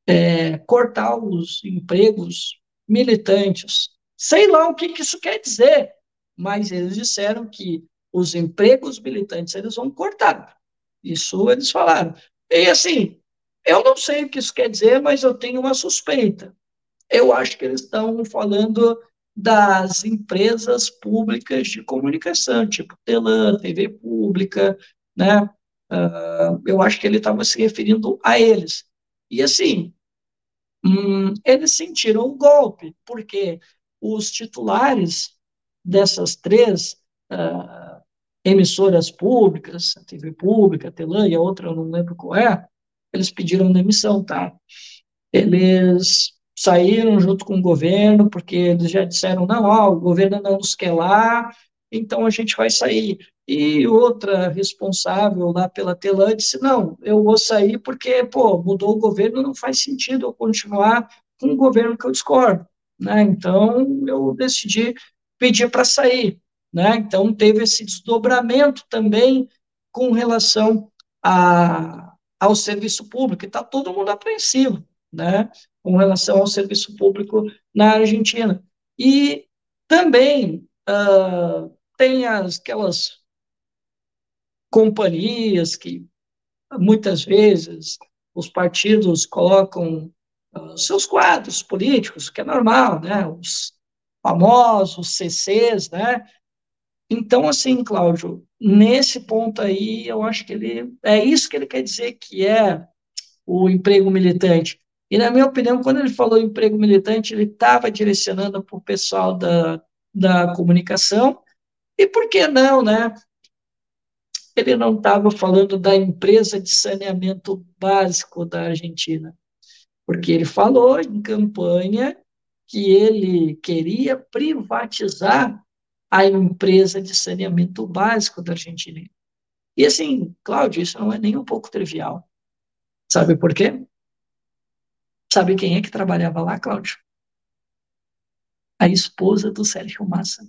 é, cortar os empregos militantes. Sei lá o que, que isso quer dizer, mas eles disseram que os empregos militantes eles vão cortar. Isso eles falaram. E assim, eu não sei o que isso quer dizer, mas eu tenho uma suspeita. Eu acho que eles estão falando das empresas públicas de comunicação, tipo Telan, TV Pública, né? Uh, eu acho que ele estava se referindo a eles. E assim, hum, eles sentiram o golpe, porque os titulares dessas três uh, emissoras públicas, a TV Pública, a Telan e a outra eu não lembro qual é, eles pediram demissão, tá? Eles saíram junto com o governo, porque eles já disseram, não, ó, o governo não nos quer lá, então a gente vai sair. E outra responsável lá pela Telan disse, não, eu vou sair porque, pô, mudou o governo, não faz sentido eu continuar com um governo que eu discordo, né? Então, eu decidi pedir para sair, né? Então, teve esse desdobramento também com relação a ao serviço público, e está todo mundo apreensivo, né, com relação ao serviço público na Argentina. E também uh, tem as, aquelas companhias que muitas vezes os partidos colocam uh, seus quadros políticos, que é normal, né, os famosos CCs, né, então, assim, Cláudio, nesse ponto aí, eu acho que ele é isso que ele quer dizer que é o emprego militante. E, na minha opinião, quando ele falou emprego militante, ele estava direcionando para o pessoal da, da comunicação, e por que não, né? Ele não estava falando da empresa de saneamento básico da Argentina, porque ele falou em campanha que ele queria privatizar a empresa de saneamento básico da Argentina. E assim, Cláudio, isso não é nem um pouco trivial. Sabe por quê? Sabe quem é que trabalhava lá, Cláudio? A esposa do Sérgio Massa.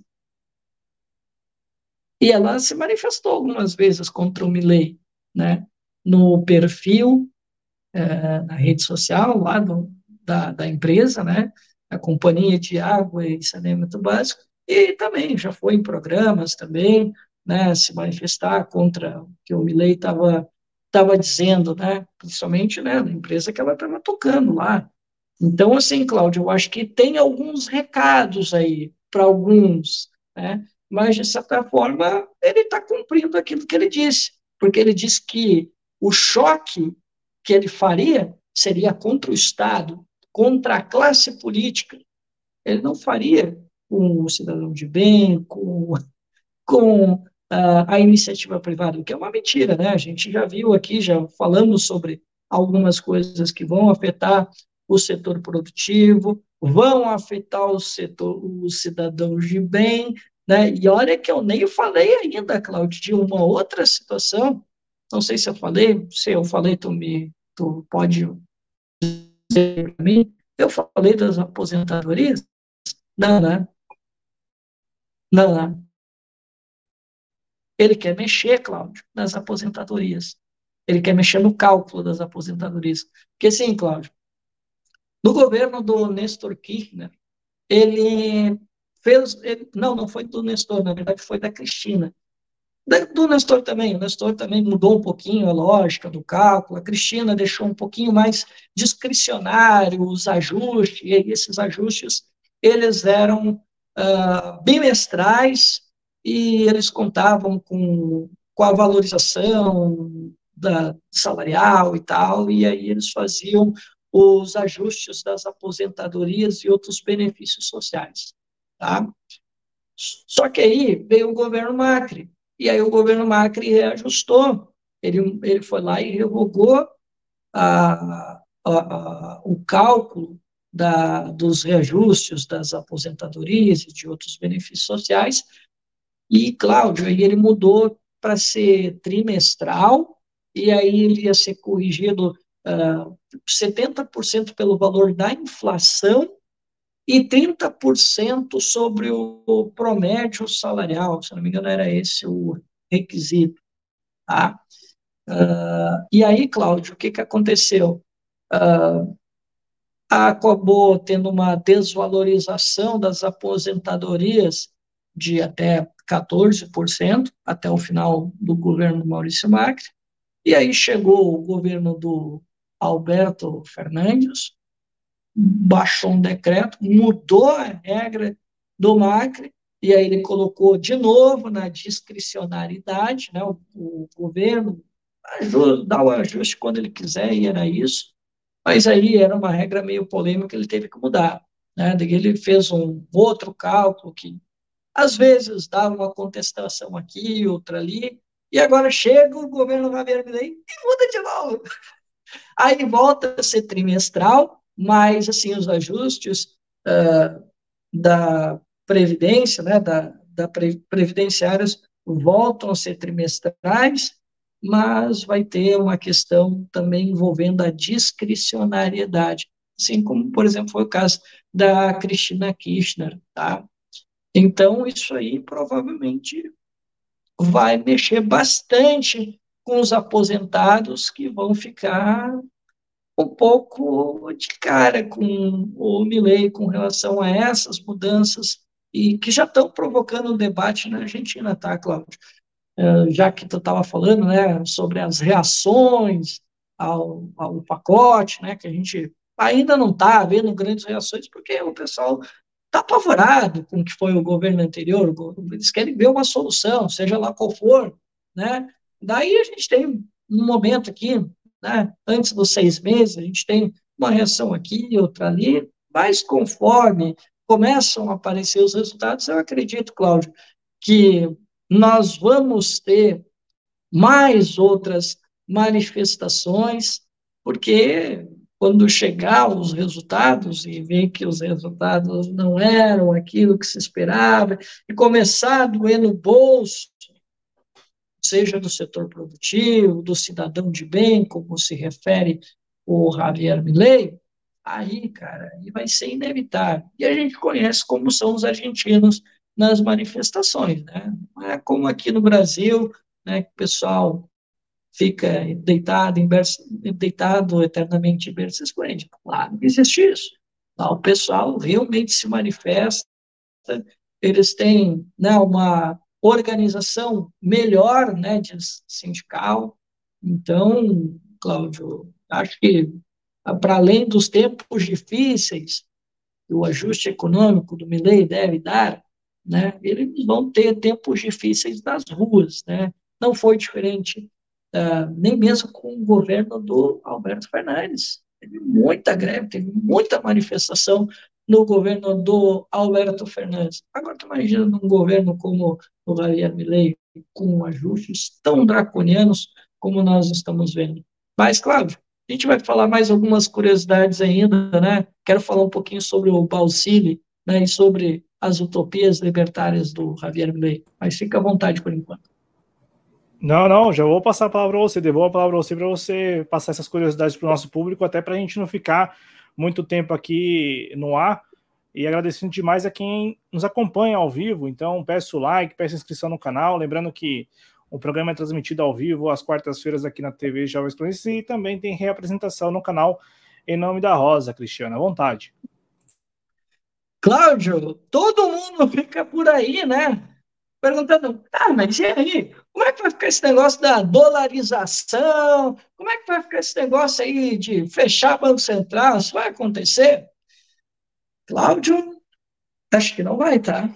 E ela se manifestou algumas vezes contra o Milley, né? No perfil, é, na rede social lá do, da, da empresa, né? A Companhia de Água e Saneamento Básico, e também já foi em programas também, né, se manifestar contra o que o Milley estava estava dizendo, né, principalmente, né, na empresa que ela estava tocando lá. Então, assim, Cláudio, eu acho que tem alguns recados aí para alguns, né, mas, de certa forma, ele está cumprindo aquilo que ele disse, porque ele disse que o choque que ele faria seria contra o Estado, contra a classe política. Ele não faria com o cidadão de bem, com, com a, a iniciativa privada, o que é uma mentira, né? A gente já viu aqui, já falamos sobre algumas coisas que vão afetar o setor produtivo, vão afetar o setor, os cidadãos de bem, né? E olha que eu nem falei ainda, Cláudio, de uma outra situação. Não sei se eu falei, se eu falei, tu me, tu pode dizer para mim. Eu falei das aposentadorias? Não, né? Não? Ele quer mexer, Cláudio, nas aposentadorias. Ele quer mexer no cálculo das aposentadorias. Porque sim, Cláudio, no governo do Nestor Kirchner, ele fez. Ele, não, não foi do Nestor, na verdade foi da Cristina. Do Nestor também. O Nestor também mudou um pouquinho a lógica do cálculo. A Cristina deixou um pouquinho mais discricionário os ajustes, e esses ajustes eles eram uh, bimestrais e eles contavam com, com a valorização da salarial e tal, e aí eles faziam os ajustes das aposentadorias e outros benefícios sociais, tá? Só que aí veio o governo Macri, e aí o governo Macri reajustou, ele, ele foi lá e revogou a, a, a, o cálculo da, dos reajustes das aposentadorias e de outros benefícios sociais, e, Cláudio, aí ele mudou para ser trimestral, e aí ele ia ser corrigido uh, ah, 70% pelo valor da inflação e 30% sobre o, promédio salarial, se não me engano era esse o requisito, tá? Uh, e aí, Cláudio, o que, que aconteceu? Uh, acabou tendo uma desvalorização das aposentadorias de até 14% até o final do governo Maurício Macri, e aí chegou o governo do Alberto Fernandes, baixou um decreto, mudou a regra do Macri, e aí ele colocou de novo na discricionariedade, né, o, o governo ajuda, dá o ajuste quando ele quiser, e era isso, mas aí era uma regra meio polêmica, ele teve que mudar. Né, ele fez um outro cálculo que às vezes dava uma contestação aqui, outra ali, e agora chega o governo Milei e muda de novo. Aí volta a ser trimestral, mas assim os ajustes uh, da previdência, né, da, da pre, previdenciárias voltam a ser trimestrais, mas vai ter uma questão também envolvendo a discricionariedade, assim como, por exemplo, foi o caso da Cristina Kirchner, tá? Então, isso aí provavelmente vai mexer bastante com os aposentados que vão ficar um pouco de cara com o Milley com relação a essas mudanças e que já estão provocando um debate na Argentina, tá, Cláudio? É, já que tu estava falando, né, sobre as reações ao, ao pacote, né, que a gente ainda não está vendo grandes reações, porque o pessoal está apavorado com o que foi o governo anterior, eles querem ver uma solução, seja lá qual for, né? Daí a gente tem um momento aqui, né, antes dos seis meses, a gente tem uma reação aqui, outra ali, mas conforme começam a aparecer os resultados, eu acredito, Cláudio, que nós vamos ter mais outras manifestações, porque quando chegar os resultados e ver que os resultados não eram aquilo que se esperava, e começar a doer no bolso, seja do setor produtivo, do cidadão de bem, como se refere o Javier Milei, aí, cara, aí vai ser inevitável. E a gente conhece como são os argentinos nas manifestações, né? Não é como aqui no Brasil, né, que o pessoal fica deitado, em berço, deitado eternamente em berço esplêndido. Lá não existe isso. Lá o pessoal realmente se manifesta, eles têm né, uma organização melhor né, de sindical. Então, Cláudio, acho que para além dos tempos difíceis o ajuste econômico do Milley deve dar, né, eles vão ter tempos difíceis nas ruas, né? Não foi diferente uh, nem mesmo com o governo do Alberto Fernandes. teve muita greve, teve muita manifestação no governo do Alberto Fernandes. Agora, tu imagina num governo como o Javier Milei, com ajustes tão draconianos como nós estamos vendo. Mas, claro, a gente vai falar mais algumas curiosidades ainda, né? Quero falar um pouquinho sobre o Balsili, né, e sobre as utopias libertárias do Javier Milei. Mas fica à vontade por enquanto. Não, não, já vou passar a palavra para você, devolvo a palavra para você para você passar essas curiosidades para o nosso público, até para a gente não ficar muito tempo aqui no ar. E agradecendo demais a quem nos acompanha ao vivo. Então, peço like, peço inscrição no canal. Lembrando que o programa é transmitido ao vivo às quartas-feiras aqui na TV Jovens Cronistas e também tem reapresentação no canal Em Nome da Rosa, Cristiano. À vontade. Cláudio, todo mundo fica por aí, né? Perguntando, ah, mas e aí? Como é que vai ficar esse negócio da dolarização? Como é que vai ficar esse negócio aí de fechar Banco Central? Isso vai acontecer? Cláudio, acho que não vai, tá?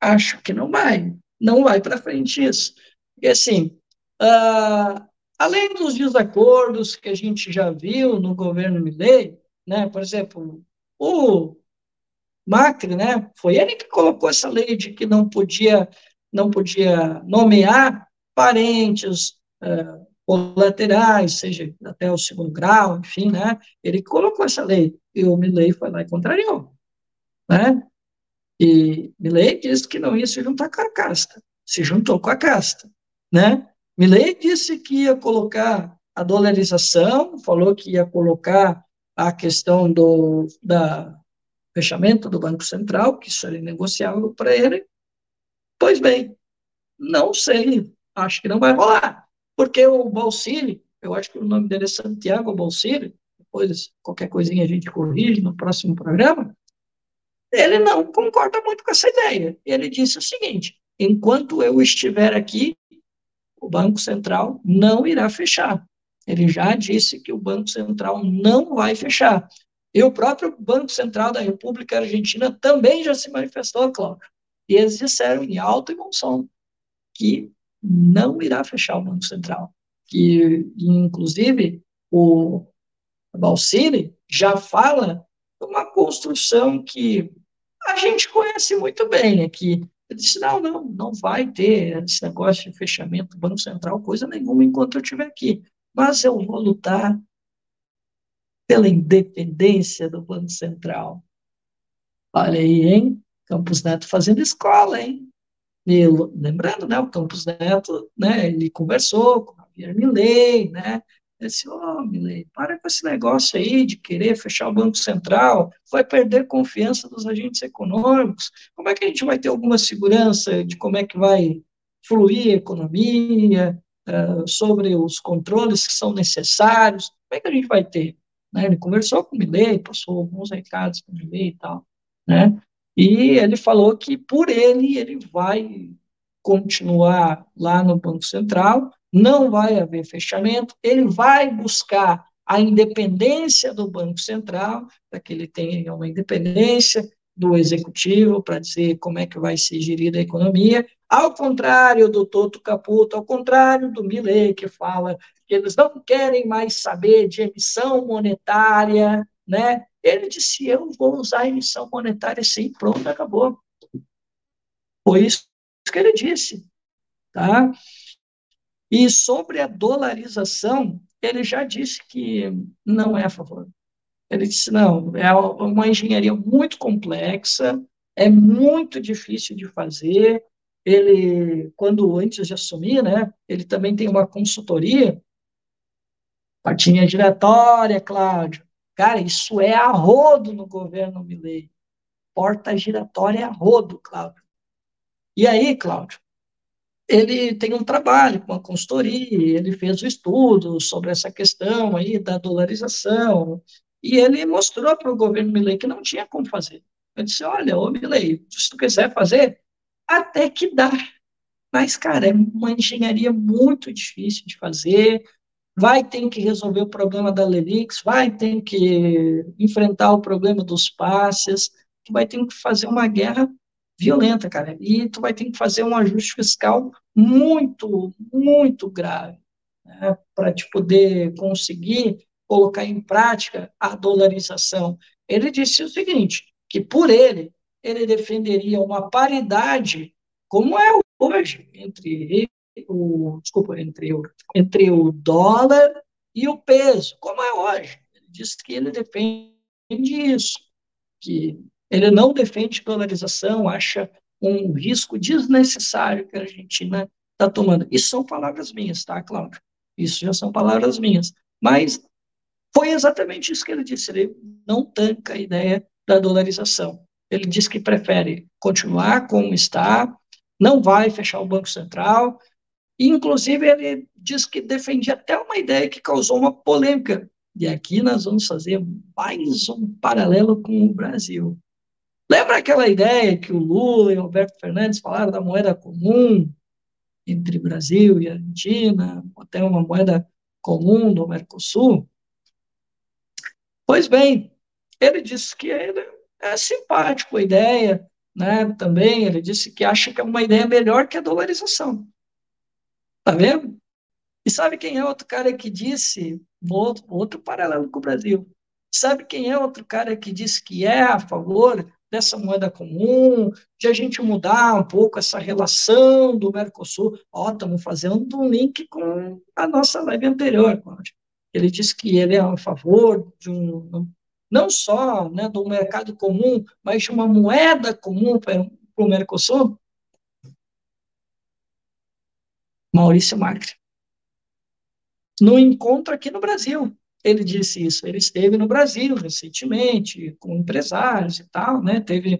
Acho que não vai. Não vai para frente isso. E assim, uh, além dos desacordos que a gente já viu no governo Milley, né, por exemplo, o Macri, né, foi ele que colocou essa lei de que não podia, não podia nomear parentes uh, colaterais, seja até o segundo grau, enfim, né, ele colocou essa lei, e o Milley foi lá e contrariou, né, e Milley disse que não ia se juntar com a casta, se juntou com a casta, né? Milley disse que ia colocar a dolarização, falou que ia colocar a questão do da fechamento do Banco Central, que isso era negociável para ele. Pois bem, não sei, acho que não vai rolar, porque o Balsini, eu acho que o nome dele é Santiago Balsini, depois qualquer coisinha a gente corrige no próximo programa, ele não concorda muito com essa ideia. Ele disse o seguinte: enquanto eu estiver aqui, o Banco Central não irá fechar. Ele já disse que o Banco Central não vai fechar. E o próprio Banco Central da República Argentina também já se manifestou, Cláudio. E eles disseram em alto e bom som que não irá fechar o Banco Central. Que, inclusive, o Balsini já fala uma construção que a gente conhece muito bem, né? que eu disse, não, não, não vai ter esse negócio de fechamento do Banco Central, coisa nenhuma, enquanto eu estiver aqui. Mas eu vou lutar pela independência do Banco Central. Olha aí, hein? Campos Neto fazendo escola, hein? E, lembrando, né, o Campos Neto, né, ele conversou com o Javier Milei, né, disse, ô, oh, Milei, para com esse negócio aí de querer fechar o Banco Central, vai perder confiança dos agentes econômicos, como é que a gente vai ter alguma segurança de como é que vai fluir a economia, uh, sobre os controles que são necessários, como é que a gente vai ter? Né? Ele conversou com o Milei, passou alguns recados para o Milei e tal, né? E ele falou que por ele, ele vai continuar lá no Banco Central, não vai haver fechamento, ele vai buscar a independência do Banco Central, para que ele tenha uma independência do executivo para dizer como é que vai ser gerida a economia, ao contrário do Toto Caputo, ao contrário do Milley, que fala que eles não querem mais saber de emissão monetária, né? Ele disse, eu vou usar a emissão monetária sim, pronto, acabou. Foi isso que ele disse, tá? E sobre a dolarização, ele já disse que não é a favor. Ele disse: não, é uma engenharia muito complexa, é muito difícil de fazer. Ele, quando antes de assumir, né, ele também tem uma consultoria, partinha giratória, Cláudio. Cara, isso é a rodo no governo Milley. Porta giratória é a rodo, Cláudio. E aí, Cláudio, ele tem um trabalho com a consultoria, ele fez o um estudo sobre essa questão aí da dolarização, e ele mostrou para o governo Milley que não tinha como fazer. Eu disse, olha, ô Milley, se tu quiser fazer, até que dá. Mas, cara, é uma engenharia muito difícil de fazer, vai ter que resolver o problema da Lelix, vai ter que enfrentar o problema dos passes, tu vai ter que fazer uma guerra violenta, cara. E tu vai ter que fazer um ajuste fiscal muito, muito grave, né, para te poder conseguir colocar em prática a dolarização. Ele disse o seguinte, que por ele, ele defenderia uma paridade, como é hoje, entre o, desculpa, entre o, entre o dólar e o peso, como é hoje. Ele disse que ele defende isso, que ele não defende dolarização, acha um risco desnecessário que a Argentina está tomando. Isso são palavras minhas, tá, Cláudio? Isso já são palavras minhas. Mas foi exatamente isso que ele disse. Ele não tanca a ideia da dolarização. Ele diz que prefere continuar como está, não vai fechar o Banco Central. E, inclusive, ele diz que defendia até uma ideia que causou uma polêmica. E aqui nós vamos fazer mais um paralelo com o Brasil. Lembra aquela ideia que o Lula e o Alberto Fernandes falaram da moeda comum entre Brasil e Argentina, até uma moeda comum do Mercosul? Pois bem, ele disse que ele é simpático a ideia, né? Também ele disse que acha que é uma ideia melhor que a dolarização. Tá vendo? E sabe quem é outro cara que disse, outro, outro paralelo com o Brasil, sabe quem é outro cara que disse que é a favor dessa moeda comum, de a gente mudar um pouco essa relação do Mercosul. Ó, estamos fazendo um link com a nossa live anterior. Ele disse que ele é a favor de um, não só né, do mercado comum, mas de uma moeda comum para o Mercosul. Maurício Macri. No encontro aqui no Brasil, ele disse isso. Ele esteve no Brasil recentemente, com empresários e tal, né? Teve,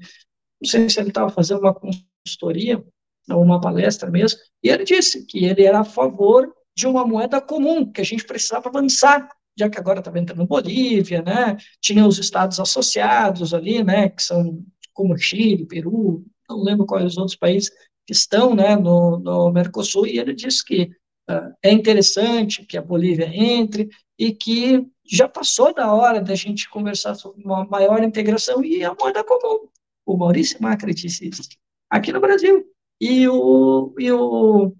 não sei se ele estava fazendo uma consultoria, ou uma palestra mesmo, e ele disse que ele era a favor de uma moeda comum, que a gente precisava avançar, já que agora estava entrando Bolívia, né? Tinha os estados associados ali, né? Que são como Chile, Peru, não lembro quais os outros países que estão, né? No, no Mercosul, e ele disse que uh, é interessante que a Bolívia entre, e que já passou da hora da gente conversar sobre uma maior integração e a moeda comum. O Maurício Macri disse isso aqui no Brasil. E o, e o,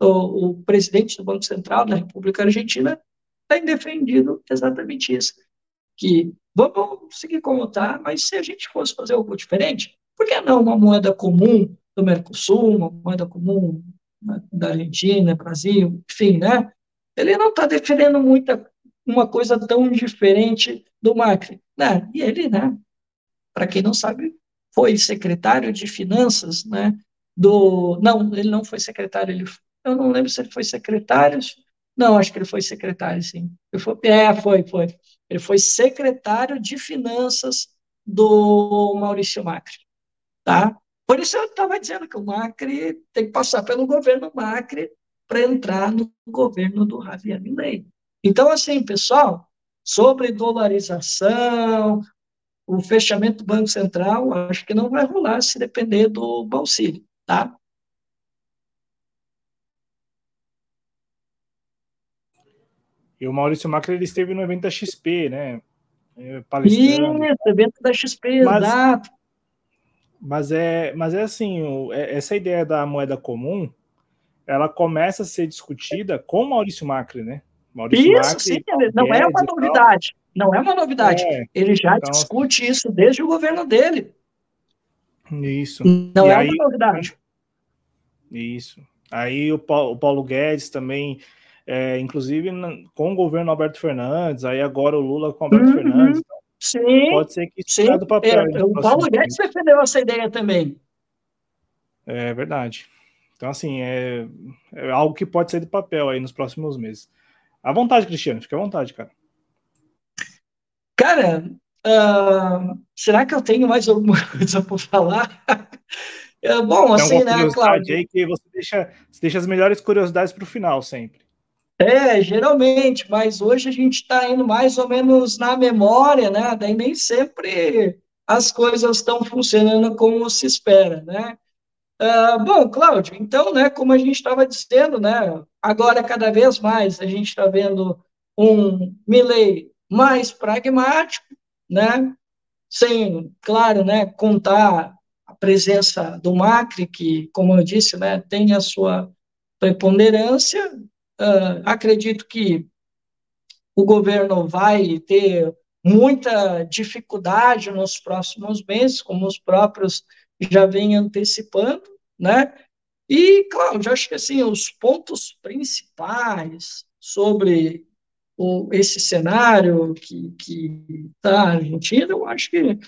o, o presidente do Banco Central da República Argentina tem defendido exatamente isso, que vamos seguir como está, mas se a gente fosse fazer algo diferente, por que não uma moeda comum do Mercosul, uma moeda comum da Argentina, Brasil, enfim, né? ele não está defendendo muita, uma coisa tão diferente do Macri. Né? E ele, né, para quem não sabe, foi secretário de finanças né, do. Não, ele não foi secretário, ele, eu não lembro se ele foi secretário. Não, acho que ele foi secretário, sim. Ele foi, é, foi, foi. Ele foi secretário de finanças do Maurício Macri. Tá? Por isso eu estava dizendo que o Macri tem que passar pelo governo Macri para entrar no governo do Javier Milei. Então, assim, pessoal, sobre dolarização, o fechamento do Banco Central, acho que não vai rolar se depender do Balsílio, tá? E o Maurício Macri ele esteve no evento da XP, né? É, palestrando. Isso, evento da XP, mas, exato. Mas é, mas é assim, é, essa ideia da moeda comum, ela começa a ser discutida com Maurício Macri, né? Maurício isso, Macri, sim, não é uma novidade. Não é uma novidade. É, ele já então, discute isso desde o governo dele. Isso. Não e é aí, uma novidade. Isso. Aí o Paulo, o Paulo Guedes também, é, inclusive com o governo Alberto Fernandes, aí agora o Lula com o Alberto uhum, Fernandes. Então, sim. Pode ser que isso sim, do papel. É, o Paulo Guedes defendeu essa ideia também. É verdade. Então, assim, é, é, algo que pode ser de papel aí nos próximos meses. À vontade, Cristiano, fique à vontade, cara. Cara, uh, será que eu tenho mais alguma coisa para falar? é, bom, assim, né, claro. Aí que você deixa, você deixa as melhores curiosidades para o final, sempre. É, geralmente, mas hoje a gente está indo mais ou menos na memória, né? Daí nem sempre as coisas estão funcionando como se espera, né? Uh, bom, Cláudio, então, né, como a gente estava dizendo, né, agora cada vez mais a gente está vendo um Milley mais pragmático, né, sem, claro, né, contar a presença do Macri, que, como eu disse, né, tem a sua preponderância. Uh, acredito que o governo vai ter muita dificuldade nos próximos meses, como os próprios já vêm antecipando, né? E, Cláudio, acho que assim, os pontos principais sobre o, esse cenário que está na Argentina, eu acho que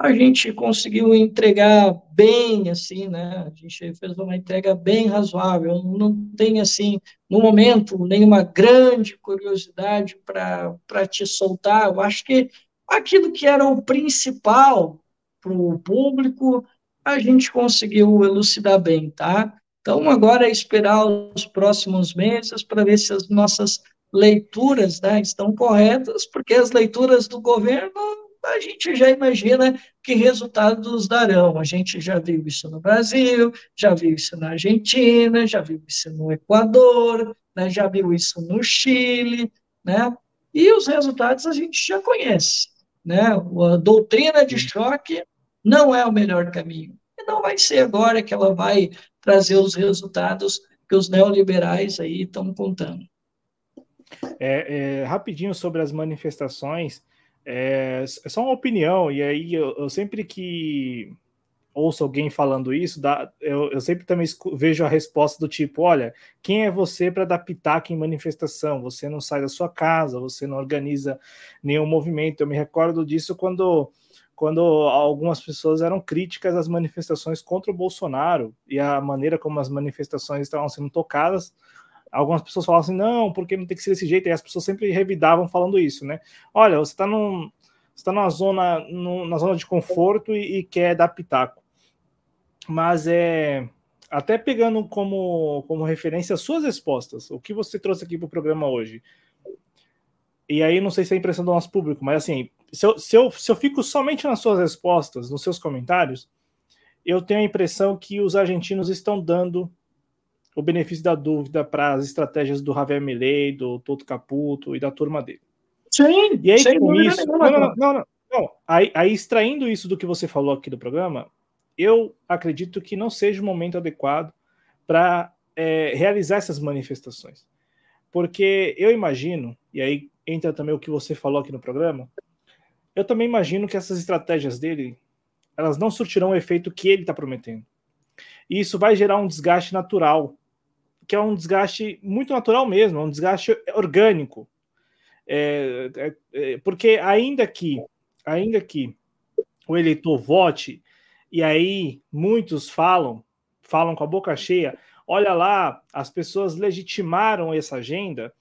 a gente conseguiu entregar bem, assim, né? A gente fez uma entrega bem razoável. Não tem, assim, no momento, nenhuma grande curiosidade para te soltar. Eu acho que aquilo que era o principal para o público, a gente conseguiu elucidar bem, tá? Então, agora é esperar os próximos meses para ver se as nossas leituras né, estão corretas, porque as leituras do governo a gente já imagina que resultados darão. A gente já viu isso no Brasil, já viu isso na Argentina, já viu isso no Equador, né, já viu isso no Chile, né? E os resultados a gente já conhece, né? A doutrina de choque não é o melhor caminho. E não vai ser agora que ela vai trazer os resultados que os neoliberais aí estão contando. É, é, rapidinho sobre as manifestações, é, é só uma opinião, e aí eu, eu sempre que ouço alguém falando isso, dá, eu, eu, sempre também vejo a resposta do tipo: olha, quem é você para dar pitaco em manifestação? Você não sai da sua casa, você não organiza nenhum movimento. Eu me recordo disso quando, quando algumas pessoas eram críticas às manifestações contra o Bolsonaro e a maneira como as manifestações estavam sendo tocadas algumas pessoas falam assim, não, porque não tem que ser desse jeito, e as pessoas sempre revidavam falando isso, né? Olha, você está está numa zona, num, na zona de conforto e, e, quer dar pitaco. Mas é até pegando como, como referência as suas respostas, o que você trouxe aqui para o programa hoje. E aí, não sei se é impressão do nosso público, mas assim, se eu, se, eu, se eu fico somente nas suas respostas, nos seus comentários, eu tenho a impressão que os argentinos estão dando o benefício da dúvida para as estratégias do Javier Milei, do Toto Caputo e da turma dele. Sim, e aí, com isso. Não, não, não, não, não. Aí, aí, extraindo isso do que você falou aqui do programa, eu acredito que não seja o momento adequado para é, realizar essas manifestações. Porque eu imagino, e aí entra também o que você falou aqui no programa, eu também imagino que essas estratégias dele elas não surtirão o efeito que ele está prometendo. E isso vai gerar um desgaste natural que é um desgaste muito natural mesmo, é um desgaste orgânico. É, é, é, porque ainda que, ainda que o eleitor vote, e aí muitos falam, falam com a boca cheia, olha lá, as pessoas legitimaram essa agenda,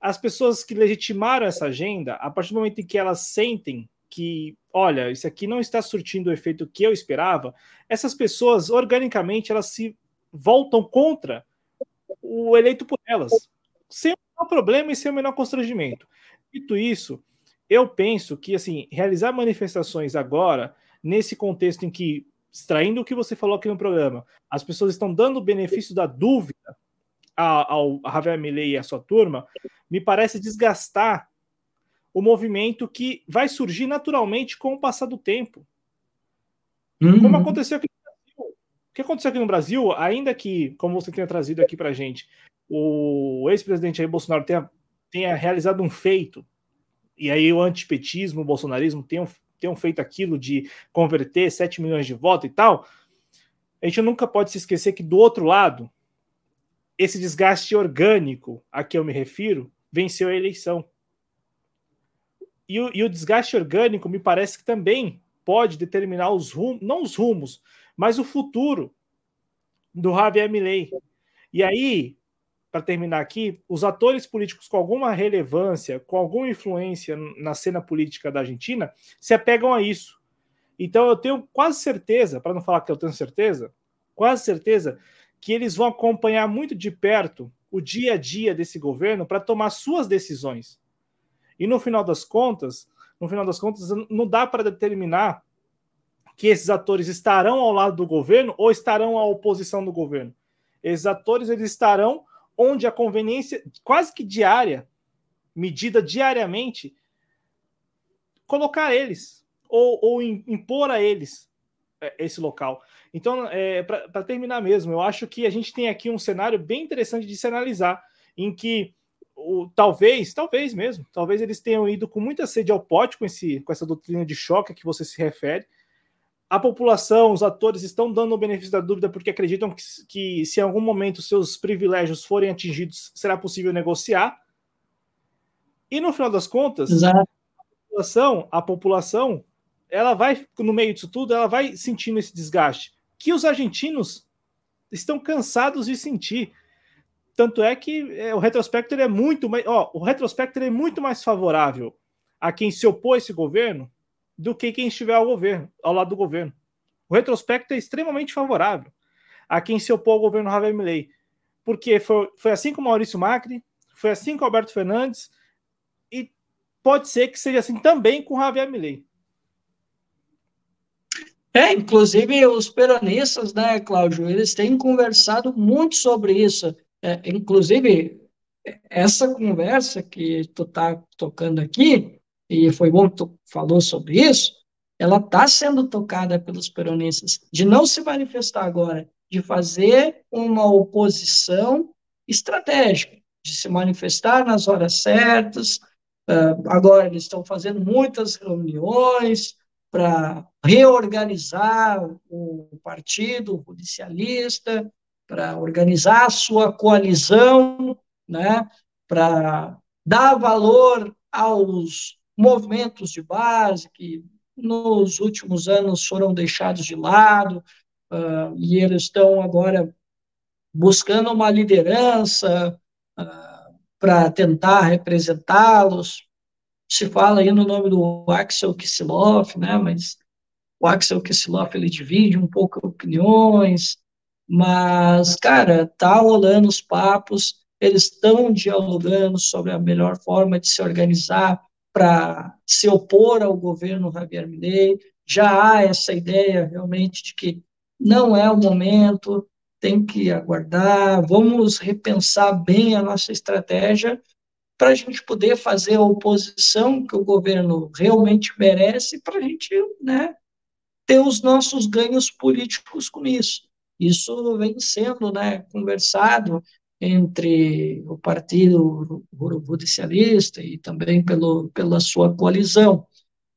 as pessoas que legitimaram essa agenda, a partir do momento em que elas sentem que, olha, isso aqui não está surtindo o efeito que eu esperava, essas pessoas, organicamente, elas se voltam contra o eleito por elas, sem o menor problema e sem o menor constrangimento. Dito isso, eu penso que assim realizar manifestações agora, nesse contexto em que, extraindo o que você falou aqui no programa, as pessoas estão dando o benefício da dúvida ao, Javier Milei e a sua turma, me parece desgastar o movimento que vai surgir naturalmente com o passar do tempo. Uhum. Como aconteceu aqui o que aconteceu aqui no Brasil, ainda que, como você tenha trazido aqui para gente, o ex-presidente Bolsonaro tenha, tenha realizado um feito, e aí o antipetismo, o bolsonarismo tenham, tenham feito aquilo de converter 7 milhões de votos e tal, a gente nunca pode se esquecer que do outro lado, esse desgaste orgânico a que eu me refiro venceu a eleição. E o, e o desgaste orgânico me parece que também pode determinar os rumos, não os rumos, mas o futuro do Javier Milei. E aí, para terminar aqui, os atores políticos com alguma relevância, com alguma influência na cena política da Argentina, se apegam a isso. Então eu tenho quase certeza, para não falar que eu tenho certeza, quase certeza que eles vão acompanhar muito de perto o dia a dia desse governo para tomar suas decisões. E no final das contas, no final das contas, não dá para determinar que esses atores estarão ao lado do governo ou estarão à oposição do governo. Esses atores eles estarão onde a conveniência quase que diária, medida diariamente, colocar eles ou, ou impor a eles é, esse local. Então, é, para terminar mesmo, eu acho que a gente tem aqui um cenário bem interessante de se analisar, em que o, talvez, talvez mesmo, talvez eles tenham ido com muita sede ao pote com, esse, com essa doutrina de choque que você se refere. A população, os atores estão dando o benefício da dúvida porque acreditam que, que se em algum momento seus privilégios forem atingidos, será possível negociar. E no final das contas, Exato. a população, a população, ela vai, no meio disso tudo, ela vai sentindo esse desgaste que os argentinos estão cansados de sentir. Tanto é que é, o retrospecto é muito mais, ó, o retrospecto é muito mais favorável a quem se opôs a esse governo do que quem estiver ao governo, ao lado do governo. O retrospecto é extremamente favorável a quem se opôs ao governo Javier Milei, porque foi, foi assim com Maurício Macri, foi assim com Alberto Fernandes e pode ser que seja assim também com Javier Milei. É, inclusive os peronistas, né, Cláudio, eles têm conversado muito sobre isso. É, inclusive, essa conversa que tu está tocando aqui, e foi bom que tu falou sobre isso, ela está sendo tocada pelos peronistas, de não se manifestar agora, de fazer uma oposição estratégica, de se manifestar nas horas certas. Uh, agora eles estão fazendo muitas reuniões, para reorganizar o partido judicialista, para organizar a sua coalizão, né, para dar valor aos movimentos de base que nos últimos anos foram deixados de lado uh, e eles estão agora buscando uma liderança uh, para tentar representá-los. Se fala aí no nome do Axel Kicillof, né, mas o Axel Kicillof, ele divide um pouco opiniões, mas, cara, tá rolando os papos, eles estão dialogando sobre a melhor forma de se organizar para se opor ao governo Javier Milei, já há essa ideia realmente de que não é o momento, tem que aguardar, vamos repensar bem a nossa estratégia, para a gente poder fazer a oposição que o governo realmente merece, para a gente né, ter os nossos ganhos políticos com isso. Isso vem sendo né, conversado entre o Partido Judicialista e também pelo, pela sua coalizão.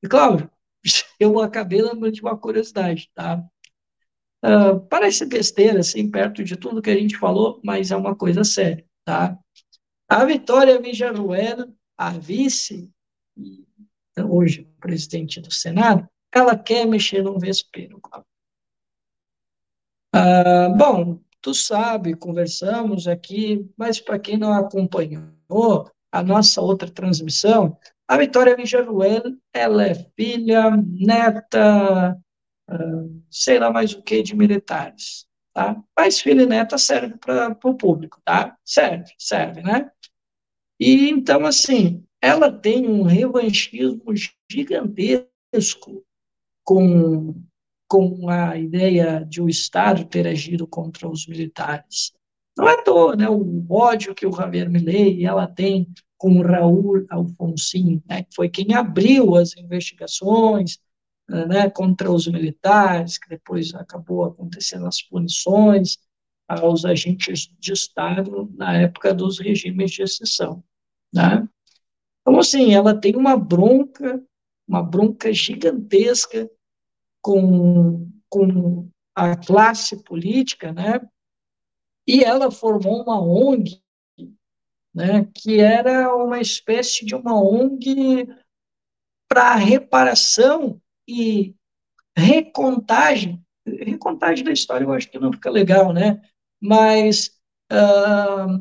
E, claro, eu acabei lembrando de uma curiosidade, tá? Uh, parece besteira, assim, perto de tudo que a gente falou, mas é uma coisa séria, tá? A Vitória Villaruel, a vice, hoje presidente do Senado, ela quer mexer no vespeiro. Ah, bom, tu sabe, conversamos aqui, mas para quem não acompanhou a nossa outra transmissão, a Vitória Villaruel, ela é filha, neta, ah, sei lá mais o que de militares, tá? Mas filha e neta serve para o público, tá? Serve, serve, né? E então, assim, ela tem um revanchismo gigantesco com, com a ideia de o Estado ter agido contra os militares. Não é à toa, né, o ódio que o Javier Milei ela tem com o Raul Alfonsin, né, que foi quem abriu as investigações né, contra os militares, que depois acabou acontecendo as punições, aos agentes de Estado na época dos regimes de exceção. Né? Então, assim, ela tem uma bronca, uma bronca gigantesca com, com a classe política, né? E ela formou uma ONG, né? Que era uma espécie de uma ONG para reparação e recontagem recontagem da história eu acho que não fica legal, né? Mas, uh,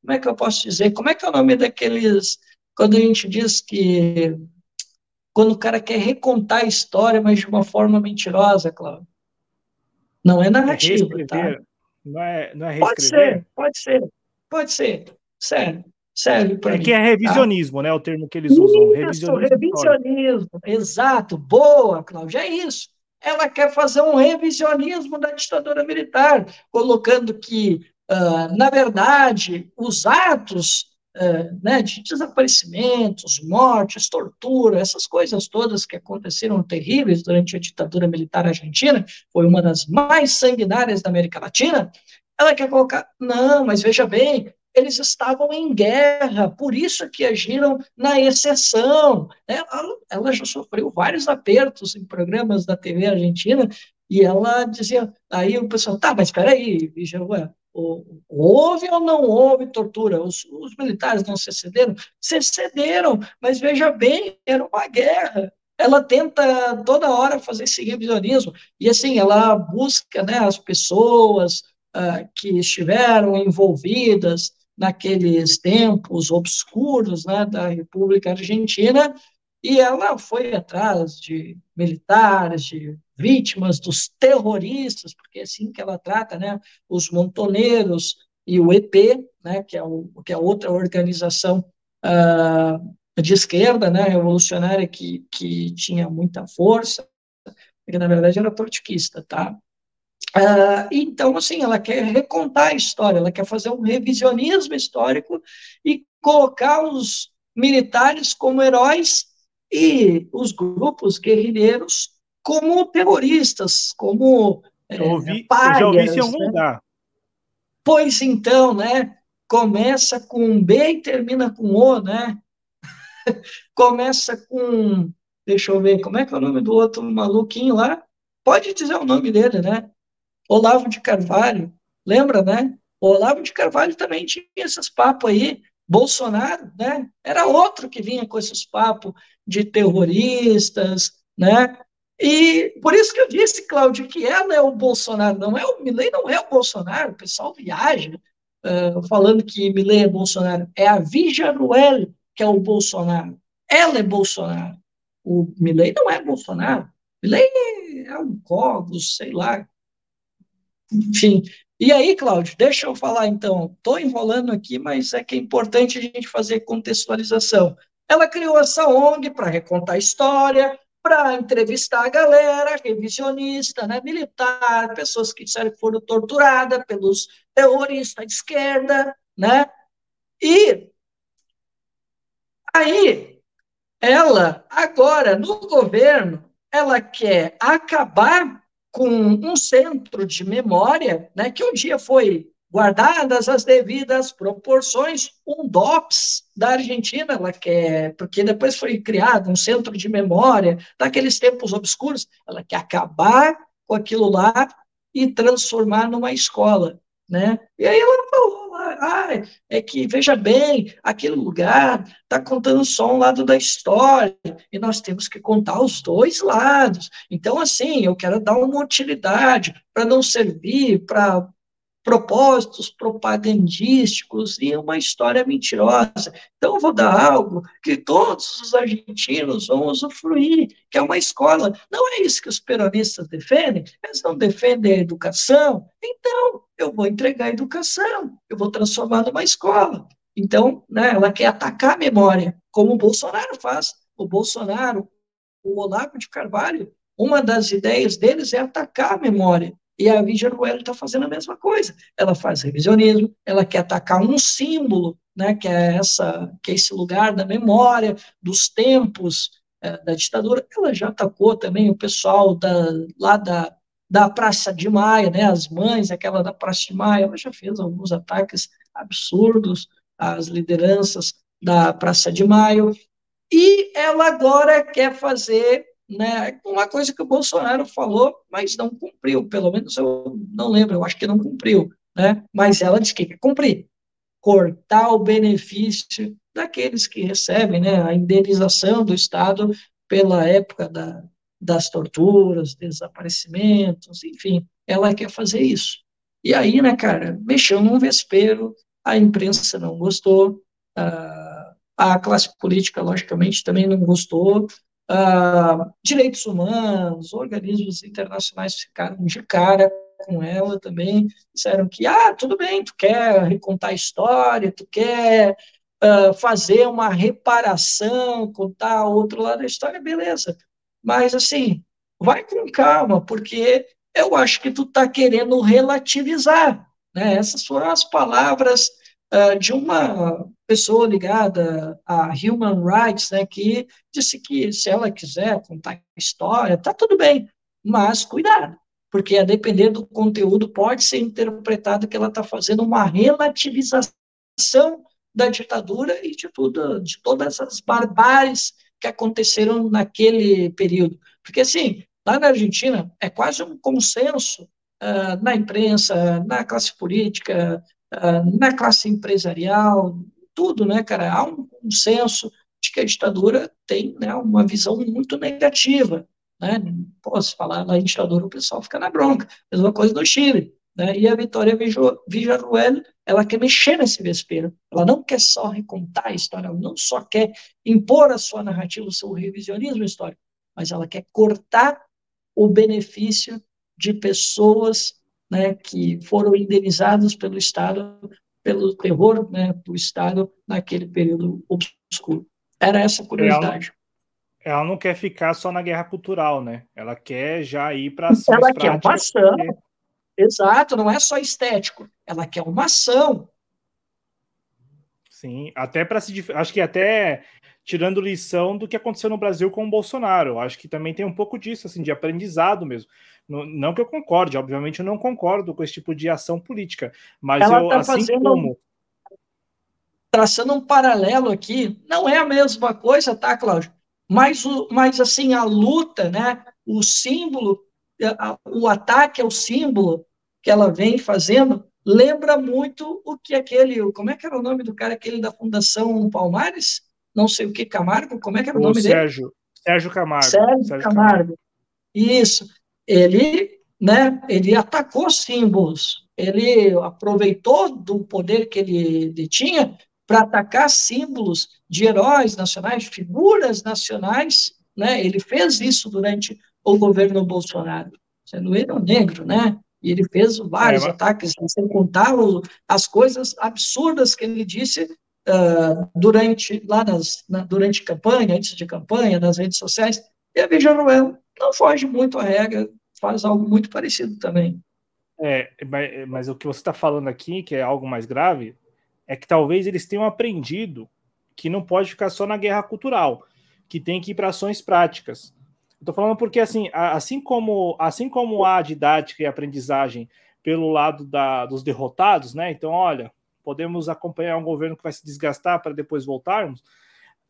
como é que eu posso dizer? Como é que é o nome daqueles, quando a gente diz que, quando o cara quer recontar a história, mas de uma forma mentirosa, Cláudio? Não é narrativa, é tá? Não é, não é Pode ser, pode ser, pode ser, sério. Serve é mim, que é revisionismo, tá? né? O termo que eles usam. Isso, revisionismo, revisionismo. Exato, boa, Cláudia, é isso ela quer fazer um revisionismo da ditadura militar, colocando que, uh, na verdade, os atos uh, né, de desaparecimentos, mortes, tortura, essas coisas todas que aconteceram terríveis durante a ditadura militar argentina, foi uma das mais sanguinárias da América Latina, ela quer colocar, não, mas veja bem, eles estavam em guerra, por isso que agiram na exceção. Ela, ela já sofreu vários apertos em programas da TV argentina, e ela dizia, aí o pessoal, tá, mas espera aí, houve ou não houve tortura? Os, os, militares não se cederam? Se cederam, mas veja bem, era uma guerra. Ela tenta toda hora fazer esse revisionismo, e assim, ela busca né, as pessoas uh, que estiveram envolvidas naqueles tempos obscuros né, da República Argentina, e ela foi atrás de militares, de vítimas dos terroristas, porque é assim que ela trata, né, os montoneiros e o EP, né, que é, o, que é outra organização uh, de esquerda, né, revolucionária que, que tinha muita força, que na verdade era portiquista, tá? Uh, então, assim, ela quer recontar a história, ela quer fazer um revisionismo histórico e colocar os militares como heróis e os grupos guerrilheiros como terroristas, como eu ouvi, é, eu já ouvi isso em algum né? lugar. Pois então, né? Começa com B e termina com O, né? Começa com, deixa eu ver, como é que é o nome do outro maluquinho lá? Pode dizer o nome dele, né? Olavo de Carvalho, lembra, né? O Olavo de Carvalho também tinha esses papos aí. Bolsonaro, né? Era outro que vinha com esses papos de terroristas, né? E por isso que eu disse, Cláudio, que ela é o Bolsonaro, não é o Milley, não é o Bolsonaro. O pessoal viaja uh, falando que Milley é Bolsonaro. É a Vigia Ruel que é o Bolsonaro. Ela é Bolsonaro. O Milley não é Bolsonaro. Milley é um cogos, sei lá, enfim. E aí, Cláudio, deixa eu falar então. Estou enrolando aqui, mas é que é importante a gente fazer contextualização. Ela criou essa ONG para recontar a história, para entrevistar a galera, revisionista, né, militar, pessoas que disseram que foram torturadas pelos terroristas de esquerda, né? E aí, ela, agora, no governo, ela quer acabar com um centro de memória, né, que um dia foi guardadas as devidas proporções, um DOPS da Argentina, ela quer, porque depois foi criado um centro de memória daqueles tempos obscuros, ela quer acabar com aquilo lá e transformar numa escola, né? E aí ela ah, é que, veja bem, aquele lugar está contando só um lado da história, e nós temos que contar os dois lados. Então, assim, eu quero dar uma utilidade para não servir para propósitos propagandísticos e uma história mentirosa. Então, eu vou dar algo que todos os argentinos vão usufruir, que é uma escola. Não é isso que os peronistas defendem? Eles não defendem a educação? Então, eu vou entregar a educação, eu vou transformar numa escola. Então, né, ela quer atacar a memória, como o Bolsonaro faz. O Bolsonaro, o Olavo de Carvalho, uma das ideias deles é atacar a memória. E a Vigia Ruel está fazendo a mesma coisa. Ela faz revisionismo, ela quer atacar um símbolo, né, que é essa, que é esse lugar da memória dos tempos é, da ditadura. Ela já atacou também o pessoal da, lá da, da Praça de Maio, né, as mães, aquela da Praça de Maio. Ela já fez alguns ataques absurdos às lideranças da Praça de Maio. E ela agora quer fazer né? Uma coisa que o Bolsonaro falou, mas não cumpriu, pelo menos eu não lembro, eu acho que não cumpriu, né? Mas ela disse que quer cumprir, cortar o benefício daqueles que recebem, né? A indenização do Estado pela época da, das torturas, desaparecimentos, enfim, ela quer fazer isso. E aí, né, cara, mexeu num vespeiro, a imprensa não gostou, a classe política, logicamente, também não gostou, Uh, direitos humanos, organismos internacionais ficaram de cara com ela também, disseram que, ah, tudo bem, tu quer recontar a história, tu quer uh, fazer uma reparação, contar outro lado da história, beleza. Mas, assim, vai com calma, porque eu acho que tu está querendo relativizar, né? Essas foram as palavras uh, de uma pessoa ligada a human rights, né, que disse que se ela quiser contar história, tá tudo bem, mas cuidado, porque a depender do conteúdo pode ser interpretado que ela está fazendo uma relativização da ditadura e de tudo, de todas as barbáries que aconteceram naquele período. Porque, assim, lá na Argentina é quase um consenso uh, na imprensa, na classe política, uh, na classe empresarial, tudo, né, cara? Há um consenso de que a ditadura tem né, uma visão muito negativa. Né? Posso falar na ditadura, o pessoal fica na bronca. Mesma coisa no Chile. Né? E a Vitória Villarruel, ela quer mexer nesse vespeiro. Ela não quer só recontar a história, ela não só quer impor a sua narrativa, o seu revisionismo histórico, mas ela quer cortar o benefício de pessoas né, que foram indenizadas pelo Estado, pelo terror né, do Estado naquele período obscuro. Era essa a curiosidade. Ela, ela, não quer ficar só na guerra cultural, né? Ela quer já ir para Ela quer uma ação. Porque... Exato, não é só estético. Ela quer uma ação. Sim, até para se. Acho que até tirando lição do que aconteceu no Brasil com o Bolsonaro. Acho que também tem um pouco disso, assim, de aprendizado mesmo. Não, que eu concorde, obviamente eu não concordo com esse tipo de ação política, mas Ela eu, tá assim fazendo... como traçando um paralelo aqui, não é a mesma coisa, tá, Cláudio? Mas, o, mas assim, a luta, né, o símbolo, o ataque ao símbolo que ela vem fazendo, lembra muito o que aquele, como é que era o nome do cara, aquele da Fundação Palmares? Não sei o que, Camargo, como é que era o, o nome Sérgio, dele? Sérgio Camargo. Sérgio, Sérgio Camargo. Camargo. Isso. Ele, né, ele atacou símbolos, ele aproveitou do poder que ele, ele tinha para atacar símbolos de heróis nacionais, figuras nacionais, né? Ele fez isso durante o governo Bolsonaro, sendo ele um negro, né? E ele fez vários é, mas... ataques, sem contar as coisas absurdas que ele disse uh, durante lá nas, na, durante campanha, antes de campanha, nas redes sociais. E a Veja Noel não foge muito à regra, faz algo muito parecido também. É, mas, mas o que você está falando aqui, que é algo mais grave, é que talvez eles tenham aprendido que não pode ficar só na guerra cultural, que tem que ir para ações práticas. Estou falando porque assim, assim como assim como há didática e aprendizagem pelo lado da, dos derrotados, né? Então, olha, podemos acompanhar um governo que vai se desgastar para depois voltarmos.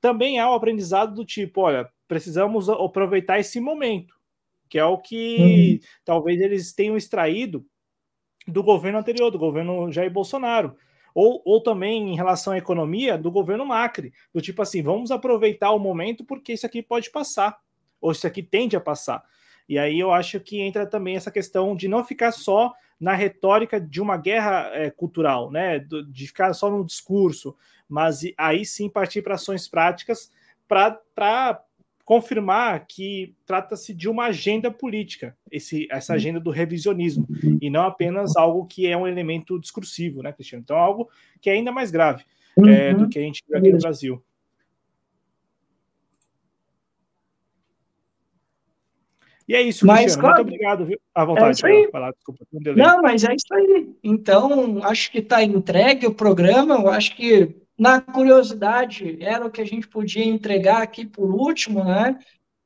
Também há o aprendizado do tipo, olha, precisamos aproveitar esse momento, que é o que uhum. talvez eles tenham extraído do governo anterior, do governo Jair Bolsonaro ou, ou também em relação à economia do governo Macri, do tipo assim, vamos aproveitar o momento porque isso aqui pode passar, ou isso aqui tende a passar. E aí eu acho que entra também essa questão de não ficar só na retórica de uma guerra é, cultural, né? De ficar só no discurso, mas aí sim partir para ações práticas para confirmar que trata-se de uma agenda política, esse, essa uhum. agenda do revisionismo, e não apenas algo que é um elemento discursivo, né, Cristiano? Então, algo que é ainda mais grave é, do uhum. que a gente viu aqui no Brasil. E é isso, mas, Cristiano. Claro, muito obrigado. Viu? À vontade. É falar, desculpa, não, mas é isso aí. Então, acho que está entregue o programa. Eu acho que na curiosidade, era o que a gente podia entregar aqui por último, né?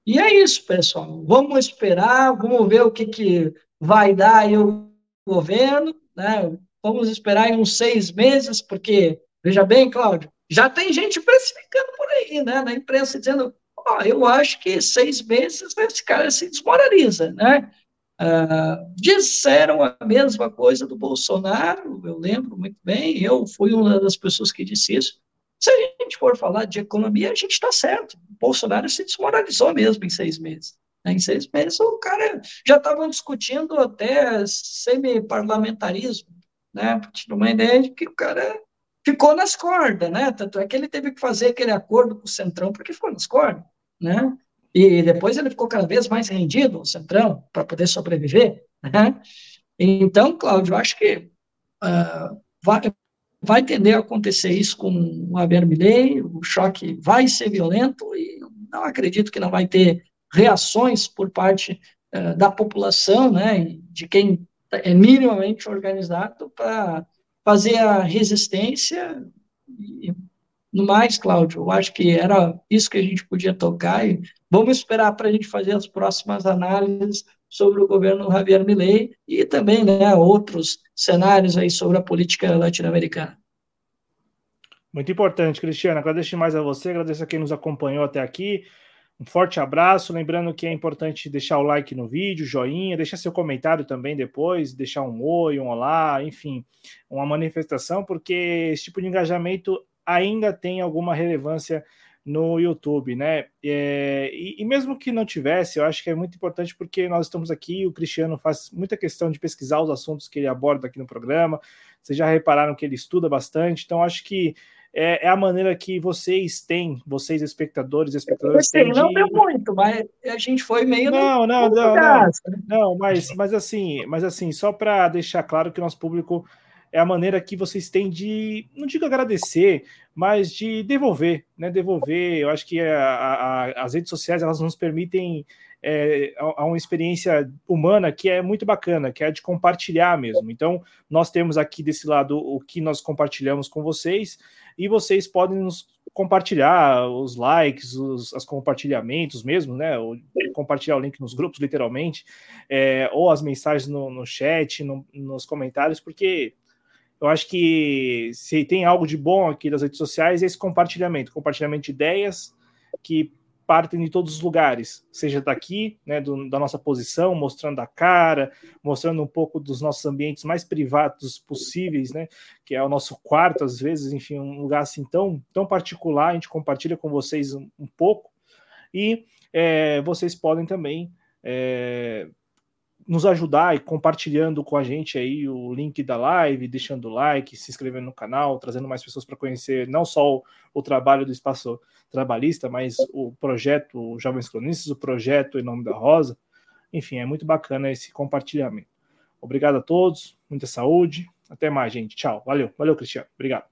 E é isso, pessoal. Vamos esperar, vamos ver o que, que vai dar aí o governo, né? Vamos esperar em uns seis meses, porque, veja bem, Cláudio, já tem gente precificando por aí, né? Na imprensa dizendo, ó, oh, eu acho que seis meses esse cara se desmoraliza, né? Uh, disseram a mesma coisa do Bolsonaro, eu lembro muito bem, eu fui uma das pessoas que disse isso. Se a gente for falar de economia, a gente está certo. O Bolsonaro se desmoralizou mesmo em seis meses. Né? Em seis meses, o cara já estavam discutindo até semi-parlamentarismo, né? Para ter uma ideia de que o cara ficou nas cordas, né? Tanto é que ele teve que fazer aquele acordo com o Centrão porque ficou nas cordas, né? E depois ele ficou cada vez mais rendido, o Centrão, para poder sobreviver. Né? Então, Cláudio, acho que uh, vai, vai tender a acontecer isso com o Haber Milley, o choque vai ser violento e não acredito que não vai ter reações por parte uh, da população, né, de quem é minimamente organizado para fazer a resistência e no mais, Cláudio, eu acho que era isso que a gente podia tocar e vamos esperar para a gente fazer as próximas análises sobre o governo Javier Milei e também né, outros cenários aí sobre a política latino-americana. Muito importante, Cristiano. Agradeço demais a você, agradeço a quem nos acompanhou até aqui. Um forte abraço. Lembrando que é importante deixar o like no vídeo, joinha, deixar seu comentário também depois, deixar um oi, um olá, enfim, uma manifestação, porque esse tipo de engajamento ainda tem alguma relevância no YouTube, né? É, e, e, mesmo que não tivesse, eu acho que é muito importante porque nós estamos aqui, o Cristiano faz muita questão de pesquisar os assuntos que ele aborda aqui no programa. Vocês já repararam que ele estuda bastante, então acho que é, é a maneira que vocês têm, vocês espectadores, espectadores têm. De... Não deu muito, mas a gente foi meio não, não, não, não, né? não, mas, mas assim, mas assim, só para deixar claro que o nosso público é a maneira que vocês têm de, não digo agradecer, mas de devolver, né? Devolver. Eu acho que a, a, as redes sociais elas nos permitem é, a, uma experiência humana que é muito bacana, que é de compartilhar mesmo. Então, nós temos aqui desse lado o que nós compartilhamos com vocês, e vocês podem nos compartilhar os likes, os, os compartilhamentos mesmo, né? Ou compartilhar o link nos grupos, literalmente, é, ou as mensagens no, no chat, no, nos comentários, porque eu acho que se tem algo de bom aqui das redes sociais é esse compartilhamento, compartilhamento de ideias que partem de todos os lugares, seja daqui, né, do, da nossa posição, mostrando a cara, mostrando um pouco dos nossos ambientes mais privados possíveis, né, que é o nosso quarto, às vezes, enfim, um lugar assim tão, tão particular, a gente compartilha com vocês um, um pouco, e é, vocês podem também é, nos ajudar e compartilhando com a gente aí o link da live, deixando o like, se inscrevendo no canal, trazendo mais pessoas para conhecer não só o, o, trabalho do espaço trabalhista, mas o projeto Jovens Cronistas, o projeto Em Nome da Rosa. Enfim, é muito bacana esse compartilhamento. Obrigado a todos, muita saúde. Até mais, gente. Tchau. Valeu, valeu, Cristiano. Obrigado.